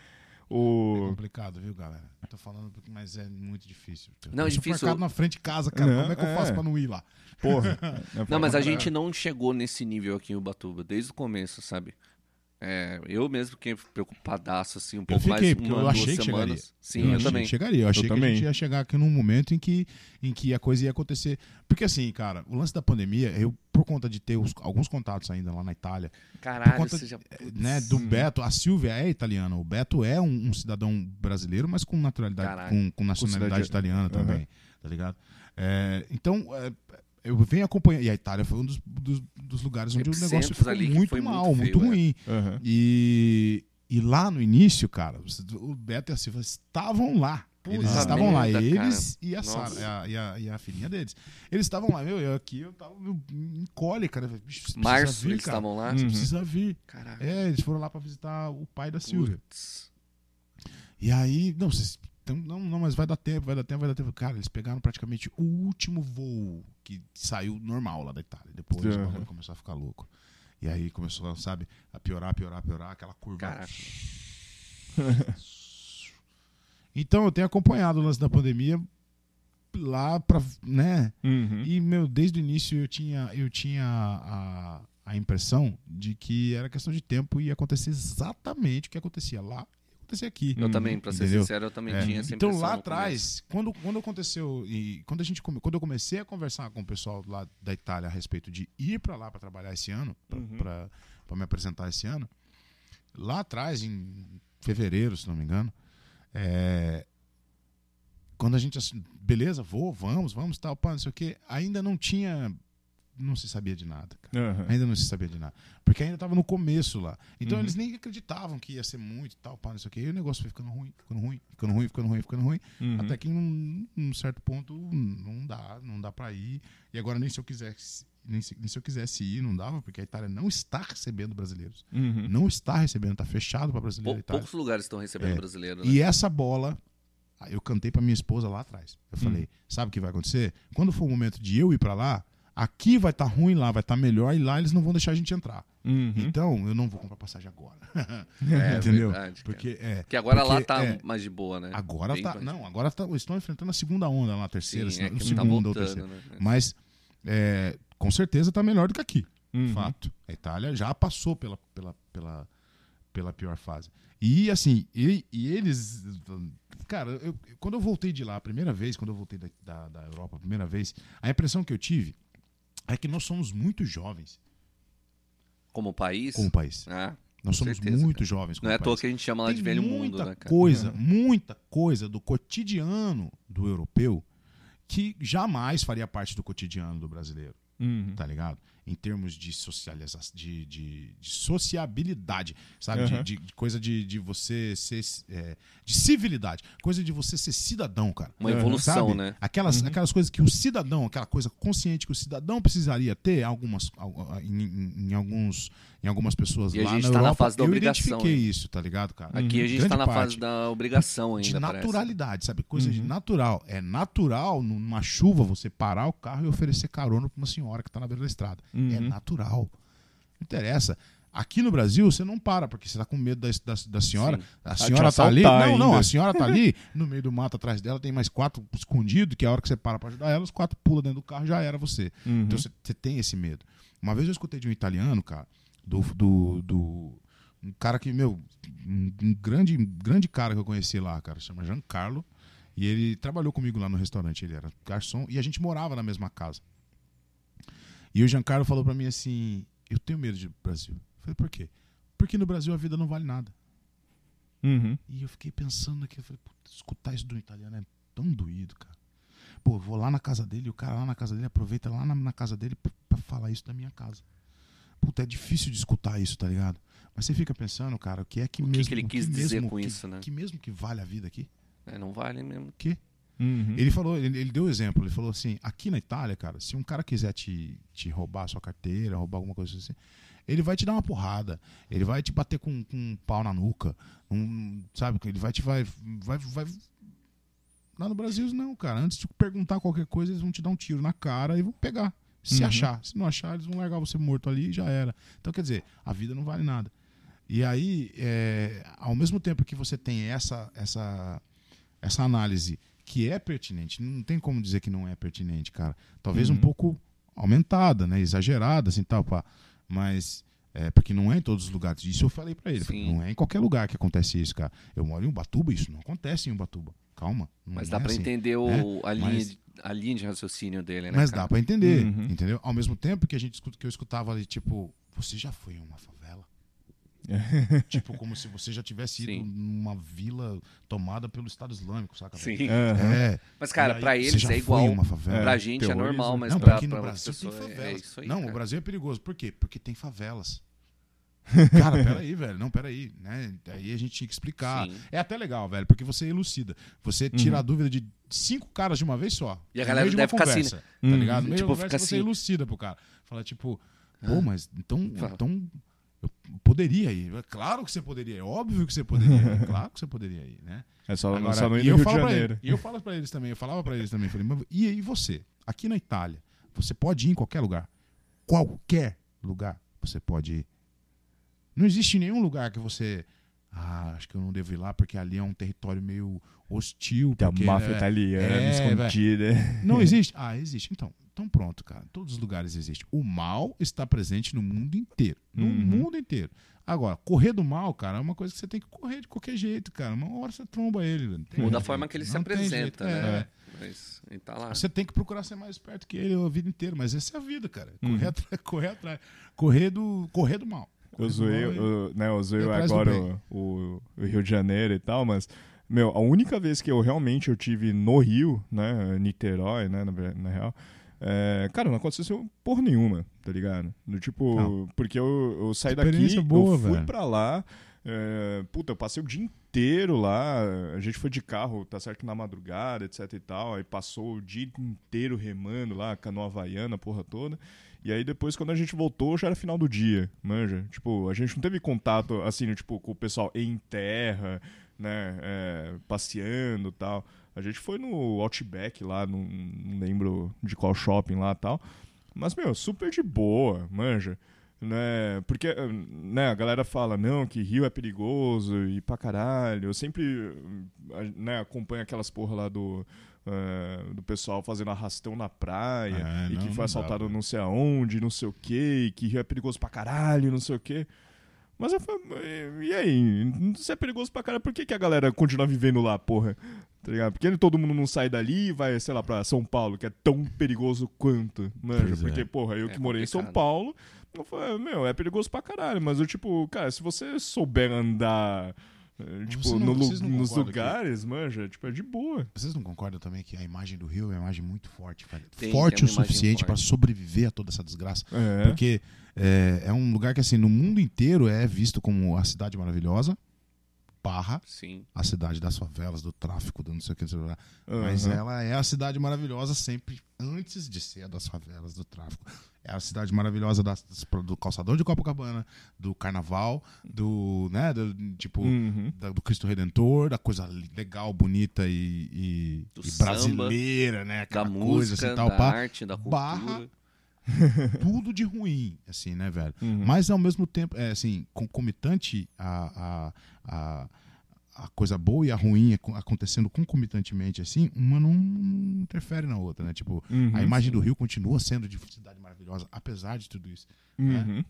É o... complicado, viu, galera? Eu tô falando, mas é muito difícil. Não, é difícil. supermercado na frente de casa, cara. Não, Como é que eu faço é. pra não ir lá? Porra. Não, mas a gente não chegou nesse nível aqui em Ubatuba, desde o começo, sabe? É, eu mesmo fiquei preocupadaço, assim, um pouco fiquei, mais, porque uma, eu achei que semanas. chegaria. Sim, eu eu, também. que chegaria. Eu achei que a também. gente ia chegar aqui num momento em que, em que a coisa ia acontecer. Porque assim, cara, o lance da pandemia, eu, por conta de ter os- alguns contatos ainda lá na Itália, Caralho, por conta já... né, do Beto, a Silvia é italiana, o Beto é um, um cidadão brasileiro, mas com naturalidade, com, com nacionalidade cidadania- italiana também, tá ligado? É, então, é, eu venho acompanhando, e a Itália foi um dos, dos, dos lugares onde o negócio ficou muito foi mal, muito muito, feio, é. ruim. Aham. E, e lá no início, cara, o Beto e a Silvia estavam lá. Puta eles estavam lá, merda, eles e a, Nossa. Sara, e, a, e, a, e a filhinha deles. Eles estavam lá, meu, eu aqui, eu tava meu, em cole, cara. Março vir, eles cara. estavam lá. Hum. Você precisa vir. Caralho. É, eles foram lá pra visitar o pai da Silvia. Putz. E aí, não, vocês. Então, Não, não, mas vai dar tempo, vai dar tempo, vai dar tempo. Cara, eles pegaram praticamente o último voo que saiu normal lá da Itália. Depois o Aham. bagulho começou a ficar louco. E aí começou, sabe, a piorar, piorar, piorar, aquela curva. Caraca. Então eu tenho acompanhado o lance da pandemia lá pra, né? Uhum. E, meu, desde o início eu tinha, eu tinha a, a impressão de que era questão de tempo e ia acontecer exatamente o que acontecia lá acontecer aqui. Eu Uhum. também, pra ser Entendeu? sincero, eu também É. tinha essa Então lá atrás, quando, quando aconteceu e quando a gente come- quando eu comecei a conversar com o pessoal lá da Itália a respeito de ir para lá para trabalhar esse ano, Uhum. para me apresentar esse ano, lá atrás em fevereiro, se não me engano, é, quando a gente assim, beleza, vou, vamos, vamos, tal, pá, não sei o que, ainda não tinha não se sabia de nada, cara. Aham. Ainda não se sabia de nada. Porque ainda estava no começo lá. Então Uhum. eles nem acreditavam que ia ser muito e tal, pá, não sei o quê. E o negócio foi ficando ruim, ficando ruim, ficando ruim, ficando ruim, ficando ruim. Uhum. Até que num, num certo ponto não dá, não dá para ir. E agora nem se eu quisesse, nem se, nem se eu quisesse ir, não dava, porque a Itália não está recebendo brasileiros. Uhum. Não está recebendo, está fechado para Pou- brasileiro Itália. poucos lugares estão recebendo É. brasileiro, né? E essa bola, eu cantei para minha esposa lá atrás. Eu falei, sabe o que vai acontecer? Quando for o momento de eu ir para lá, aqui vai estar ruim, lá vai estar melhor e lá eles não vão deixar a gente entrar. Uhum. Então, eu não vou comprar passagem agora. É, Entendeu? verdade, cara. Porque é, Porque agora lá porque, tá é, mais de boa, né? agora Bem tá, mais- não, agora tá, estão enfrentando a segunda onda lá, a terceira, Sim, é que tá segunda ou voltando, terceira. né? Mas é, com certeza tá melhor do que aqui. Uhum. Fato. A Itália já passou pela, pela, pela, pela pior fase. E assim, e, e eles. Cara, eu- quando eu voltei de lá a primeira vez, quando eu voltei da, da, da Europa a primeira vez, a impressão que eu tive é que nós somos muito jovens Como país, como país. ah, Nós com somos certeza, muito cara. jovens como não é à toa que a gente chama lá de velho muita mundo, né, cara? coisa, muita coisa do cotidiano do europeu que jamais faria parte do cotidiano do brasileiro, Uhum. tá ligado? Em termos de socialização, de, de, de sociabilidade, sabe? De- Aham. De, de coisa de, de você ser. é, de civilidade, coisa de você ser cidadão, cara. Uma evolução, Sabe? né? Aquelas, aquelas coisas que o cidadão, aquela coisa consciente que o cidadão precisaria ter, algumas, al- em, em- em alguns, em algumas pessoas E a lá gente na tá na Europa, fase da eu obrigação, identifiquei hein? isso, tá ligado, cara? Aqui a gente Grande tá na fase da obrigação ainda, de parece. naturalidade, sabe? Coisa de Uhum. natural. É natural, numa chuva, você parar o carro e oferecer carona pra uma senhora que tá na beira da estrada. É Uhum. natural. Não interessa. Aqui no Brasil, você não para, porque você tá com medo da, da, da senhora. Sim. A senhora tá ali. Não, assaltar não, ainda. a senhora tá ali, no meio do mato atrás dela, tem mais quatro escondidos, que a hora que você para pra ajudar ela, os quatro pulam dentro do carro já era você. Uhum. Então você, você tem esse medo. Uma vez eu escutei de um italiano, cara, do. do, do- um cara que, meu, um, grande, grande cara que eu conheci lá, cara, chama Giancarlo. E ele trabalhou comigo lá no restaurante, ele era garçom, e a gente morava na mesma casa. E o Giancarlo falou pra mim assim: Eu tenho medo de Brasil. Eu falei, por quê? Porque no Brasil a vida não vale nada. Uhum. E eu fiquei pensando aqui, eu falei, escutar isso do italiano é tão doído, cara. Pô, eu vou lá na casa dele, o cara lá na casa dele aproveita lá na, na casa dele pra falar isso da minha casa. Puta, é difícil de escutar isso, tá ligado? Mas você fica pensando, cara, o que é que O que mesmo. que ele o quis dizer mesmo com que- isso, né? Que mesmo que vale a vida aqui? É, não vale mesmo. Que? Uhum. Ele falou, ele, ele deu um exemplo, ele falou assim, aqui na Itália, cara, se um cara quiser te, te roubar a sua carteira, roubar alguma coisa assim, ele vai te dar uma porrada, ele vai te bater com, com um pau na nuca, um, sabe? Ele vai te vai, vai, vai. Lá no Brasil, não, cara. Antes de perguntar qualquer coisa, eles vão te dar um tiro na cara e vão pegar. Se Uhum. achar. Se não achar, eles vão largar você morto ali e já era. Então, quer dizer, a vida não vale nada. E aí, é, ao mesmo tempo que você tem essa, essa, essa análise que é pertinente, não tem como dizer que não é pertinente, cara. Talvez um Uhum. pouco aumentada, né? Exagerada, assim, tal, pá. Mas, é, porque não é em todos os lugares. Isso eu falei pra ele. Não é em qualquer lugar que acontece isso, cara. Eu moro em Ubatuba, isso não acontece em Ubatuba. Calma. Mas é dá pra assim. entender o, né? a, linha, Mas- de- a linha de raciocínio dele, né? Mas cara? dá pra entender, Uhum. entendeu? Ao mesmo tempo que a gente escuta, que eu escutava ali, tipo, você já foi em uma favela? tipo, como se você já tivesse ido Sim. numa vila tomada pelo Estado Islâmico, saca? Sim. É. Mas, cara, aí, pra você eles é igual. uma favela? Pra É, gente é terrorismo. normal, mas não, pra, porque no pra Brasil tem é, é favelas. isso aí. não, cara. o Brasil é perigoso. Por quê? Porque tem favelas. Cara, peraí, velho. Não, peraí. Né? Aí a gente tinha que explicar. Sim. É até legal, velho, porque você elucida. Você tira Uhum. a dúvida de cinco caras de uma vez só. E a galera deve ficar assim, conversa, Tá Uhum. ligado? No meio Tipo, conversa fica você assim. elucida pro cara. Fala tipo, pô, mas então, Fala. então poderia ir. É claro que você poderia ir. É óbvio que você poderia ir. É claro que você poderia ir, né? É só, Agora, só não ir e no eu Rio de Janeiro. ele- e eu falo pra eles também, eu falava pra eles também, falei, mas e aí você? Aqui na Itália, você pode ir em qualquer lugar. Qualquer lugar você pode ir. Não existe nenhum lugar que você. Ah, acho que eu não devo ir lá porque ali é um território meio hostil. Tem a porque, máfia né, italiana é, escondida. Não existe? Ah, existe. Então, então pronto, cara. Todos os lugares existem. O mal está presente no mundo inteiro. No Uhum. mundo inteiro. Agora, correr do mal, cara, é uma coisa que você tem que correr de qualquer jeito, cara. Uma hora você tromba ele. tem Muda a jeito. forma que ele se apresenta, jeito. né? É. Mas tá lá. Você tem que procurar ser mais esperto que ele a vida inteira, mas essa é a vida, cara. Uhum. Correr atrás, correr atrás. Correr do, correr do mal. Eu zoei, eu, né, eu zoei agora o, o- Rio de Janeiro e tal, mas, meu, a única vez que eu realmente eu tive no Rio, né, Niterói, né, na, na real, é, cara, não aconteceu porra nenhuma, tá ligado? Do tipo, Não. porque eu, eu saí daqui, boa, eu fui velho. pra lá, é, puta, eu passei o dia inteiro lá, a gente foi de carro, tá certo, na madrugada, etc e tal, aí passou o dia inteiro remando lá, canoa havaiana, porra toda, e aí depois, quando a gente voltou, já era final do dia, manja? Tipo, a gente não teve contato, assim, tipo, com o pessoal em terra, né, é, passeando e tal. A gente foi no Outback lá, não, não lembro de qual shopping lá tal. Mas, meu, super de boa, manja. Né? Porque né, a galera fala, não, que Rio é perigoso e pra caralho. Eu sempre né, acompanho aquelas porra lá do, eh, do pessoal fazendo arrastão na praia É, e não, que não foi assaltado velho. não sei aonde, não sei o que, e que Rio é perigoso pra caralho, não sei o que. Mas eu falei, e aí? Se é perigoso pra caralho, por que, que a galera continua vivendo lá, porra? Tá ligado? Porque todo mundo não sai dali e vai, sei lá, pra São Paulo, que é tão perigoso quanto. Manja, Pois é. porque, porra, eu É que morei em São complicado. Paulo, eu falei, meu, é perigoso pra caralho, mas eu, tipo, cara, se você souber andar É, Tipo, não- no nos concordam que- lugares, manja, tipo, é de boa. Vocês não concordam também que a imagem do Rio é uma imagem muito forte? Tem, forte tem o suficiente para sobreviver a toda essa desgraça. É. Porque é, é um lugar que, assim, no mundo inteiro é visto como a cidade maravilhosa, barra, Sim. a cidade das favelas, do tráfico, do não sei o que, sei o que. Mas ela é a cidade maravilhosa sempre antes de ser a das favelas, do tráfico. É a cidade maravilhosa das- do calçador de Copacabana, do carnaval, do, né, do, tipo, Uhum. da- do Cristo Redentor, da coisa legal, bonita e, e- e samba, brasileira, né? Da Aquela coisa música, assim, tal, da pá. arte, da cultura. barra- tudo de ruim, assim, né, velho? Uhum. Mas ao mesmo tempo, é assim, concomitante a, a, a, a coisa boa e a ruim acon- acontecendo concomitantemente, assim, uma não interfere na outra, né? Tipo, Uhum. a imagem do Rio continua sendo de cidade maravilhosa, apesar de tudo isso. né? Uhum.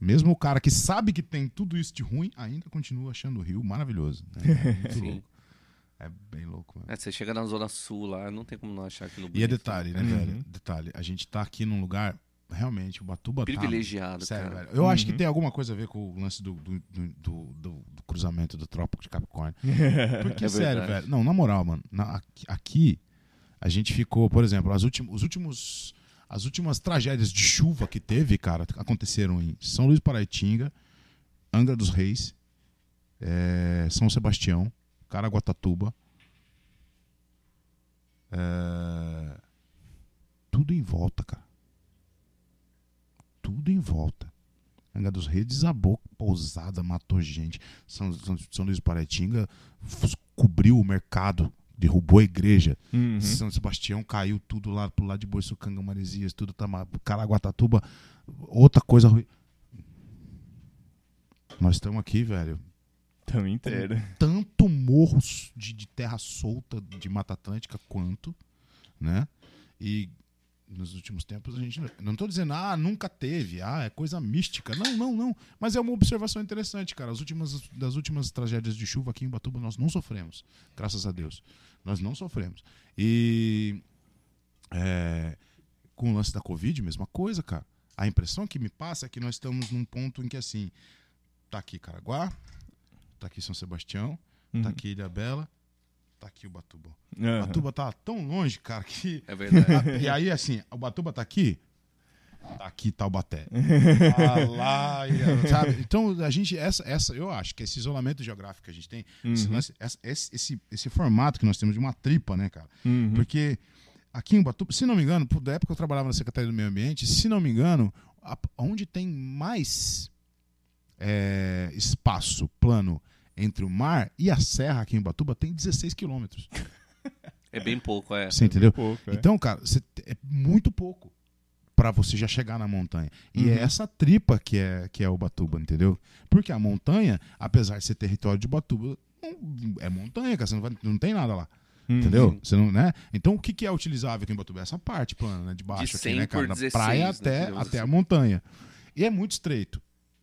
Mesmo o cara que sabe que tem tudo isso de ruim, ainda continua achando o Rio maravilhoso. né? É muito Sim. louco. É bem louco, mano. É, você chega na Zona Sul lá, não tem como não achar aquilo E é bonito, detalhe, né, Uhum. velho? Detalhe, a gente tá aqui num lugar, realmente, o Batuba tá... Privilegiado, Sério, cara. velho. Eu acho que Uhum. tem alguma coisa a ver com o lance do, do, do, do- cruzamento do Trópico de Capricórnio. Porque, É sério, verdade. velho. Não, na moral, mano. na- aqui, a gente ficou, por exemplo, as últimos, os últimos. As últimas tragédias de chuva que teve, cara, aconteceram em São Luís Paraitinga, Angra dos Reis, eh, São Sebastião, Caraguatatuba. eh, tudo em volta, cara. Tudo em volta. Angra dos Reis desabou, pousada, matou gente. São, São, São Luís Paraitinga f- cobriu o mercado, derrubou a igreja. Uhum. São Sebastião caiu tudo lá pro lado de Boiçucanga, Maresias, tudo tá ma- Caraguatatuba, outra coisa ruim. Nós estamos aqui, velho. Também inteira. Tanto morros de, de terra solta de Mata Atlântica quanto, né? E nos últimos tempos a gente não- estou dizendo ah nunca teve ah é coisa mística. Não não não. Mas é uma observação interessante cara. As últimas das últimas tragédias de chuva aqui em Batuba nós não sofremos graças a Deus. Nós não sofremos. E é, com o lance da Covid mesma coisa cara. A impressão que me passa é que nós estamos num ponto em que assim tá aqui Caraguá tá aqui São Sebastião Uhum. tá aqui Ilha Bela tá aqui o Batuba Aham. Batuba tá tão longe cara que É verdade. e aí, assim, o Batuba tá aqui, tá aqui Taubaté. Tá lá, sabe? Então, a gente, essa, essa, eu acho que esse isolamento geográfico que a gente tem, esse, Uhum. lance- essa- esse, esse, esse formato que nós temos de uma tripa, né, cara? Uhum. Porque aqui em Batuba, se não me engano, da época que eu trabalhava na Secretaria do Meio Ambiente, se não me engano, a- onde tem mais é, espaço plano entre o mar e a serra aqui em Batuba tem 16 quilômetros. É bem pouco, é. Você entendeu? Pouco, é. Então, cara, você é muito pouco pra você já chegar na montanha. E Uhum. é essa tripa que é, que é o Batuba, entendeu? Porque a montanha, apesar de ser território de Batuba, não- é montanha, cara. Você não, vai- não tem nada lá. Uhum. Entendeu? Você não, né? Então, o que, que é utilizável aqui em Batuba? Essa parte plana, né? De baixo De aqui, 100 né, cara? por Da 16, praia né, até, até a assim. montanha. E é muito estreito.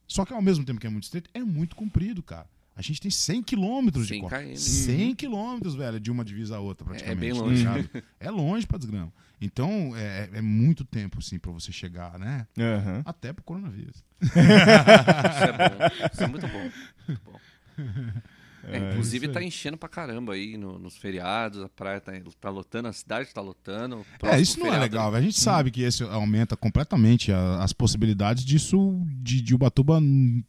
Só que ao mesmo tempo que é muito estreito, é muito comprido, cara. A gente tem 100 quilômetros de 100 costa. km. 100 quilômetros, velho, de uma divisa a outra, praticamente. bem tá longe. ligado? É longe pra desgrama. Então, é, é muito tempo, assim, pra você chegar, né? Aham. Até pro coronavírus. Isso é bom. Isso é muito bom. Muito bom. É, É, inclusive tá aí. enchendo pra caramba aí no- nos feriados, a praia tá, tá lotando, a cidade tá lotando. É, isso não é feriado- legal. velho. A gente sabe que isso aumenta completamente a- as possibilidades disso, de, de Ubatuba hum,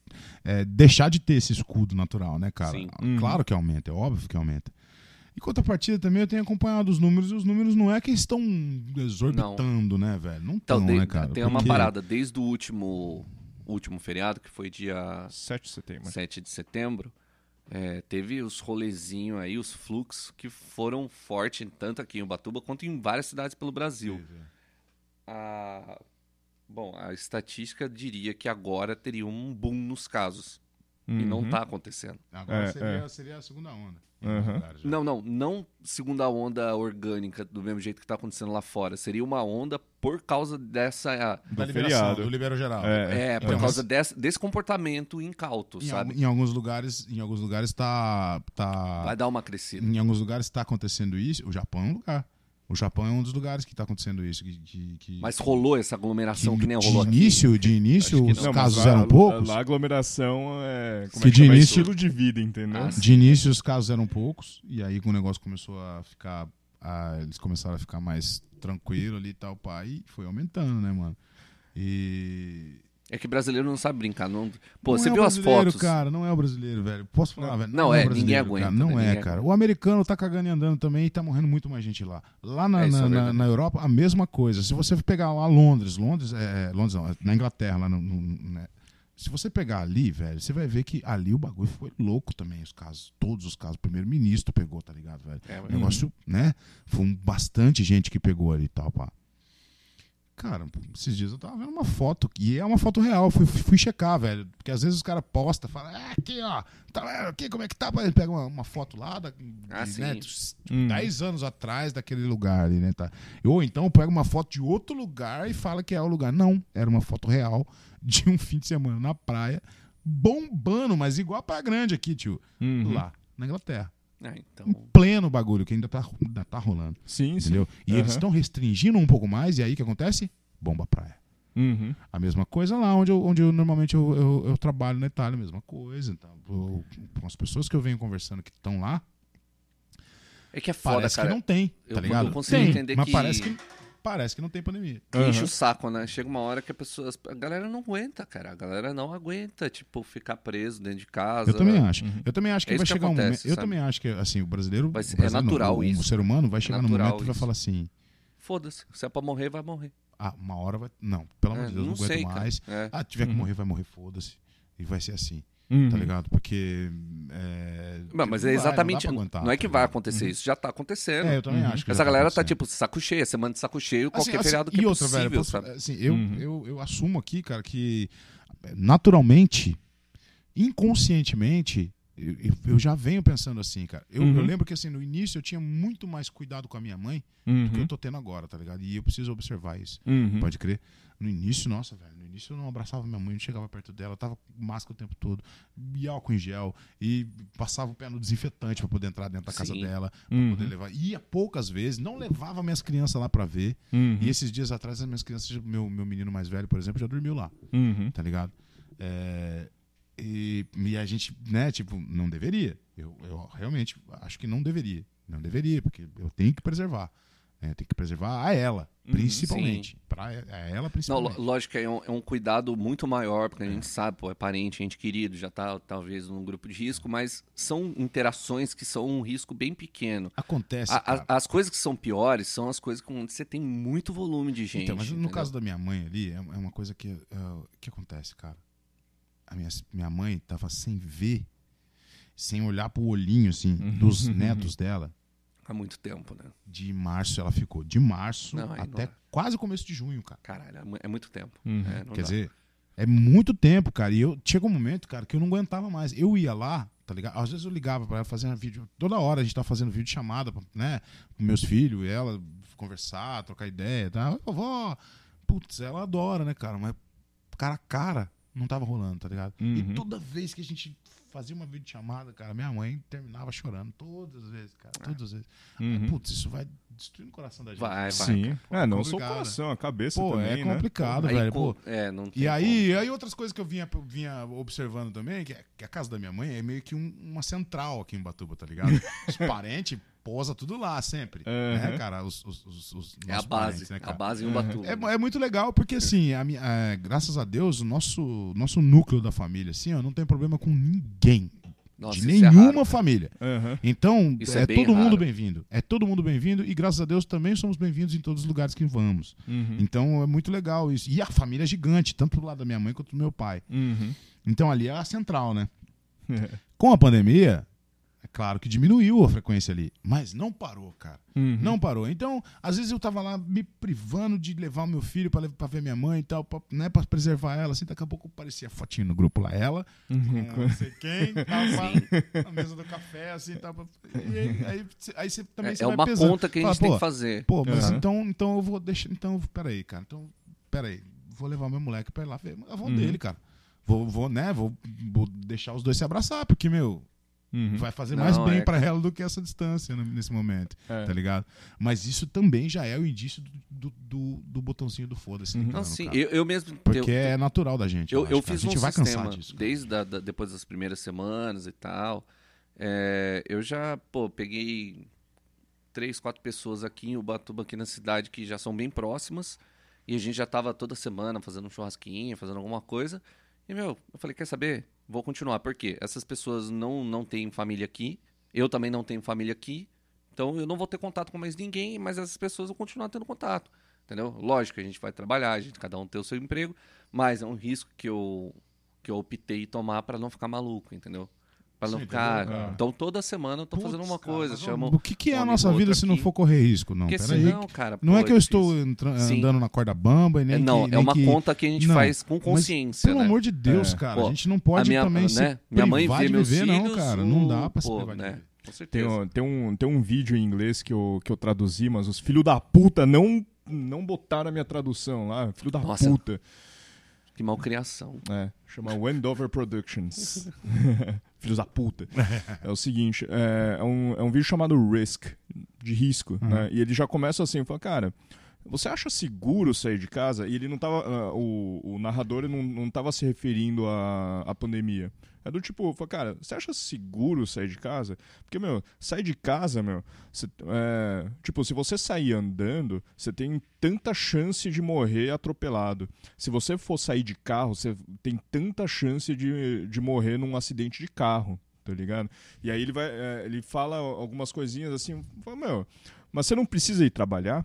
é, deixar de ter esse escudo natural, né, cara? Sim. Uhum. Claro que aumenta, é óbvio que aumenta. Em contrapartida também eu tenho acompanhado os números e os números não é que estão exorbitando, né, velho? Não Então, estão, de- né, cara? tem uma Porque- parada. Desde o último, último feriado, que foi dia 7 de setembro. 7 de setembro, é, teve os rolezinhos aí, os fluxos, que foram fortes, tanto aqui em Ubatuba quanto em várias cidades pelo Brasil. A, bom, a estatística diria que agora teria um boom nos casos. E não Uhum. tá acontecendo. Agora É, seria, é. seria a segunda onda. Já. Não, não, não segunda onda orgânica do mesmo jeito que tá acontecendo lá fora. Seria uma onda por causa dessa. Da Do liberação, feriado. do libero geral. É, É, por Então, causa desse, desse comportamento incauto, Em, sabe? al- em alguns lugares, em alguns lugares tá, tá Vai dar uma crescida. em alguns lugares está acontecendo isso. O Japão é um lugar. O Japão é um dos lugares que está acontecendo isso. Que, que, que- Mas rolou essa aglomeração de, que nem de rolou aqui? início, de início que os não. Casos lá- eram poucos. Lá a aglomeração é. Como Que é que de chama? início- estilo de vida, entendeu? Ah. De início os casos eram poucos, e aí que o negócio começou a ficar. a- eles começaram a ficar mais tranquilo ali e tal, pá, e foi aumentando, né, mano? E. É que brasileiro não sabe brincar. Não... Pô, Não você é viu as brasileiro, fotos? cara, não é o brasileiro, velho. Posso falar, velho? Não, o é, ninguém brasileiro, aguenta, cara, Não né? é, Ninguém cara. O americano tá cagando e andando também e tá morrendo muito mais gente lá. Lá na, É, na, é na- verdade. na Europa, a mesma coisa. Se você pegar lá Londres, Londres, é, Londres não, na Inglaterra, lá no, no- né? Se você pegar ali, velho, você vai ver que ali o bagulho foi louco também, os casos. Todos os casos. O primeiro-ministro pegou, tá ligado, velho? É, O negócio, né? Foi bastante gente que pegou ali e tal, pá. Cara, esses dias eu tava vendo uma foto, e é uma foto real, fui, fui checar, velho. Porque às vezes os caras postam, falam, ah, aqui, ó, tá vendo aqui, como é que tá? Ele pega uma, uma foto lá, da, Ah, de, né, tipo, Hum. 10 anos atrás daquele lugar ali, né? Tá? Ou então pega uma foto de outro lugar e fala que é o lugar. Não, era uma foto real de um fim de semana na praia, bombando, mas igual a Praia Grande aqui, tio. Uhum. Lá, na Inglaterra. É, então... Em pleno bagulho, que ainda tá, ainda tá rolando. Sim, sim. Entendeu? E Aham. eles estão restringindo um pouco mais, e aí o que acontece? Bomba a praia. Uhum. A mesma coisa lá onde eu, onde eu normalmente eu, eu, eu trabalho na Itália, a mesma coisa. Então, eu- com as pessoas que eu venho conversando que estão lá, É que é foda, parece cara. que não tem, eu- tá ligado? eu consigo tem, entender mas que- parece que parece que não tem pandemia. Que enche o saco, né? Chega uma hora que a pessoa, a galera não aguenta, cara. A galera não aguenta, tipo, ficar preso dentro de casa. Eu também acho. Uhum. Eu também acho que É vai que chegar um acontece, momento. Eu sabe? também acho que assim, o brasileiro, Vai ser- o brasileiro é natural não, isso. o ser humano vai chegar no natural momento e vai falar assim: Foda-se. Se é pra morrer, vai morrer. "Ah, uma hora vai, não, pelo amor É, de Deus, não, aguento sei, mais. É. Ah, tiver que Uhum. morrer, vai morrer, foda-se. E vai ser assim, Uhum. tá ligado? Porque é, Não, mas não é não exatamente. Não, aguentar, é que tá vai acontecer isso, já tá acontecendo. É, eu também Uhum. acho que Essa já galera tá, acontecendo. tipo, saco cheio, semana de saco cheio, Assim, qualquer assim, feriado que e é outra, possível, velho, posso- sabe? assim, eu, Uhum. eu, eu assumo aqui, cara, que naturalmente, inconscientemente, eu, eu- eu já venho pensando assim, cara. Eu, Uhum. eu lembro que assim, no início eu tinha muito mais cuidado com a minha mãe do que eu Uhum. tô tendo agora, tá ligado? E eu preciso observar isso. Uhum. Pode crer. No início, nossa, velho, no início eu não abraçava minha mãe, não chegava perto dela, tava com máscara o tempo todo, e álcool em gel, e passava o pé no desinfetante pra poder entrar dentro da casa Sim. dela, pra Uhum. poder levar. Ia poucas vezes, não levava minhas crianças lá pra ver. Uhum. E esses dias atrás, as minhas crianças, meu, meu menino mais velho, por exemplo, já dormiu lá, Uhum. tá ligado? É, e, e a gente, né, tipo, não deveria. Eu, eu realmente acho que não deveria. Não deveria, porque eu tenho que preservar. né? Eu tenho que preservar a ela, Uhum, principalmente. Pra, a ela, Não, principalmente. lo- lógico que é um, é um cuidado muito maior, porque a gente sabe, pô, é parente, gente querido, já tá talvez num grupo de risco, mas são interações que são um risco bem pequeno. Acontece. A- a- as coisas que são piores são as coisas onde você tem muito volume de gente. então, mas no entendeu? caso da minha mãe ali, é, é uma coisa que. é, que acontece, cara? A minha, minha mãe tava sem ver, sem olhar pro olhinho, assim, Uhum. dos netos dela. Há muito tempo, né? De março ela ficou. De março Não, não até dá. quase o começo de junho, cara. Caralho, é é muito tempo. Uhum. É, não Quer dá. dizer, é muito tempo, cara. E eu chegou um momento, cara, que eu não aguentava mais. Eu ia lá, tá ligado? Às vezes eu ligava pra ela fazendo vídeo. Toda hora a gente tá fazendo vídeo chamada, né? Com meus filhos, e ela conversar, trocar ideia. Tá? Ô, vó, putz, ela adora, né, cara? Mas cara a cara não tava rolando, tá ligado? Uhum. E toda vez que a gente fazia uma videochamada, cara, minha mãe terminava chorando. Todas as vezes, cara. Todas as vezes. Uhum. Putz, isso vai destruindo o coração da gente. Vai, vai. Sim. É, não só o coração, a cabeça Pô, também, é né? complicado, Aí, velho. Pô, é, não tem e aí, aí outras coisas que eu vinha, vinha observando também, que, é- que a casa da minha mãe é meio que um- uma central aqui em Batuba, tá ligado? Os parentes posa tudo lá sempre, né, Uhum. cara? Os, os, os, os. É a base. né, a cara? base em Uhum. Ubatuba. É, é muito legal porque, assim, a minha- é, graças a Deus, o nosso, nosso núcleo da família, assim, ó, não tem problema com ninguém. Nossa, de é nenhuma raro. família. Aham. Então, é, é bem todo mundo bem-vindo. É todo mundo bem-vindo e, graças a Deus, também somos bem-vindos em todos os lugares que vamos. Uhum. Então, é muito legal isso. E a família é gigante, tanto do lado da minha mãe quanto do meu pai. Uhum. Então ali é a central, né? Com a pandemia, é claro que diminuiu a frequência ali, mas não parou, cara. Uhum. Não parou. Então, às vezes eu tava lá me privando de levar o meu filho pra, levar- pra ver minha mãe e tal, pra, né, pra preservar ela, assim, daqui a pouco aparecia a fotinho no grupo lá, ela, Uhum. com não sei quem, tava na mesa do café, assim, tava, e aí, aí, aí você também É, você é vai uma pesando. conta que a gente Fala, tem pô, que fazer. Pô, mas Aham. então, então eu vou deixar. Então, peraí, cara. Então, peraí. Vou levar meu moleque pra ir lá ver a avó Uhum. dele, cara. Vou, vou, né? Vou, vou deixar os dois se abraçar, porque, meu, Uhum. Vai fazer Não, mais bem é, pra ela do que essa distância né, nesse momento, É. tá ligado? Mas isso também já é o indício do, do, do- botãozinho do foda-se. Uhum. ligando, Não, sim, eu, eu mesmo. Porque eu, é natural da gente. eu, eu cara. fiz A gente um vai sistema cansar disso. desde a, da- depois das primeiras semanas e tal. É, eu já, pô, peguei três, quatro pessoas aqui em Ubatuba, aqui na cidade, que já são bem próximas. E a gente já tava toda semana fazendo um churrasquinho, fazendo alguma coisa. E, meu, eu falei, quer saber? Vou continuar. Por quê? Essas pessoas não, não têm família aqui. Eu também não tenho família aqui. Então eu não vou ter contato com mais ninguém, mas essas pessoas vão continuar tendo contato. Entendeu? Lógico, a gente vai trabalhar, a gente, cada um tem o seu emprego, mas é um risco que eu, que eu optei tomar para não ficar maluco, entendeu? Para não Sim, ficar. cara? Então toda semana eu tô fazendo uma cara, coisa, mas chamo. O que, que é a nossa vida se não for correr risco? Não, Porque senão, cara. Não pô, é que eu difícil. estou andando na corda bamba e nem É, não, que, é uma que- conta que a gente Não, faz com mas, consciência, Pelo né? amor de Deus, É. cara. Pô, a gente não pode minha, também se né? Minha mãe vê meus viver, filhos. não, cara. Não dá pra se pô, privar de né? Com Tem, certeza. um- tem, um, tem um vídeo em inglês que eu, que eu traduzi, mas os filhos da puta não, não botaram a minha tradução lá. Filho da puta. Que malcriação. É, chama Wendover Productions. Filhos da puta. É o seguinte, é, é um, é um vídeo chamado Risk, de risco, né? E ele já começa assim, fala, cara, você acha seguro sair de casa? E ele não tava, ah, o, o narrador não, não tava se referindo à, à pandemia. É do tipo, cara, você acha seguro sair de casa? Porque, meu, sair de casa, meu, você- é, tipo, se você sair andando, você tem tanta chance de morrer atropelado. Se você for sair de carro, você tem tanta chance de, de morrer num acidente de carro, tá ligado? E aí ele vai, é, ele fala algumas coisinhas assim, fala, meu, mas você não precisa ir trabalhar?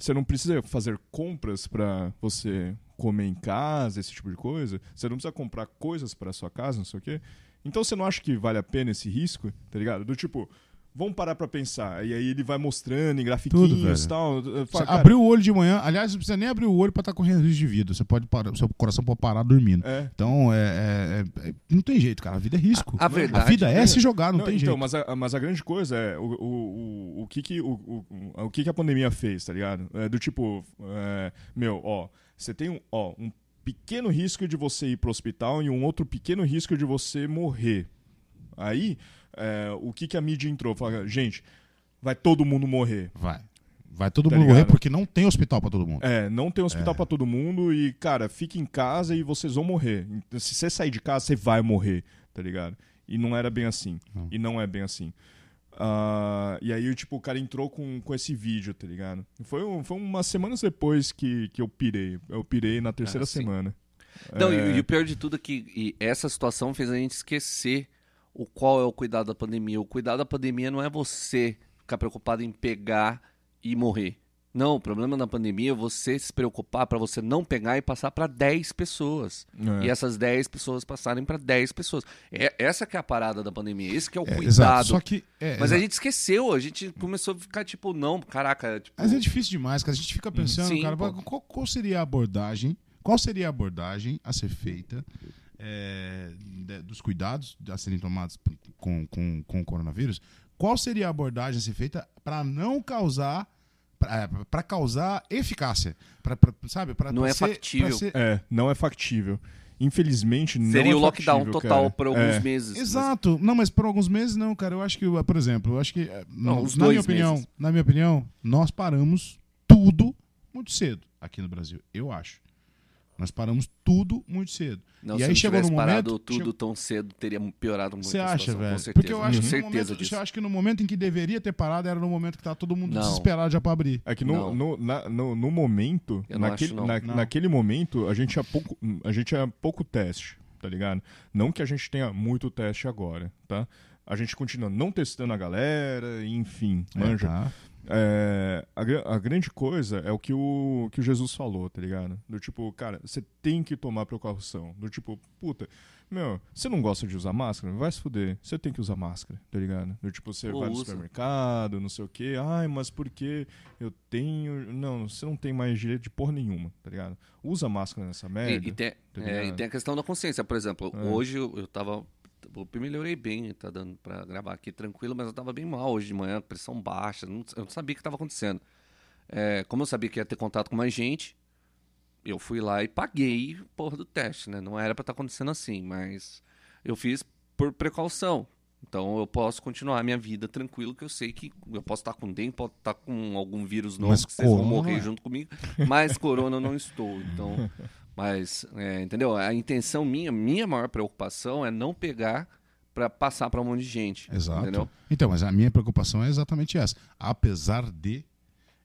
Você não precisa fazer compras pra você comer em casa, esse tipo de coisa? Você não precisa comprar coisas pra sua casa, não sei o quê? Então você não acha que vale a pena esse risco, tá ligado? Do tipo, vamos parar pra pensar. E aí ele vai mostrando em grafiquinhos e tal. Você Fala, cara, abriu o olho de manhã, aliás, não precisa nem abrir o olho pra estar correndo risco de vida. Você pode parar, seu coração pode parar dormindo. É, Então, é, é- é- não tem jeito, cara. A vida é risco. A- a verdade vida é é- se jogar, não, Não, tem então, jeito. mas a, mas a grande coisa é o, o, o, o, que, que, o, o, o que, que a pandemia fez, tá ligado? É do tipo, é, meu, ó, você tem um, ó, um pequeno risco de você ir pro hospital e um outro pequeno risco de você morrer. Aí, é, o que, que a mídia entrou? Fala, gente, vai todo mundo morrer. Vai. Vai todo Tá mundo morrer ligado? porque não tem hospital pra todo mundo. É, não tem hospital pra todo mundo e, cara, fique em casa e vocês vão morrer. Se você sair de casa, você vai morrer, tá ligado? E não era bem assim. Não. E não é bem assim. Ah, e aí, tipo, o cara entrou com, com esse vídeo, tá ligado? Foi, um- foi umas semanas depois que, que eu pirei. Eu pirei na terceira Ah, semana. Não, É, e, e o pior de tudo é que e essa situação fez a gente esquecer o qual é o cuidado da pandemia. O cuidado da pandemia não é você ficar preocupado em pegar e morrer. Não, o problema da pandemia é você se preocupar para você não pegar e passar para 10 pessoas. é. E essas 10 pessoas passarem para 10 pessoas. É, essa que é a parada da pandemia, esse que é o É, cuidado. exato. Só que. é, Mas a gente esqueceu, a gente começou a ficar tipo, não, caraca, tipo, Mas é difícil demais, cara. A gente fica pensando, Sim, cara, qual, qual seria a abordagem? Qual seria a abordagem a ser feita é, de- dos cuidados a serem tomados com, com, com o coronavírus? Qual seria a abordagem a ser feita para não causar. para causar eficácia? Pra, pra- sabe? Pra, Não pra é ser- factível. ser- É, não é factível. Infelizmente, não seria é o lockdown factível, total cara. por alguns É. meses. Mas- Exato. Não, mas por alguns meses não, cara. Eu acho que, por exemplo, eu acho que Não, os na minha opinião, meses. na minha opinião, nós paramos tudo muito cedo aqui no Brasil. Eu acho. Nós paramos tudo muito cedo. Não, e se aí não chegou tivesse no parado momento, tudo chegou- tão cedo, teria piorado muito Você a acha, situação, velho? com certeza. Porque eu acho, Tenho que no certeza momento, disso. eu acho que no momento em que deveria ter parado era no momento que tá todo mundo Não. desesperado já pra abrir. É que no, Não. no, na- no, no momento, naquele, acho, não. na- Não. naquele momento, a gente, tinha pouco, a gente tinha pouco teste, tá ligado? Não que a gente tenha muito teste agora, tá? A gente continua não testando a galera, enfim, manja. É, tá. É, a, a grande coisa é o que o, que o Jesus falou, tá ligado? Do tipo, cara, você tem que tomar precaução. Do tipo, puta, meu, você não gosta de usar máscara? Vai se fuder. Você tem que usar máscara, tá ligado? Do tipo, você Pô, vai no usa. supermercado, não sei o quê. Ai, mas por que eu tenho. Não, você não tem mais direito de porra nenhuma, tá ligado? Usa máscara nessa merda. E, e tem, tá é, e tem a questão da consciência. Por exemplo, É. hoje eu, eu tava. Eu melhorei bem, tá dando pra gravar aqui tranquilo, mas eu tava bem mal hoje de manhã, pressão baixa, não- eu não sabia o que tava acontecendo. É, como eu sabia que ia ter contato com mais gente, eu fui lá e paguei porra do teste, né? Não era pra estar acontecendo assim, mas eu fiz por precaução. Então eu posso continuar a minha vida tranquilo, que eu sei que eu posso estar com dengue, posso estar com algum vírus novo, Mas que vocês vão morrer junto comigo, mas corona eu não estou. Então, mas, é, entendeu? A intenção minha, minha maior preocupação é não pegar para passar para um monte de gente. Exato. Entendeu? Então, mas a minha preocupação é exatamente essa. Apesar de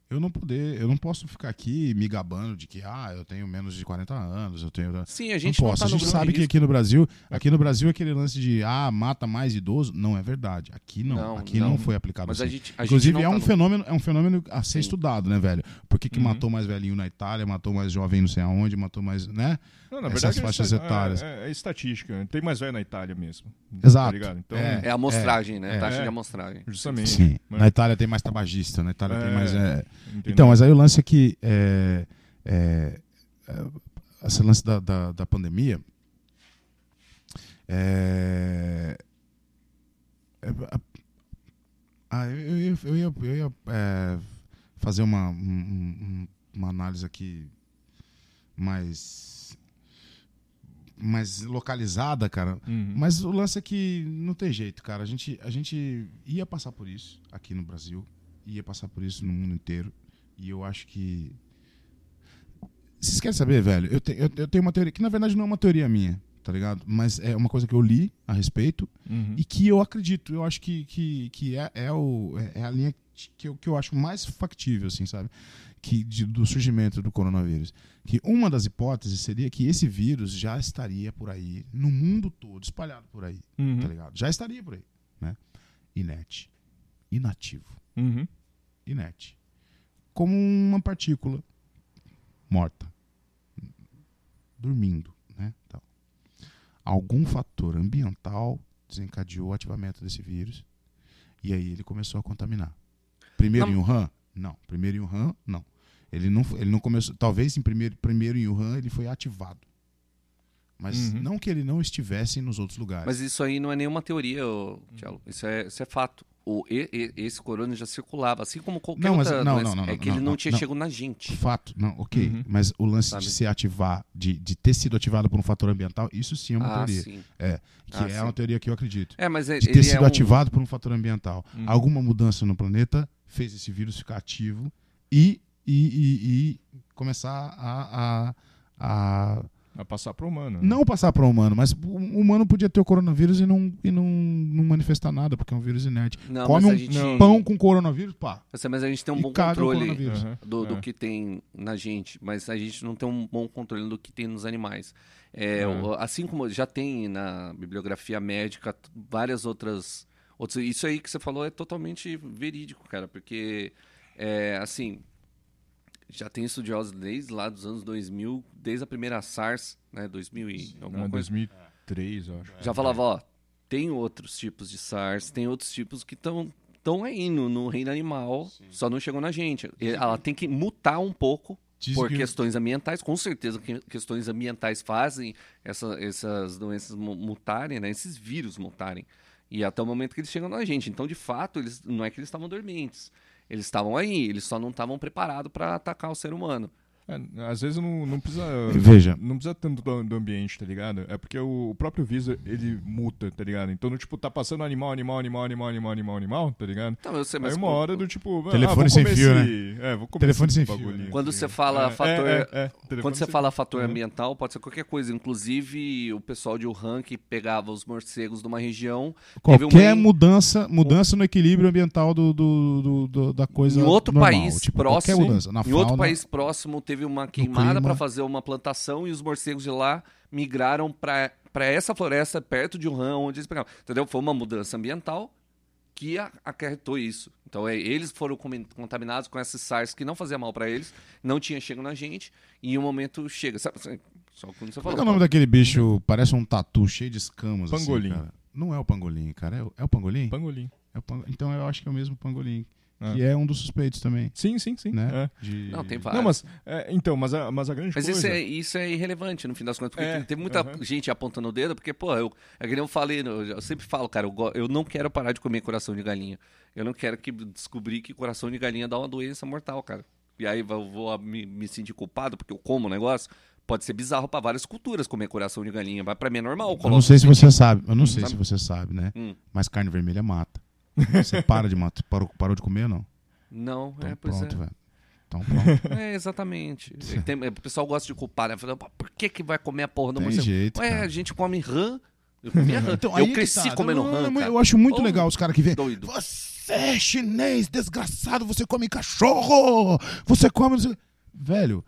eu não poder, eu não posso ficar aqui me gabando de que ah, eu tenho menos de 40 anos, eu tenho Sim, a não gente não, posso. tá a gente sabe que aqui no Brasil, aqui no Brasil aquele lance de ah, mata mais idoso, não é verdade. Aqui não, Não, aqui não, não. foi aplicado Mas a assim. gente, a Inclusive gente é não um tá no- fenômeno, é um fenômeno a ser Sim. estudado, né, velho? Por que, que Uhum. matou mais velhinho na Itália, matou mais jovem não sei aonde, matou mais, né? Não, na Essas verdade, faixas é, etárias. É, é estatística. Tem mais velho na Itália mesmo. Exato. Tá ligado? Então, É. É a amostragem, né? é. Taxa É. de amostragem. justamente. Sim. Mas- Na Itália tem mais tabagista, na Itália tem É. mais entendeu? Então, mas aí o lance é que é, é, é, esse lance da, da, da pandemia é, é, ah, eu, ia, eu ia, eu ia, é, fazer uma, um- um- uma análise aqui mais mais localizada, cara. Uhum. Mas o lance é que não tem jeito, cara. A gente, a gente ia passar por isso aqui no Brasil, ia passar por isso no mundo inteiro. E eu acho que. Vocês querem saber, velho? Eu, te- eu, eu tenho uma teoria, que na verdade não é uma teoria minha, tá ligado? Mas é uma coisa que eu li a respeito Uhum. e que eu acredito. Eu acho que, que, que é, é, o, é a linha que eu, que eu acho mais factível, assim, sabe? Que, de- do surgimento do coronavírus. Que uma das hipóteses seria que esse vírus já estaria por aí, no mundo todo, espalhado por aí, Uhum. tá ligado? Já estaria por aí, né? Inerte. Inativo. Uhum. Inerte. Como uma partícula morta. Dormindo, né? Tal. Algum fator ambiental desencadeou o ativamento desse vírus e aí ele começou a contaminar. Primeiro Não. em Wuhan? Não. Primeiro em Wuhan? Não. Ele não, ele não começou. Talvez em primeiro, primeiro em Wuhan ele foi ativado. Mas Uhum. não que ele não estivesse nos outros lugares. Mas isso aí não é nenhuma teoria, ô, Thiago. Isso é, isso é fato. O, e- e- esse corona já circulava, assim como qualquer Não, mas- outra não, não, não, é que não, ele não, não, tinha não. chegado na gente. Fato, não, ok. Uhum. Mas o lance Sabe? de se ativar, de, de ter sido ativado por um fator ambiental, isso sim é uma Ah, teoria. sim. Que Ah, é sim. uma teoria que eu acredito. É, mas é- De ter ele sido é um- ativado por um fator ambiental. Uhum. Alguma mudança no planeta fez esse vírus ficar ativo e, e, e, e começar a, a, a A passar pro humano. né? não passar para o humano, mas o humano podia ter o coronavírus e não, e não, não manifestar nada, porque é um vírus inerte. Não, Come um a gente... não. pão com coronavírus, pá. Mas- Mas a gente tem um e bom o controle do, do É. que tem na gente, mas a gente não tem um bom controle do que tem nos animais. É, É. o- assim como já tem na bibliografia médica várias outras, outras. Isso aí que você falou é totalmente verídico, cara, porque é, assim já tem estudiosos desde lá dos anos 2000, desde a primeira SARS, né, 2000 e alguma Não, coisa. 2003, eu acho. Já falava, ó, tem outros tipos de SARS, tem outros tipos que estão estão aí no, no reino animal, só não chegou na gente. E Ela tem que mutar um pouco Dizem por que- questões ambientais, com certeza que questões ambientais fazem essa- essas doenças mu- mutarem, né? Esses vírus mutarem. E até o momento que eles chegam na gente. Então, de fato, eles não é que eles estavam dormentes. Eles estavam aí, eles só não estavam preparados para atacar o ser humano. É, às vezes não, não precisa. Veja. Não precisa tanto do, do ambiente, tá ligado? É porque o, o próprio vírus, ele muta, tá ligado? Então, no, tipo, tá passando animal, animal, animal, animal, animal, animal, animal, tá ligado? Então, eu sei, mas Aí uma hora do tipo. ah, Telefone vou sem comer fio, esse- É, vou comer Telefone sem fio, né? quando tá você fala É, fator. é, é, é. Quando você fala fator Uhum. ambiental, pode ser qualquer coisa. Inclusive, o pessoal de Wuhan que pegava os morcegos de uma região. Qualquer uma- mudança, mudança no equilíbrio ambiental do, do- do- do- da coisa Em outro normal. país tipo, próximo, qualquer mudança. Na em outro fauna, país próximo, teve uma queimada para fazer uma plantação e os morcegos de lá migraram para essa floresta perto de Wuhan, onde eles pegavam. Entendeu? Foi uma mudança ambiental que a- acarretou isso. Então, é, eles foram contaminados com esses SARS que não fazia mal para eles, não tinha chego na gente, e em um momento chega. Sabe, assim, só quando você Qual falou. é o nome daquele bicho? Parece um tatu cheio de escamas. assim, Pangolim. cara? Não é o pangolim, cara. É o, é o pangolim? Pangolim. É o pan- Então eu acho que é o mesmo pangolim. Ah. Que é um dos suspeitos também. Sim, sim, sim. Né? É. De... Não, tem vários. Não, mas. é, então, mas a, mas a grande Mas coisa. isso é, isso é irrelevante, no fim das contas, porque É, tem- teve muita gente gente apontando o dedo, porque, pô, eu, é que nem eu falei, eu, eu sempre falo, cara, eu, go- eu não quero parar de comer coração de galinha. Eu não quero que descobrir que coração de galinha dá uma doença mortal, cara. E aí eu vou me, me sentir culpado porque eu como o negócio. pode ser bizarro pra várias culturas comer coração de galinha. Mas pra mim é normal. Eu não sei se você sabe, eu não sei Sabe? se você sabe, né? Hum. Mas carne vermelha mata. Você para de matar. Parou, parou de comer não? Não, Então é, pois pronto, é. velho. Então pronto. É, exatamente. Tem- o pessoal gosta de culpar, né? "Pô, por que, que vai comer a porra do morcego? jeito, Ué, cara. a gente come rã. Eu comia rã. Então, eu cresci tá. comendo Não, rã. não, cara. Eu acho muito Ô, legal os caras que vêm. Doido. Você é chinês, desgraçado, você come cachorro! Você come. não sei-" Velho,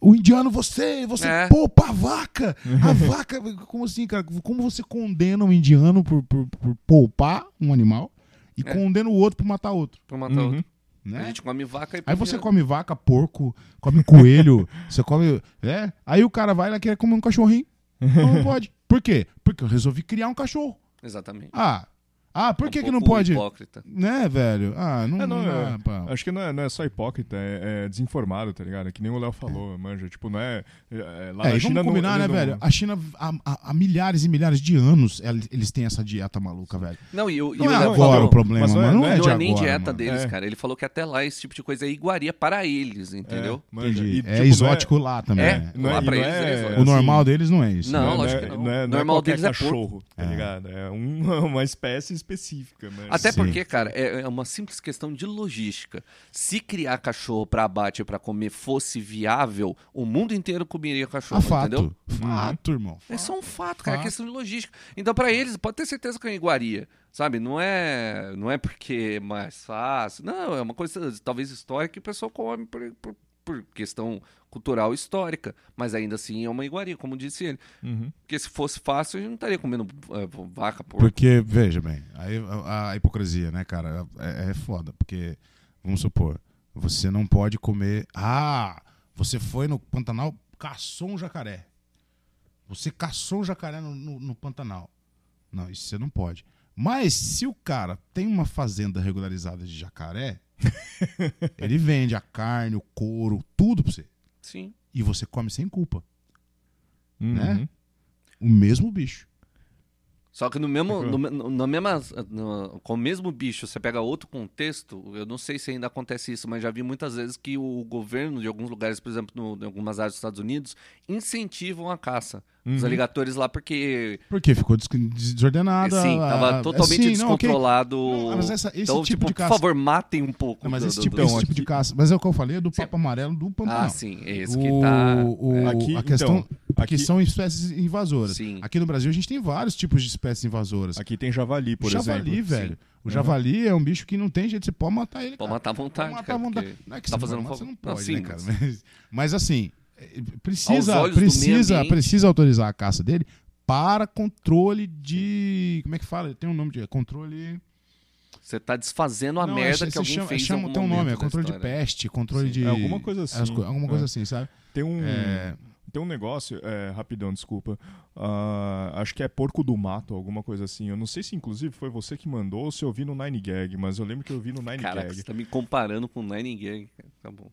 o indiano, você, você É. poupa a vaca! A vaca. Como assim, cara? Como você condena um indiano por, por, por poupar um animal e É. condena o outro por matar outro? Pra matar Uhum. outro. A Né? gente come vaca e Aí você come... come vaca, porco, come coelho, você come. É? Aí o cara vai lá e quer comer um cachorrinho. Não, não pode. Por quê? Porque eu resolvi criar um cachorro. Exatamente. Ah. Ah, por É um que, que não pode? hipócrita. Né, velho? Ah, não, É, não, não é- pra- Acho que não é, não é só hipócrita, é, é desinformado, tá ligado? É que nem o Léo falou, manja. Tipo, não é. é, lá É, na e China vamos combinar, não, né, não- velho? A China, há, milhares e milhares de anos, el- eles têm essa dieta maluca, velho. Não, e, o- e Não o é agora falou- o problema, mas não é- mano. Não não é, é- de Não é agora, nem dieta mano. deles, É. cara. Ele falou que até lá esse tipo de coisa é iguaria para eles, entendeu? É, manja. E, é tipo, exótico lá também. É. né? É, Lá e pra eles, é, O assim, normal deles não é isso. Não, né? lógico é, que não. É, O normal deles é cachorro, tá É. ligado? É um- uma espécie específica, né? Até Sim. porque, cara, é é uma simples questão de logística. Se criar cachorro pra abate pra comer fosse viável, o mundo inteiro comeria cachorro, Ah, fato. entendeu? Fato, irmão. É só um fato, cara, é Fato. questão de logística. Então, pra eles, pode ter certeza que é iguaria, sabe? Não é, não é porque é mais fácil. Não, é uma coisa talvez histórica que o pessoal come por, por- por questão cultural histórica. Mas ainda assim é uma iguaria, como disse ele. Uhum. Porque se fosse fácil, a gente não estaria comendo é, vaca, porco. Porque, veja bem, aí a, a hipocrisia, né, cara, é, é foda. Porque, vamos supor, você não pode comer. Ah, você foi no Pantanal, caçou um jacaré. Você caçou um jacaré no, no- no Pantanal. Não, isso você não pode. Mas se o cara tem uma fazenda regularizada de jacaré, ele vende a carne, o couro, tudo pra você. Sim. E você come sem culpa. Uhum. Né? O mesmo bicho. Só que no mesmo, no, no- mesma, no- com o mesmo bicho, você pega outro contexto, eu não sei se ainda acontece isso, mas já vi muitas vezes que o governo de alguns lugares, por exemplo, no, em algumas áreas dos Estados Unidos, incentivam a caça. Os Uhum. aligatores lá, porque Porque ficou des- desordenada. sim, a- tava a- totalmente sim, não, descontrolado. Não, mas essa- esse então, tipo tipo, de por caça- favor, matem um pouco. Não, mas esse do- tipo, do- esse tipo de caça. Mas é o que eu falei do papo amarelo do Pantanal. Ah, sim, é esse que o, tá. o- Aqui, a questão então, aqui aqui- são espécies invasoras. Sim. Aqui no Brasil a gente tem vários tipos de espécies invasoras. Aqui tem javali, por javali, exemplo. velho. O javali é um bicho que não tem jeito, você pode matar ele. Pode cara. matar à vontade, Pode matar à vontade. porque Não é que tá você fazendo pode, um mas você não pode, Não, né, sim, cara? mas- Mas, assim, é, precisa, precisa, ambiente. precisa autorizar a caça dele para controle de. Como é que fala? Tem um nome de. é Controle. Você tá desfazendo a Não, merda é- que se alguém chama, fez chama, algum Tem um nome, é controle de peste, controle Sim. de. É alguma coisa as assim. alguma coisa É. assim, sabe? Tem um, É, tem um negócio, é, rapidão, desculpa. Ah, acho que é porco do mato, alguma coisa assim. Eu não sei se inclusive foi você que mandou ou se eu vi no Nine Gag, mas eu lembro que eu vi no Nine Caraca, Gag. você tá me comparando com Nine Gag. Tá bom.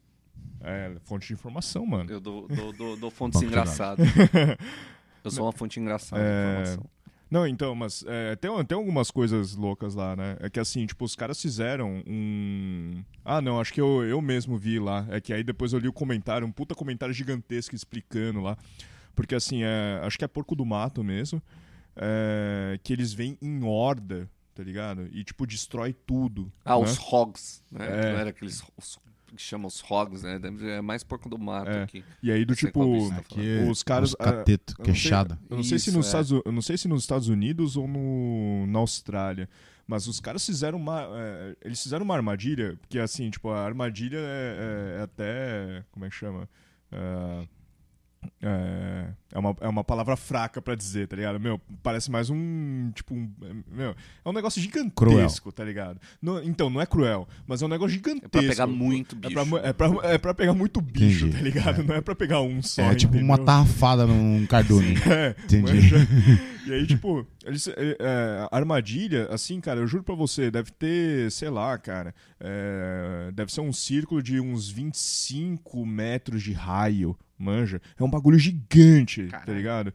É, fonte de informação, mano. Eu dou, dou, dou, dou fontes engraçadas. Eu sou uma fonte engraçada de É, informação. Não, então, mas é, tem, tem algumas coisas loucas lá, né? É que assim, tipo, os caras fizeram um. Ah, não, acho que eu, eu mesmo vi lá. É que aí depois eu li o comentário, um puta comentário gigantesco explicando lá. Porque assim, é, acho que é porco do mato mesmo. é, que eles vêm em horda, tá ligado? E tipo, destrói tudo. Ah, né? os hogs, né? É. Não era aqueles os, que chamam os hogs, né? É mais porco do mato É. aqui. E aí do tipo. tá aqui, Os caras, Os cateto, Eu não sei- queixada. Eu não, sei se Isso, nos é. Estados, eu não sei se nos Estados Unidos ou no, na Austrália. Mas os caras fizeram uma. é, eles fizeram uma armadilha, porque assim, tipo, a armadilha é, é- é até. Como é que chama? É, é, é uma, é uma palavra fraca pra dizer, tá ligado? Meu, parece mais um. Tipo, um. é, Meu, é um negócio gigantesco, tá ligado? Não- então, não é cruel, mas é um negócio gigantesco. É pra pegar muito É bicho. pra, mu- é, pra, é pra pegar muito bicho, Entendi. tá ligado? Não é pra pegar um só. É tipo uma entendeu? tarrafada num cardume. É, Entendi. manja. E aí, tipo, eles, é, é, armadilha, assim, cara, eu juro pra você, deve ter, sei lá, cara, é, deve ser um círculo de uns 25 metros de raio, manja. É um bagulho gigante, tá Caralho. ligado?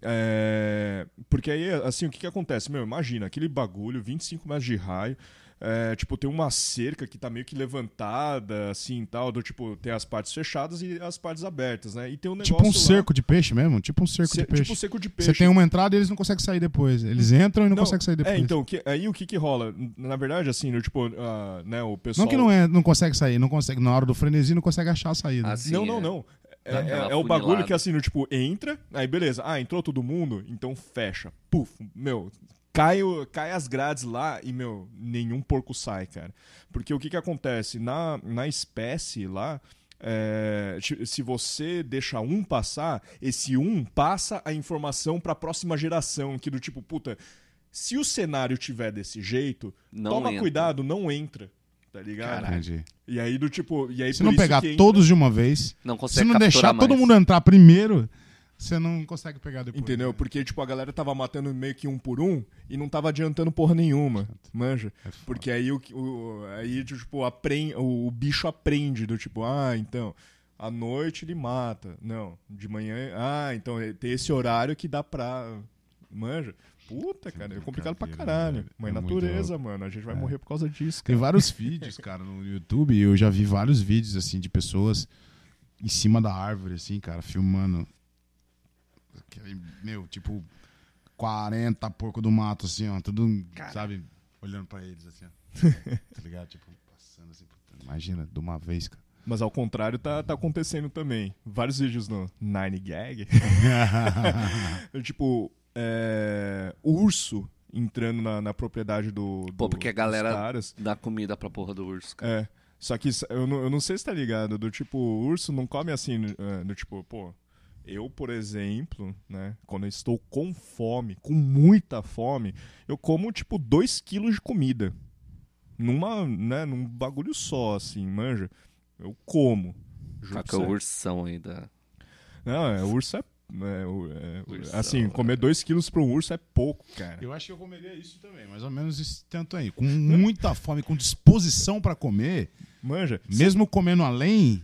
É, porque aí, assim, o que, que acontece? Meu, imagina, aquele bagulho, 25 metros de raio, é, tipo, tem uma cerca que tá meio que levantada, assim, tal, do tipo, tem as partes fechadas e as partes abertas, né? E tem um negócio Tipo um lá- cerco de peixe mesmo? Tipo um cerco ce- de peixe. Tipo cerco de peixe. Você tem uma entrada e eles não conseguem sair depois. Eles entram e não, conseguem sair depois. É, então, que- aí o que que rola? Na verdade, assim, no, tipo, ah, né, o pessoal... Não que não, é, não consegue sair, não consegue. Na hora do frenesi não consegue achar a saída. Ah, sim, não, é. não, não. É, é- é o bagulho que assim, no, tipo, entra, aí beleza. Ah, entrou todo mundo, então fecha. Puf, meu, cai, o- cai as grades lá e, meu, nenhum porco sai, cara. Porque o que que acontece? Na, na espécie lá, é, se você deixa um passar, esse um passa a informação pra próxima geração, que do tipo, puta, se o cenário tiver desse jeito, Não toma entra. cuidado, não entra. Tá ligado? Entendi. E aí do tipo, e aí Se por não isso pegar que entra- todos de uma vez, Não se consegue não deixar mais. todo mundo entrar primeiro, você não consegue pegar depois. Entendeu? né? Porque, tipo, a galera tava matando meio que um por um e não tava adiantando porra nenhuma, manja? É. Porque aí, o, o, aí tipo, aprende, o, o bicho aprende do tipo, ah, então, à noite ele mata. Não, de manhã, ah, então é- tem esse horário que dá pra... Manja? Puta, cara, é complicado pra brincadeira, caralho. velho. Mas É muito natureza, mano, a gente vai morrer por causa disso, Tem cara. vários vídeos, cara, no YouTube. Eu já vi vários vídeos, assim, de pessoas em cima da árvore, assim, cara, filmando. Aquele, Meu, tipo, 40 porco do mato, assim, ó. Tudo, sabe, olhando pra eles, assim, ó. tá ligado? Tipo, passando assim. Imagina, de uma vez, cara. Mas ao contrário, tá, tá acontecendo também. Vários vídeos no Nine Gag. tipo, é, urso entrando na, na propriedade do, do Pô, porque a galera caras. dá comida pra porra do urso, cara. É. Só que eu não, eu não sei se tá ligado, do tipo, o urso não come assim, é, do tipo, pô, eu, por exemplo, né, quando eu estou com fome, com muita fome, eu como, tipo, 2 quilos de comida. Numa, né, num bagulho só, assim, manja. Eu como. Com o ursão aí da. Não, é, urso é. é, é, Ursão, assim, comer 2 quilos pra um urso é pouco, cara. Eu acho que eu comeria isso também, mais ou menos esse tanto aí. Com muita fome, com disposição pra comer, Manja. mesmo comendo além,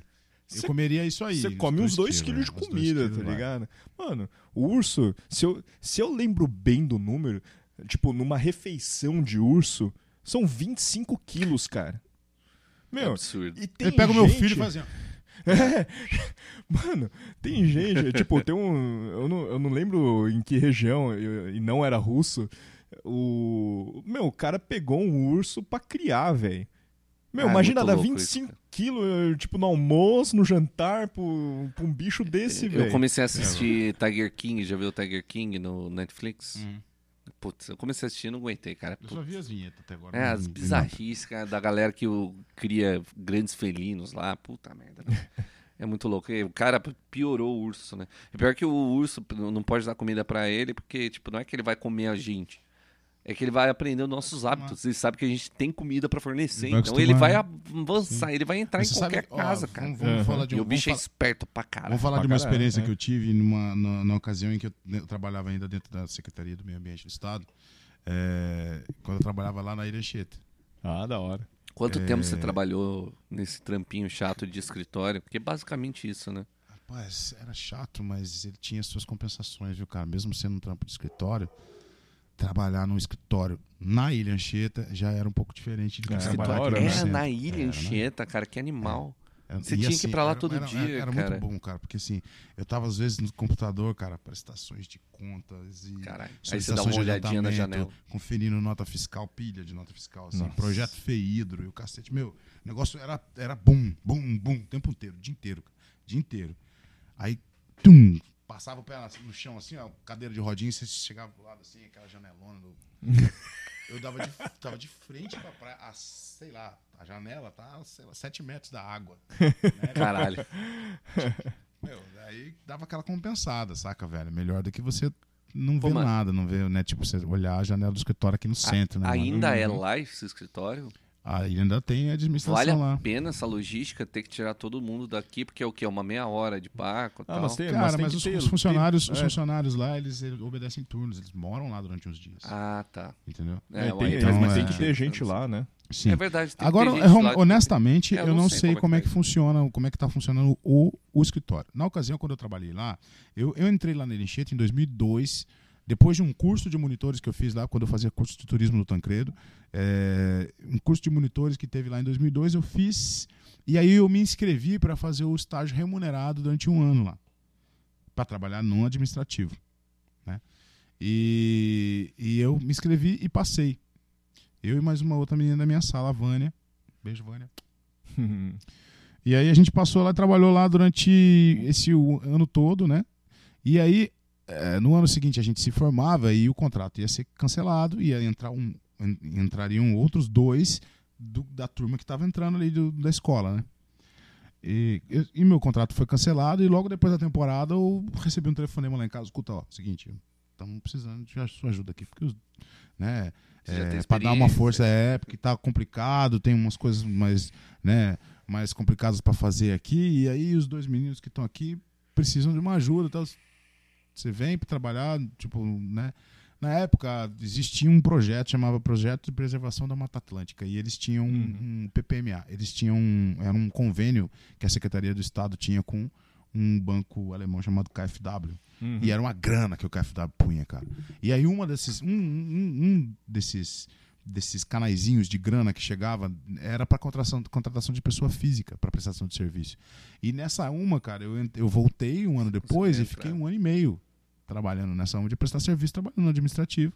eu Cê- comeria isso aí. Você come uns 2 quilos de né? Comida, quilos tá vai. ligado? Mano, o urso, se eu, se eu lembro bem do número, tipo, numa refeição de urso, são 25 quilos, cara. Meu, absurdo. e tem Ele pega o meu gente- filho e faz assim, ó. É, mano, tem gente, tipo, tem um. Eu não, eu não lembro em que região, eu- e não era russo. O. Meu, o cara pegou um urso pra criar, velho. Meu, Ah, é imagina dar louco 25 isso, quilos, tipo, no almoço, no jantar, pra, um- um bicho desse, velho. Eu comecei a assistir Tiger King, já viu o Tiger King no Netflix? Uhum. Putz, eu comecei a assistir e não aguentei, cara. Eu só vi as vinhetas até agora. É, as bizarrices, cara, da galera que cria grandes felinos lá. Puta merda. meu. É muito louco. E O cara piorou o urso, né? E pior que o urso não pode dar comida pra ele, porque, tipo, não é que ele vai comer a gente. É que ele vai aprender os nossos hábitos. Ele sabe que a gente tem comida pra fornecer. Vai então ele vai acostumar, avançar, ele vai entrar Mas em qualquer sabe- ó, casa, cara. Vamos, vamos Uhum. falar de E um, o bicho é esperto pra cara. vamos falar Pra de uma caralho, experiência né? que eu tive numa, na, na ocasião em que eu, né, eu trabalhava ainda dentro da Secretaria do Meio Ambiente do Estado. é, quando eu trabalhava lá na Ilha Anchieta. Ah, da hora. Quanto tempo você É. trabalhou nesse trampinho chato de escritório? Porque é basicamente isso, né? Rapaz, era chato, mas ele tinha suas compensações, viu, cara? Mesmo sendo um trampo de escritório, trabalhar num escritório na Ilha Anchieta já era um pouco diferente de É, trabalhar aqui? É, centro. na ilha né? Anchieta, cara, que animal. É, Você e tinha que ir pra lá era- todo era- dia, era, cara. muito bom, cara, porque assim, eu tava às vezes no computador, cara, prestações de contas e Caralho. Aí você dá uma olhadinha na janela. conferindo nota fiscal, pilha de nota fiscal, assim, Nossa. projeto FEIDRO e o cacete. Meu, o negócio era, era bum, bum, bum, o tempo inteiro, o dia inteiro, cara, o dia inteiro. Aí, tum, passava o pé no chão, assim, ó, cadeira de rodinha, você chegava do lado, assim, aquela janelona do... Eu dava de, tava de frente pra praia, a, sei lá, a janela tá, sei lá, sete metros da água. né? Caralho. Meu, aí dava aquela compensada, saca, velho? Melhor do que você não Pô, mas- nada, não ver, né? Tipo, você olhar a janela do escritório aqui no centro, né? mano? Ainda é Uhum. lá esse escritório? Aí ainda tem a administração Vale a lá. pena essa logística ter que tirar todo mundo daqui, porque é o quê? Uma meia hora de barco e Ah, tal. mas tem, Cara, tem mas, que os, ter- os funcionários, tem- os é, funcionários lá, eles, obedecem turnos, eles moram lá durante uns dias. Ah, tá. entendeu? é, É, tem- é, então, mas é- tem que ter gente lá, né? Sim. É verdade. tem- Agora, que- honestamente, É, eu não sei como é que tá. funciona, como é que tá funcionando o, o escritório. Na ocasião, quando eu trabalhei lá, eu, eu entrei lá na Elinchete em 2002, depois de um curso de monitores que eu fiz lá, quando eu fazia curso de turismo no Tancredo, é, um curso de monitores que teve lá em 2002, eu fiz, e aí eu me inscrevi para fazer o estágio remunerado durante um ano lá, para trabalhar no administrativo. Né? E, e eu me inscrevi e passei. Eu e mais uma outra menina da minha sala, a Vânia. Beijo, Vânia. E aí a gente passou lá, trabalhou lá durante esse ano todo, né? E aí, eh, no ano seguinte, a gente se formava e o contrato ia ser cancelado, ia entrar um, en- entrariam outros dois do- da turma que estava entrando ali do- da escola, né? E, eu- e meu contrato foi cancelado e logo depois da temporada eu recebi um telefonema lá em casa, escuta, ó, seguinte, estamos precisando de sua ajuda aqui, porque os, né, é, para dar uma força é porque tá complicado, tem umas coisas mais, né, mais complicadas para fazer aqui e aí os dois meninos que estão aqui precisam de uma ajuda, tal. Você vem para trabalhar, tipo, né? Na época existia um projeto chamava Projeto de Preservação da Mata Atlântica e eles tinham um, Uhum. um PPMA, eles tinham um, era um convênio que a Secretaria do Estado tinha com um banco alemão chamado KfW. Uhum. E era uma grana que o KFW punha, cara. E aí uma desses, um, um, um desses, desses canaizinhos de grana que chegava era para contratação, contratação de pessoa física para prestação de serviço. E nessa uma, cara, eu, eu voltei um ano depois e Conseguiu fiquei entrar. um ano e meio trabalhando nessa uma de prestar serviço, trabalhando no administrativo.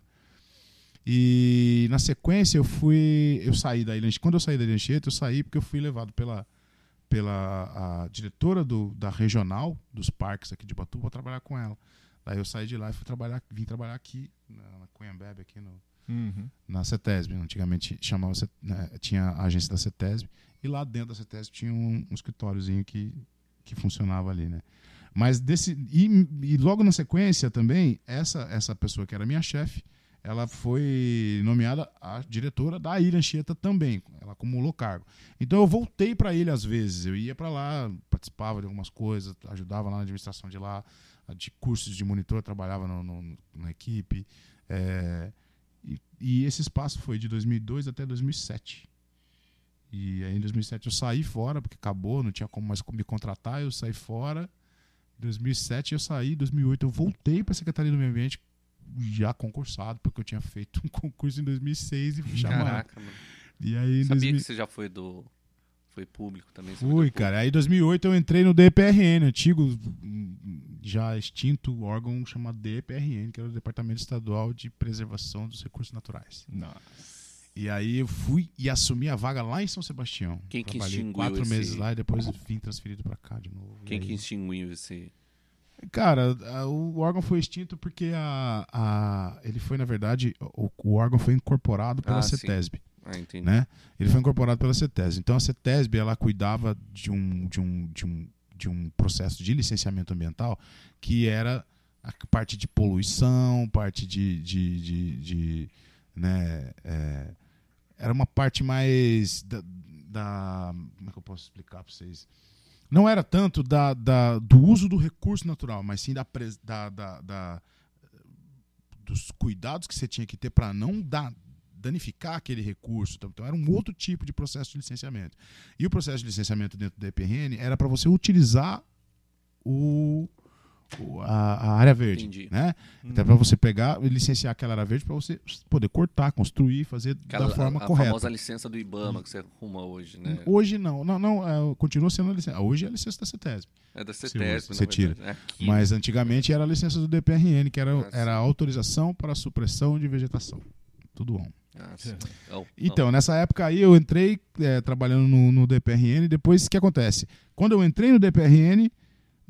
E na sequência eu fui, eu saí da Ilha. Quando eu saí da Ilha Anchieta, eu saí porque eu fui levado pela pela a diretora do, da regional dos parques aqui de Batu para trabalhar com ela. Daí eu saí de lá e fui trabalhar, vim trabalhar aqui na, na Cunhambebe, aqui no, Uhum. na CETESB. Antigamente chamava, né, tinha a agência da CETESB e lá dentro da CETESB tinha um, um escritóriozinho que, que funcionava ali, né? Mas desse e, e logo na sequência também essa essa pessoa que era minha chefe, ela foi nomeada a diretora da Ilha Anchieta também, ela acumulou cargo. Então eu voltei para ele às vezes, eu ia para lá, participava de algumas coisas, ajudava lá na administração de lá, de cursos de monitor, trabalhava no, no- na equipe. é, e, e esse espaço foi de 2002 até 2007. E aí em 2007 eu saí fora, porque acabou, não tinha como mais me contratar, eu saí fora. Em 2007 eu saí, em 2008 eu voltei para a Secretaria do Meio Ambiente já concursado, porque eu tinha feito um concurso em 2006 e fui chamado. Caraca, mano. E aí Sabia 2000 que você já foi do. Foi público também? Fui, cara. Aí em 2008 eu entrei no DPRN, antigo, já extinto órgão chamado DPRN, que era o Departamento Estadual de Preservação dos Recursos Naturais. Nossa. E aí eu fui e assumi a vaga lá em São Sebastião. Quem que Trabalhei extinguiu quatro esse- meses lá e depois vim transferido pra cá de novo. Quem que extinguiu esse. Cara, o órgão foi extinto porque a, a- ele foi, na verdade, o, o órgão foi incorporado pela Ah, sim. CETESB. Ah, entendi. né? Ele foi incorporado pela CETESB. Então a CETESB ela cuidava de um, de um, de um, de um processo de licenciamento ambiental que era a parte de poluição, parte de, de, de, de, né, é, era uma parte mais da, da- como é que eu posso explicar para vocês? Não era tanto da, da, do uso do recurso natural, mas sim da, da, da, da- dos cuidados que você tinha que ter para não dar, danificar aquele recurso. Então, então, era um outro tipo de processo de licenciamento. E o processo de licenciamento dentro do EPRN era para você utilizar o- a, a área verde. Entendi. Né? Então, para você pegar e licenciar aquela área verde para você poder cortar, construir, fazer Aquela, da forma a, a correta. famosa licença do Ibama que você arruma hoje, né? Hoje não, não, não é, continua sendo a licença. Hoje é a licença da CETESB. É da Você CETESB, você na tira. É. Mas antigamente era a licença do DPRN, que era, Ah, era a autorização para a supressão de vegetação. Tudo on. Ah, sim. Oh, Então, nessa época aí eu entrei é, trabalhando no, no DPRN. Depois, o que acontece? Quando eu entrei no DPRN,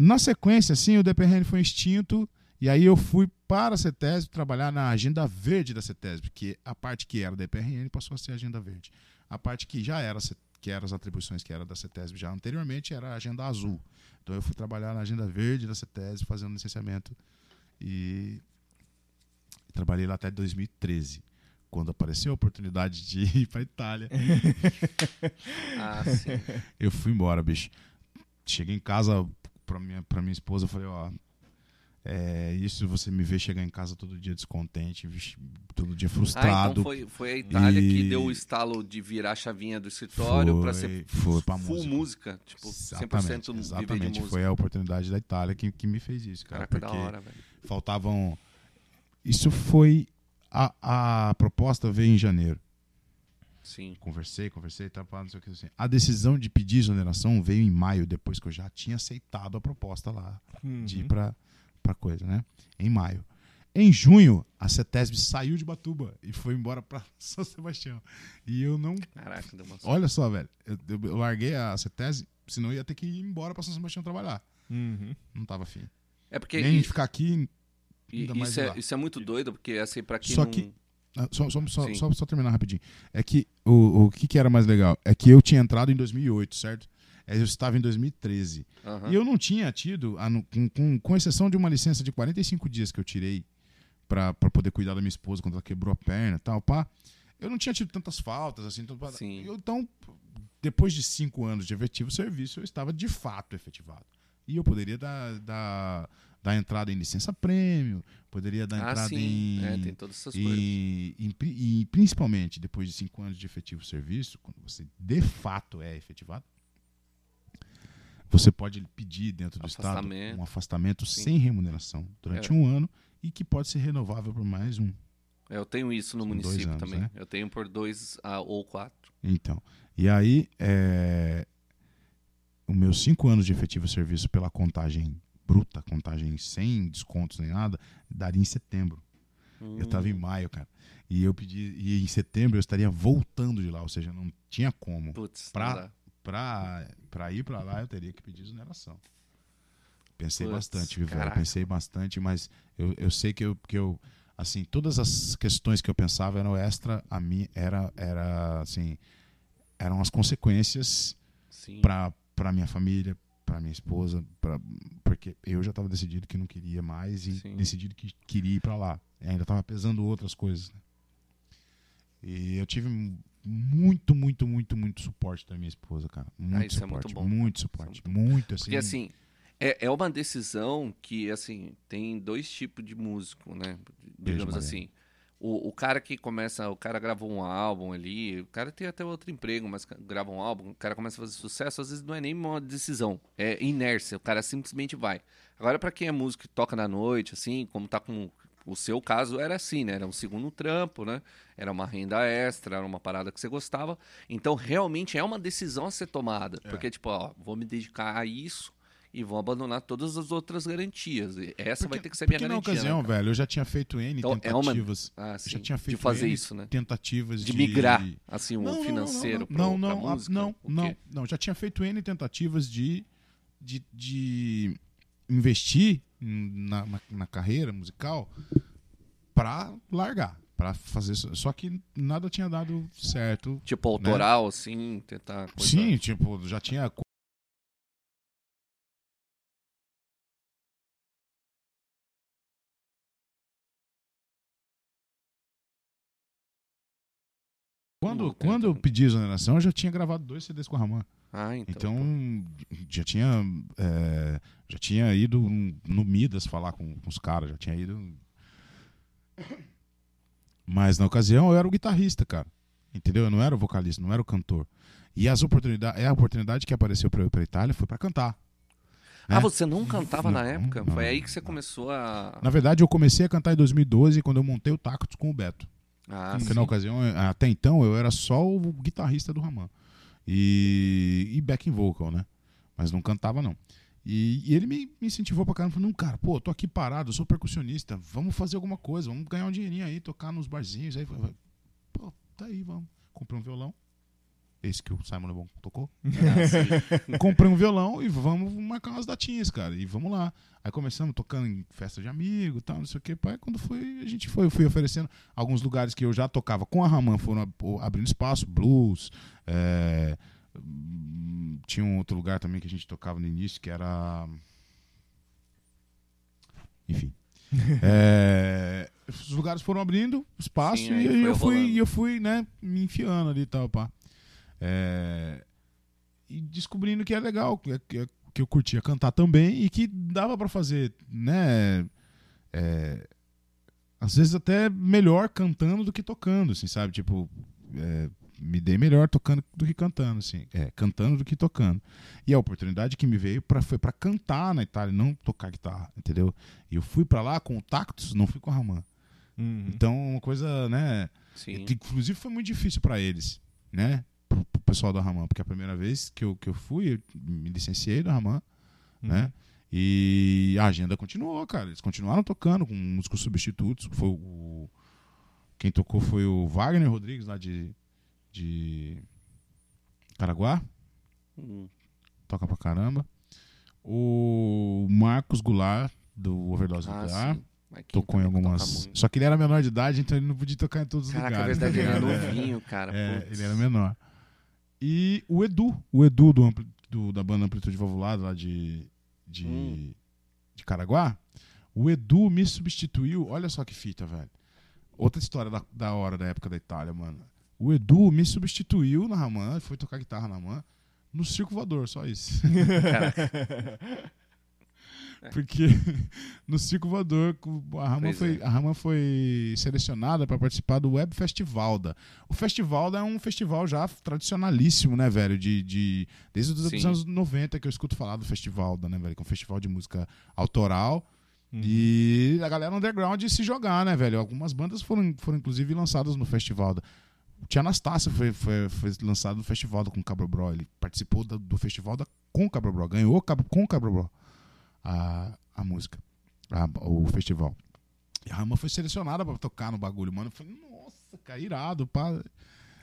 na sequência, assim, o DPRN foi extinto. E aí eu fui para a CETESB trabalhar na agenda verde da CETESB, que a parte que era DPRN passou a ser agenda verde. A parte que já era, que eram as atribuições que era da CETESB já anteriormente, era a agenda azul. Então eu fui trabalhar na agenda verde da CETESB, fazendo licenciamento. E trabalhei lá até 2013 quando apareceu a oportunidade de ir para Itália. Ah, sim. Eu fui embora, bicho. Cheguei em casa pra minha, pra minha esposa, eu falei, ó, É, isso você me vê chegar em casa todo dia descontente, todo dia Ah, frustrado. então foi, foi a Itália E- que deu o estalo de virar a chavinha do escritório pra ser foi pra full música. música. Tipo, 100% Exatamente, viver de exatamente. música. Foi a oportunidade da Itália que, que me fez isso, cara. Caraca, porque hora, faltavam. Isso foi. A, a proposta veio em janeiro. Sim. Conversei, conversei, tá, não sei o que assim. A decisão de pedir exoneração veio em maio, depois que eu já tinha aceitado a proposta lá de ir Uhum. pra, pra coisa, né? Em maio. Em junho, a CETESB saiu de Batuba e foi embora pra São Sebastião. E eu não. Caraca, deu uma Olha só, velho. Eu, eu- larguei a CETESB, senão eu ia ter que ir embora pra São Sebastião trabalhar. Uhum. Não tava afim. É porque Nem de ficar aqui. mais isso, é, isso é muito doido, porque assim, pra quem Só não... que- Só, só, só, só, só terminar rapidinho. É que o, o que, que era mais legal? É que eu tinha entrado em 2008, certo? É, Eu estava em 2013. Aham. E eu não tinha tido, com, com, com exceção de uma licença de 45 dias que eu tirei pra poder cuidar da minha esposa quando ela quebrou a perna e tal, pá. Eu não tinha tido tantas faltas, assim. Então, Sim. eu, então, depois de cinco anos de efetivo serviço, eu estava de fato efetivado. E eu poderia dar, dar, dar entrada em licença prêmio, poderia dar Ah, entrada sim. em. É, tem todas essas coisas. E, e pri- principalmente depois de cinco anos de efetivo serviço, quando você de fato é efetivado, você pode pedir dentro do. Estado um afastamento Sim. sem remuneração durante É. um ano e que pode ser renovável por mais um. É, Eu tenho isso no São município anos, também. né? Eu tenho por dois ah, ou quatro. Então, e aí, é, os meus cinco anos de efetivo serviço pela contagem bruta, contagem sem descontos nem nada, daria em setembro. Eu estava em Hum, maio, cara. E eu pedi, e em setembro eu estaria voltando de lá, ou seja, não tinha como. Putz, pra-. Pra, pra ir pra lá, eu teria que pedir exoneração. Pensei bastante, viu, velho? Pensei bastante, mas eu, eu sei que eu, que eu. Assim, todas as questões que eu pensava eram extra, a mim era, era assim. Eram as consequências pra minha família, pra minha esposa, pra, porque eu já estava decidido que não queria mais e Sim. decidido que queria ir pra lá. E ainda estava pesando outras coisas. né? E eu tive muito, muito, muito, muito suporte da minha esposa, cara. Muito isso é muito suporte, bom. muito Isso é suporte, muito muito assim. Porque assim, é, é uma decisão que, assim, tem dois tipos de músico, né? Beijo, Digamos Mariana. assim. O, o cara que começa, o cara grava um álbum ali, o cara tem até outro emprego, mas grava um álbum, o cara começa a fazer sucesso, às vezes não é nem uma decisão, é inércia, o cara simplesmente vai. Agora, pra quem é músico que toca na noite, assim, como tá com. O seu caso era assim, né? Era um segundo trampo, né? Era uma renda extra, era uma parada que você gostava. Então, realmente é uma decisão a ser tomada. É. Porque, tipo, ó, vou me dedicar a isso e vou abandonar todas as outras garantias. E essa vai ter que ser minha Porque na garantia. ocasião, né, velho, eu já tinha feito N Então, é uma- tentativas. Ah, sim, já tinha feito de fazer N isso, né? tentativas De de, migrar, assim, o Não, não, financeiro não, pro- não, pra não, ah, música? não, não, não, já tinha feito N tentativas de, de, de investir na, na, na carreira musical pra largar, pra fazer. Só que nada tinha dado certo. Tipo, autoral, assim, tentar... coisa- Sim, tipo, já tinha Quando, Não, quando eu então- pedi exoneração, eu já tinha gravado dois CDs com a Ramã. Ah, então... Então, já tinha é, já tinha ido no Midas falar com, com os caras, já tinha ido. Mas na ocasião eu era o guitarrista, cara. Entendeu? Eu não era o vocalista, não era o cantor. E as oportunidades, é a oportunidade que apareceu pra eu ir pra Itália foi pra cantar. Ah, né? você não cantava na Não, época? não. Foi aí que você começou a... Na verdade, eu comecei a cantar em 2012 quando eu montei o Tactus com o Beto. Ah, Porque sim. na ocasião, até então, eu era só o guitarrista do Raman. E, e backing vocal, né? Mas não cantava, não. E, e ele me, me incentivou pra caramba. Falou, não, cara, pô, tô aqui parado, eu sou percussionista. Vamos fazer alguma coisa, vamos ganhar um dinheirinho aí, tocar nos barzinhos. Aí, pô, tá aí, vamos. Comprei um violão. Esse que o Simon Lebon tocou. Ah, sim. Comprei um violão e vamos marcar umas datinhas, cara. E vamos lá. Aí começamos tocando em festa de amigo e tal, não sei o que. Pai, quando foi, a gente foi, eu fui oferecendo alguns lugares que eu já tocava com a Raman, foram ab- abrindo espaço, blues. é, tinha um outro lugar também que a gente tocava no início, que era. Enfim. É, os lugares foram abrindo espaço Sim, e eu fui, rolando. eu fui, né, me enfiando ali e tal, pá. É, e descobrindo que é legal, que é, que é- que eu curtia cantar também e que dava pra fazer, né? é, às vezes até melhor cantando do que tocando, assim, sabe? Tipo, é, me dei melhor tocando do que cantando, assim. É, cantando do que tocando. E a oportunidade que me veio pra, foi para cantar na Itália, não tocar guitarra, entendeu? E eu fui para lá com o Tactus, não fui com a Raman. Uhum. Então, uma coisa, né? Sim. Que, inclusive foi muito difícil para eles, né? Pro, pro pessoal da Raman, porque a primeira vez que eu, que eu fui, eu me licenciei da Raman, né? E a agenda continuou, cara. Eles continuaram tocando com músicos substitutos. Foi o quem tocou foi o Wagner Rodrigues lá de de Caraguá, Hum. toca pra caramba. O Marcos Goulart do Overdose Ah, Nuclear tocou em algumas. Só que ele era menor de idade, então ele não podia tocar em todos os Caraca, a lugares. verdade, ele tá é? É. novinho, cara. É, ele era menor. E o Edu, o Edu do, do- da banda Amplitude Valvulada lá de, de, Hum. de Caraguá, o Edu me substituiu. Olha só que fita, velho. Outra história da, da hora da época da Itália, mano. O Edu me substituiu na Raman, foi tocar guitarra na Raman, no Circo Voador, só isso. Porque no Circo Voador, a Pois foi, é. a Raman foi selecionada para participar do Web Festivalda. O Festivalda é um festival já tradicionalíssimo, né, velho? De, de, desde os Sim. anos 90 que eu escuto falar do Festivalda, né, velho? Que é um festival de música autoral. Uhum. E a galera underground se jogar, né, velho? Algumas bandas foram, foram inclusive lançadas no Festivalda. O Tia Anastácia foi, foi, foi lançado no Festivalda com o Bro. Ele participou da- do Festivalda com o Bro. Ganhou com o Bro a, a música, a- o festival. E a Rama foi selecionada pra tocar no bagulho, mano. Eu falei, nossa, cara, irado, pá.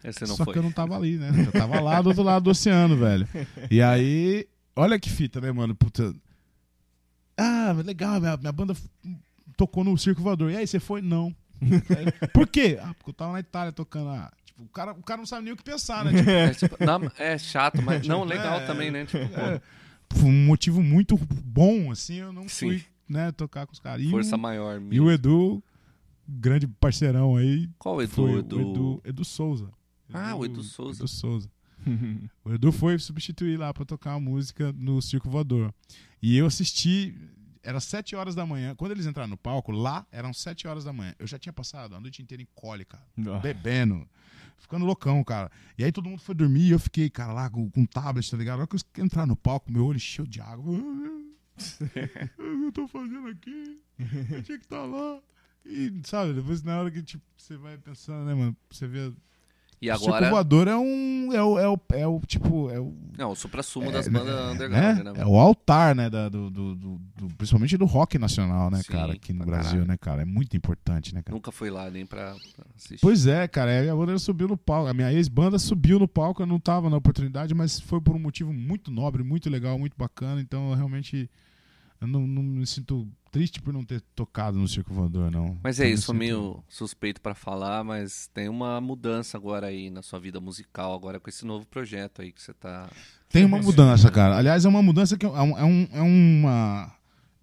Esse não Só foi. que eu não tava ali, né? Eu tava lá do outro lado do oceano, velho. E aí, olha que fita, né, mano? Puta. Ah, legal, minha, minha banda tocou no Circo Voador. E aí, você foi? Não. Por quê? Ah, porque eu tava na Itália tocando. Ah, tipo, o cara, o cara não sabe nem o que pensar, né? Tipo, É, tipo, não, é chato, mas não, legal É, também, né? Tipo, pô, é, foi um motivo muito bom, assim, eu não Sim. fui, né, tocar com os caras. E, força o- maior. e mesmo. o Edu, grande parceirão aí, Qual Edu? foi Edu? o Edu, Edu Souza. Ah, o Edu Souza. Edu Souza. O Edu foi substituir lá pra tocar a música no Circo Voador. E eu assisti, era sete horas da manhã. Quando eles entraram no palco, lá eram sete horas da manhã. Eu já tinha passado a noite inteira em cole, cara. Ah. Bebendo. Ficando loucão, cara. E aí todo mundo foi dormir e eu fiquei, cara, lá com, com tablet, tá ligado? Na hora que eu entrar no palco, meu olho encheu de água. O que eu tô fazendo aqui? Eu tinha que estar lá. E, sabe, depois na hora que tipo, você vai pensando, né, mano? Você vê. E agora. voador é um. É o, é o, é o tipo. É o, Não, o supra-sumo das é, bandas né? underground, né? É o altar, né? da- do, do, do- principalmente do rock nacional, né, Sim, cara? Aqui no Brasil, caralho. né, cara? É muito importante, né, cara? Nunca fui lá nem pra, pra assistir. Pois é, cara. A minha banda subiu no palco. A minha ex-banda subiu no palco. Eu não tava na oportunidade, mas foi por um motivo muito nobre, muito legal, muito bacana. Então, eu realmente. Eu não, não me sinto triste por não ter tocado no Circo Voador, não. Mas é Eu isso, sou meio suspeito pra falar, mas tem uma mudança agora aí na sua vida musical, agora com esse novo projeto aí que você tá. Tem uma mudança, cara. Aliás, é uma mudança que é, um- é um- é uma.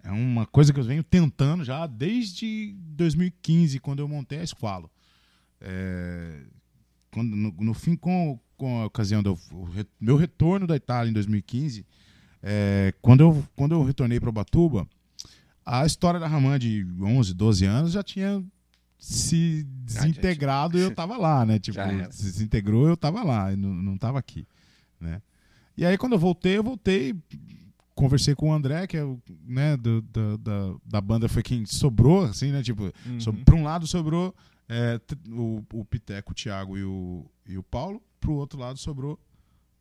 É uma coisa que eu venho tentando já desde 2015, quando eu montei a Esqualo. É, quando, no, no fim, com, com a ocasião do meu retorno da Itália em 2015, é, quando, eu, quando eu retornei para Ubatuba, a história da Raman de 11, 12 anos já tinha se desintegrado e eu tava lá, né? Tipo, se desintegrou eu tava lá, e não, não tava aqui, né? E aí quando eu voltei, eu voltei, conversei com o André, que é o, né, do- da, da, da banda, foi quem sobrou, assim, né? Tipo, Uhum. so, pra um lado sobrou é, o, o Piteco, o Thiago e o, e o Paulo, pro outro lado sobrou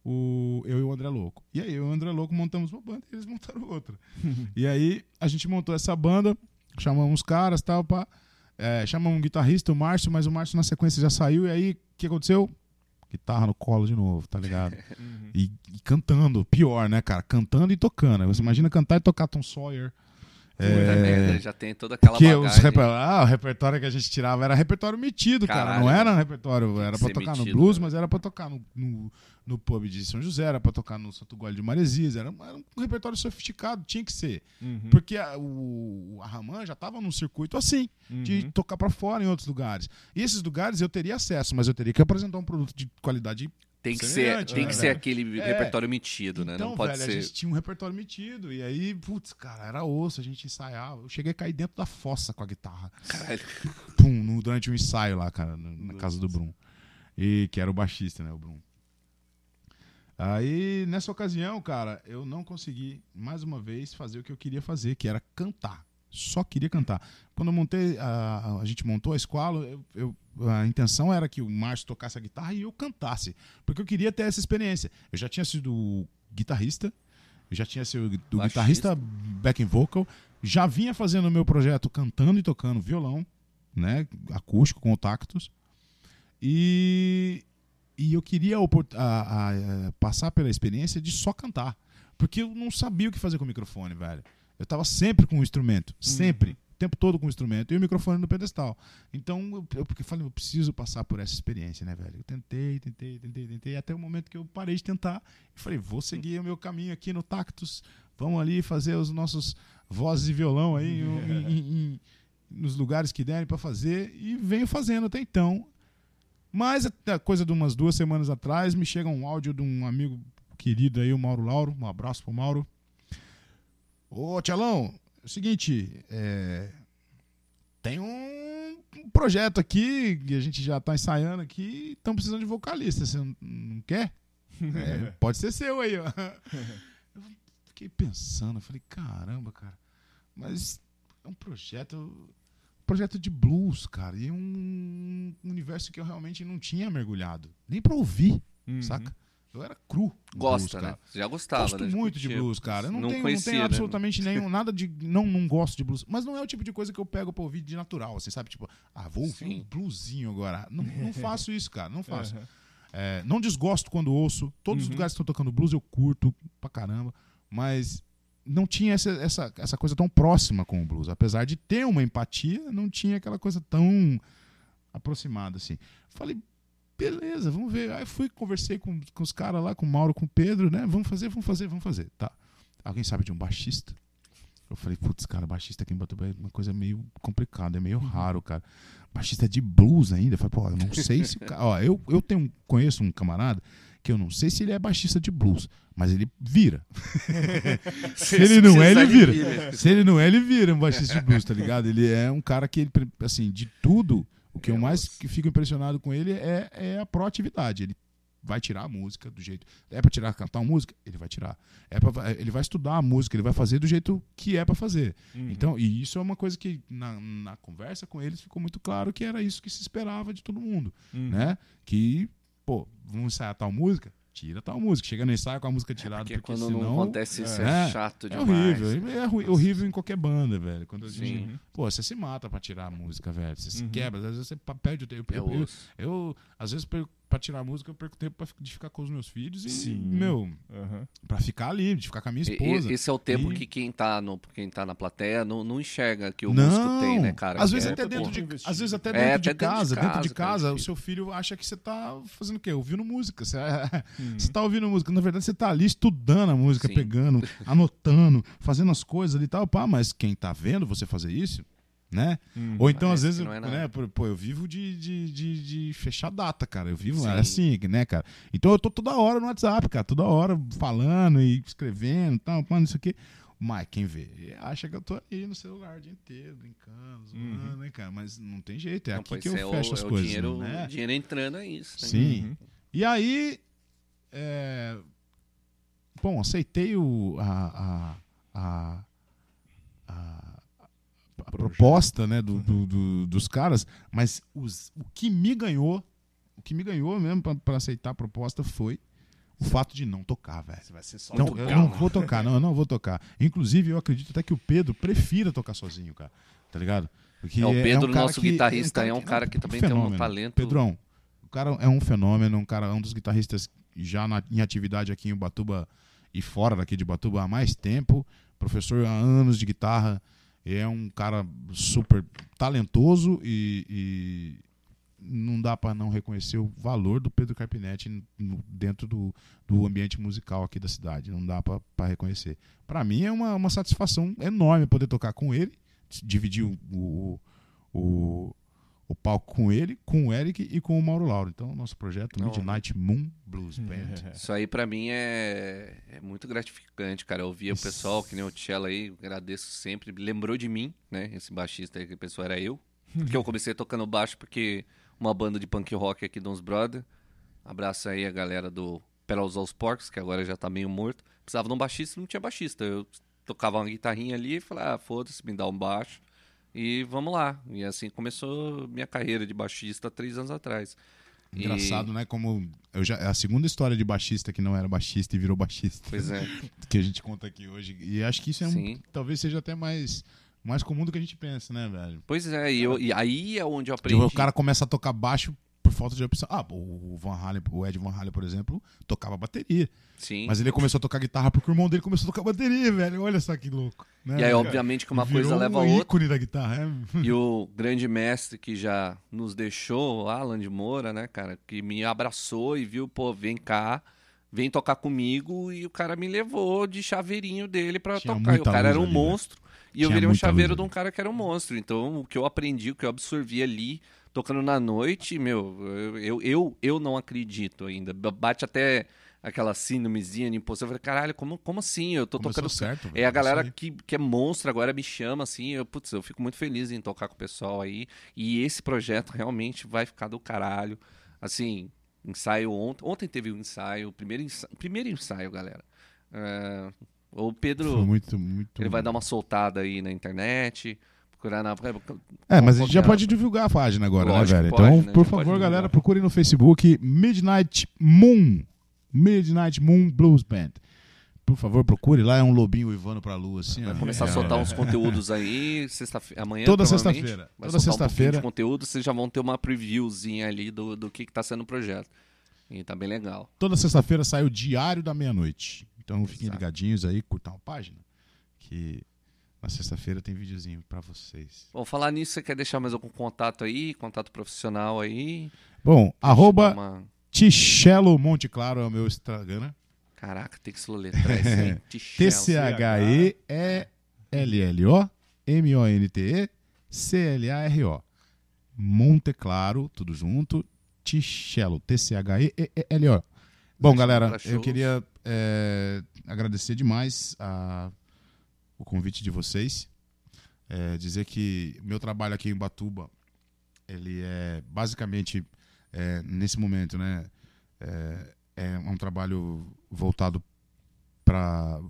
o, eu e o André Louco. E aí eu e o André Louco montamos uma banda e eles montaram outra. e aí a gente montou essa banda, chamamos os caras tal, pá. É, chamamos um guitarrista, o Márcio, mas o Márcio na sequência já saiu, e aí o que aconteceu? Guitarra no colo de novo, tá ligado? Uhum. E, e cantando, pior, né, cara? Cantando e tocando. Você imagina cantar e tocar Tom Sawyer. É, merda, já tem toda aquela os bagagem. reper... ah, o repertório que a gente tirava era repertório metido, cara. Caralho. Não era um repertório, era que pra tocar metido, no blues, né? mas era pra tocar no, no, no pub de São José, era pra tocar no Santo Gole de Maresias. Era, era um repertório sofisticado, tinha que ser. Uhum. Porque a, o, a Raman já tava num circuito assim, de Uhum. tocar pra fora em outros lugares. E esses lugares eu teria acesso, mas eu teria que apresentar um produto de qualidade Tem que ser, tem né, que ser velho? aquele É. repertório metido, né? Então, Não pode velho, ser. a gente tinha um repertório metido. E aí, putz, cara, era osso, a gente ensaiava. Eu cheguei a cair dentro da fossa com a guitarra. Caralho. Pum, no- durante um ensaio lá, cara, na, na casa do Brum. E que era o baixista, né, o Brum. Aí, nessa ocasião, cara, eu não consegui, mais uma vez, fazer o que eu queria fazer, que era cantar. Só queria cantar. Quando eu montei, a, a- gente montou a escola, eu, eu- a intenção era que o Márcio tocasse a guitarra e eu cantasse. Porque eu queria ter essa experiência. Eu já tinha sido guitarrista, eu já tinha sido do Baixista. guitarrista backing vocal, já vinha fazendo o meu projeto cantando e tocando violão, né, acústico com tactos. E, e eu queria a- a- a- passar pela experiência de só cantar. Porque eu não sabia o que fazer com o microfone, velho. Eu tava sempre com o instrumento. Sempre. O tempo todo com o instrumento. E o microfone no pedestal. Então, eu, porque falei, eu preciso passar por essa experiência, né, velho? Eu tentei, tentei, tentei, tentei. Até o momento que eu parei de tentar. E falei, vou seguir o meu caminho aqui no Tactus. Vamos ali fazer os nossos vozes e violão aí em- em- em- nos lugares que derem para fazer. E venho fazendo até então. Mas, coisa de umas duas semanas atrás, me chega um áudio de um amigo querido aí, o Mauro Lauro. Um abraço pro Mauro. Ô, Tchelão, é o seguinte, é, tem um projeto aqui que a gente já tá ensaiando aqui e estamos precisando de vocalista. Você não, quer? É, pode ser seu aí, ó. Eu fiquei pensando, falei, caramba, cara, mas é um projeto. um projeto de blues, cara, e um universo que eu realmente não tinha mergulhado. Nem pra ouvir, Uhum. saca? Eu era cru. Gosta, blues, né? Você já gostava, Gosto né? muito de blues, cara. Eu não, Não tenho, não conhecia, tenho né? absolutamente nenhum, nada de. Não, não gosto de blues. Mas não é o tipo de coisa que eu pego pra ouvir de natural, assim, sabe? Tipo, ah, vou ouvir Sim. um bluesinho agora. Não, não faço isso, cara. Não faço. Aham. É, não desgosto quando ouço. Todos os Uhum. lugares que estão tocando blues eu curto pra caramba. Mas não tinha essa, essa, essa coisa tão próxima com o blues. Apesar de ter uma empatia, não tinha aquela coisa tão aproximada assim. Falei, beleza, vamos ver. Aí fui, conversei com, com os caras lá, com o Mauro, com o Pedro, né? Vamos fazer, vamos fazer, vamos fazer. Tá. Alguém sabe de um baixista? Eu falei, putz, cara, baixista aqui em Batuba é uma coisa meio complicada, é meio raro, cara. Baixista de blues ainda. Eu falei, pô, eu não sei se. Ó, eu, eu tenho, conheço um camarada que eu não sei se ele é baixista de blues, mas ele vira. se ele não é, ele vira. Se ele não é, ele vira um baixista de blues, tá ligado? Ele é um cara que, ele, assim, de tudo, o que eu mais que fico impressionado com ele é, é a proatividade. Ele vai tirar a música do jeito. É pra tirar, cantar uma música? Ele vai tirar. É pra, ele vai estudar a música, ele vai fazer do jeito que é pra fazer. Uhum. Então, e isso é uma coisa que na, na conversa com eles ficou muito claro que era isso que se esperava de todo mundo, Uhum. né? Que, pô, vamos ensaiar tal música? Tira tal música. Chega no ensaio com a música tirada, Porque porque, quando senão... não acontece isso é, é, chato É demais. horrível. É ru- horrível em qualquer banda, velho. Quando a gente, Sim. pô, você se mata pra tirar a música, velho. Você se Uhum. quebra, às vezes você perde o tempo. É Eu, eu, osso. eu, às vezes, pra tirar a música, eu perco tempo pra, de ficar com os meus filhos e, Sim. meu, Aham. pra ficar ali, de ficar com a minha E- e- esposa. Esse é o tempo E- que quem tá, no, quem tá na plateia não, não enxerga que o não, músico tem, né, cara? Às Que vezes é, até dentro de, às vezes até É, dentro, até de, dentro de casa, dentro de casa, cara, casa, o seu filho acha que você tá fazendo o quê? Ouvindo música. Você, Uhum. você tá ouvindo música. Na verdade, você tá ali estudando a música, Sim. pegando, anotando, fazendo as coisas ali e tal. Pá, mas quem tá vendo você fazer isso, né? Uhum. Ou então, às vezes, não é né, pô, pô, eu vivo de, de, de, de fechar data, cara. Eu vivo Sim. assim, né, cara? Então eu tô toda hora no WhatsApp, cara. Toda hora falando e escrevendo e tal, pá, isso aqui. Mas quem vê acha que eu tô aí no celular o dia inteiro, brincando, zoando, Uhum. né, cara? Mas não tem jeito, é Não, aqui que eu é o- fecho as é o coisas, dinheiro, né? O dinheiro entrando é isso. Né? Sim. Uhum. E aí, é, bom, aceitei o, a, a, a, a- a proposta né, do, do- do- dos caras, mas os- o que me ganhou, o que me ganhou mesmo para aceitar a proposta foi o fato de não tocar, velho. Você vai ser só Não, tocar, eu não né? vou tocar, não, eu não vou tocar. Inclusive, eu acredito até que o Pedro prefira tocar sozinho, cara. Tá ligado? Porque É, o Pedro, um cara nosso que- guitarrista, é um cara que também tem um fenômeno. talento- Pedrão, o cara é um fenômeno, um cara é um dos guitarristas já na- em atividade aqui em Ubatuba e fora daqui de Ubatuba há mais tempo. Professor há anos de guitarra. É um cara super talentoso e, e não dá para não reconhecer o valor do Pedro Carpinetti no- dentro do, do ambiente musical aqui da cidade. Não dá para reconhecer. Para mim é uma, uma satisfação enorme poder tocar com ele, dividir o, o, o, o palco com ele, com o Eric e com o Mauro Lauro. Então, nosso projeto Não. Midnight Moon Blues Band. Isso aí pra mim é, é muito gratificante, cara. Eu via o pessoal, que nem o Cello aí, agradeço sempre. Lembrou de mim, né? Esse baixista aí, que a pessoa era eu. Porque eu comecei tocando baixo porque uma banda de punk rock aqui de uns brother. Abraço aí a galera do Perals aos Porcos, que agora já tá meio morto. Precisava de um baixista, não tinha baixista. Eu tocava uma guitarrinha ali e falei, ah, foda-se, me dá um baixo. E vamos lá. E assim começou minha carreira de baixista três anos atrás. E- Engraçado, né? Como eu já, é a segunda história de baixista que não era baixista e virou baixista. Pois é. Que a gente conta aqui hoje. E acho que isso é um, talvez seja até mais, mais comum do que a gente pensa, né, velho? Pois é, e, eu- e aí é onde eu aprendi. O cara começa a tocar baixo por falta de opção. Ah, o Van Halen, o Ed Van Halen, por exemplo, tocava bateria. Sim. Mas ele começou a tocar guitarra porque o irmão dele começou a tocar bateria, velho. Olha só que louco. né, E aí, cara? obviamente, que uma Virou coisa leva a um outra. ícone da guitarra, é. E o grande mestre que já nos deixou, Alan de Moura, né, cara, que me abraçou e viu, pô, vem cá, vem tocar comigo, e o cara me levou de chaveirinho dele pra Tinha tocar. E o cara era um ali, né? monstro. E eu Tinha virei um chaveiro de um cara que era um monstro. Então, o que eu aprendi, o que eu absorvi ali, tocando na noite, meu, eu, eu, eu, não acredito ainda. Bate até aquela síndromezinha de imposto. Eu falei, caralho, como, como assim? Eu tô Começou tocando certo. é a galera que, que é monstro agora me chama, assim, eu, putz, eu fico muito feliz em tocar com o pessoal aí. E esse projeto realmente vai ficar do caralho. Assim, ensaio ontem. Ontem teve um ensaio, o primeiro ensaio, primeiro ensaio galera. É, o Pedro, Foi muito, muito. ele vai dar uma soltada aí na internet, procurar na. É, mas a gente já qualquer- pode divulgar a página agora, Lógico né, velho? que pode, então, né? por favor, galera, procurem no Facebook Midnight Moon. Midnight Moon Blues Band. Por favor, procure lá, é um lobinho uivando pra lua, assim. Vai ó. começar a É. soltar uns conteúdos aí, sexta-feira, amanhã. Toda sexta-feira. Toda um sexta-feira. de conteúdo, vocês já vão ter uma previewzinha ali do, do que, que tá sendo o projeto. E tá bem legal. Toda sexta-feira sai o Diário da Meia-Noite. Então fiquem Exato. ligadinhos aí, curtam a página. Que na sexta-feira tem videozinho pra vocês. Bom, falar nisso, você quer deixar mais algum contato aí? Contato profissional aí? Bom, arroba Deixa dar uma- Tichelo Monte Claro é o meu Instagram. Caraca, tem que soletrar isso aí. Tichelo. T-C-H-E-L-L-O M-O-N-T-E-C-L-A-R-O. Monte Claro, tudo junto. Tichelo, T-C-H-E-L-O. Bom, galera, eu queria é, agradecer demais a- o convite de vocês. É, dizer que meu trabalho aqui em Batuba, ele é basicamente, é, nesse momento, né, é, é um trabalho voltado para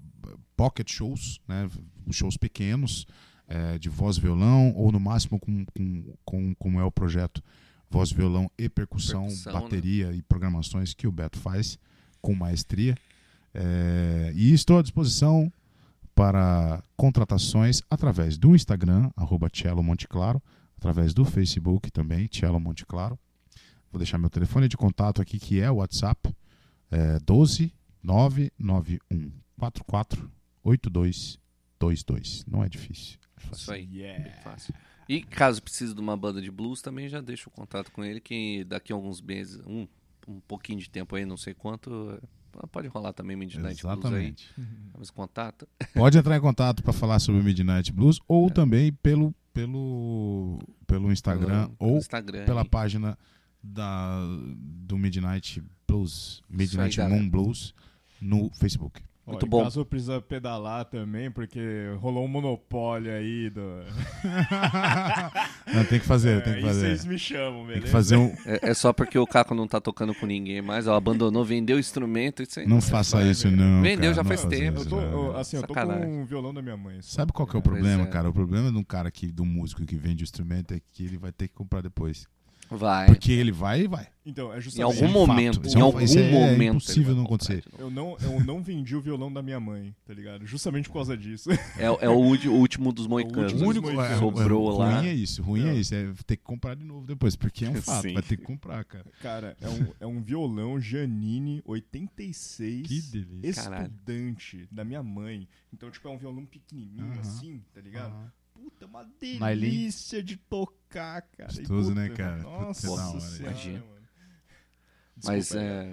pocket shows, né, shows pequenos, é, de voz e violão, ou no máximo com, com, com como é o projeto voz, violão e percussão, Percussão, né? bateria e programações que o Beto faz com maestria. É, e estou à disposição para contratações através do Instagram, arroba Cello Monte Claro, através do Facebook também, Cello Monte Claro. Vou deixar meu telefone de contato aqui, que é o WhatsApp, é 12 991 44 8222. Não é difícil. É fácil. Isso aí. Yeah. Fácil. E caso precise de uma banda de blues, também já deixo o contato com ele, que daqui a alguns meses, um, um pouquinho de tempo aí, não sei quanto, pode rolar também Midnight Blues aí. Exatamente. Mas contato. Pode entrar em contato para falar sobre o Midnight Blues ou também pelo, pelo, pelo Instagram pelo- ou Instagram pela aí. página da, do Midnight Blues, Midnight galera. Moon Blues, no Facebook. Muito bom. caso eu precisa pedalar também, porque rolou um monopólio aí do. Não, tem que fazer, tem Aí que fazer. vocês me chamam, Tem beleza? que fazer um. É, é só porque o Caco não tá tocando com ninguém mais, ó, abandonou, vendeu o instrumento, isso aí Não se faça isso, velho. não. Vendeu, cara, já não faz tempo. isso, Eu tô, não. eu- assim, eu tô com Sacanagem. um violão da minha mãe. só. Sabe qual que é o problema, é. cara? O problema de um cara que, do músico que vende o instrumento é que ele vai ter que comprar depois. Vai. Porque ele vai e vai. Então, é Em justamente. algum é um momento, fato, em é um- algum isso é momento. impossível não acontecer. Eu não, eu não vendi o violão da minha mãe, tá ligado? Justamente por causa disso. É, é o último- o último dos moicanos. O único moicanos. é, Sobrou é, lá. ruim é isso, ruim é isso, é ter que comprar de novo depois, porque é um fato, Sim. vai ter que comprar, cara. Cara, é um, é um violão Janine 86. Que delícia. Caralho. estudante da minha mãe. Então, tipo, é um violão pequenininho Aham. assim, tá ligado? Aham. Puta, uma delícia de tocar, cara. Gostoso, né, cara? Nossa hora, senhora, imagina. mano. Mas é,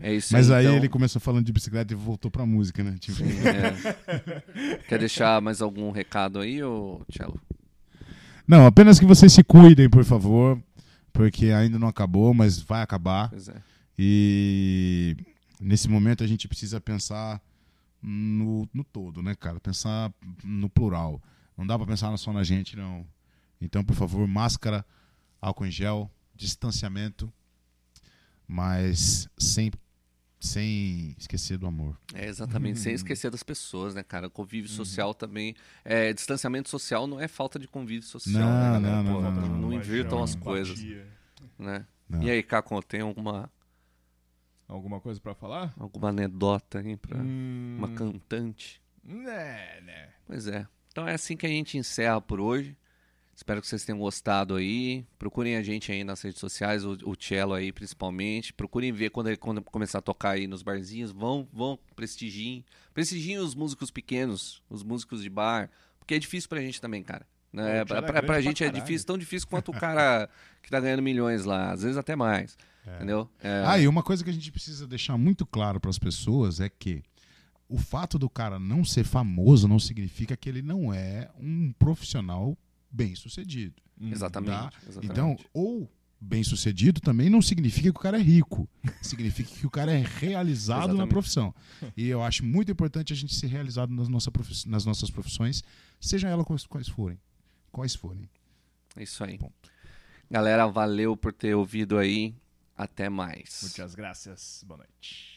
é isso Mas aí então. ele começou falando de bicicleta e voltou pra música, né? Tipo, Sim, é. Quer deixar mais algum recado aí, ô Cello? Não, apenas que vocês se cuidem, por favor, porque ainda não acabou, mas vai acabar. Pois é. E nesse momento a gente precisa pensar no, no todo, né, cara? Pensar no plural. Não dá pra pensar só na gente, não. Então, por favor, máscara, álcool em gel, distanciamento, mas sem, sem esquecer do amor. É, exatamente, sem esquecer das pessoas, né, cara? Convívio social também. É, distanciamento social não é falta de convívio social. Não, né, não, não, não, não, não. invirtam as coisas, né? Não. E aí, Caco, tem alguma, Alguma coisa pra falar? alguma anedota aí pra Hum, uma cantante? né, né. Pois é. Então é assim que a gente encerra por hoje. Espero que vocês tenham gostado aí. Procurem a gente aí nas redes sociais, o, o Cello aí principalmente. Procurem ver quando ele quando começar a tocar aí nos barzinhos. Vão, vão, prestigiem. Prestigiem os músicos pequenos, os músicos de bar. Porque é difícil pra gente também, cara. Né? Pra, é pra, pra pra gente é difícil, tão difícil quanto o cara que tá ganhando milhões lá. Às vezes até mais. Entendeu? É, Ah, e uma coisa que a gente precisa deixar muito claro para as pessoas é que o fato do cara não ser famoso não significa que ele não é um profissional bem sucedido. exatamente. Tá? exatamente. Então, ou bem sucedido também não significa que o cara é rico. Significa que o cara é realizado na profissão. E eu acho muito importante a gente ser realizado nas, nossa profi- nas nossas profissões, sejam elas quais, quais forem. Quais forem. É isso aí. Ponto. Galera, valeu por ter ouvido aí. Até mais. Muitas graças. Boa noite.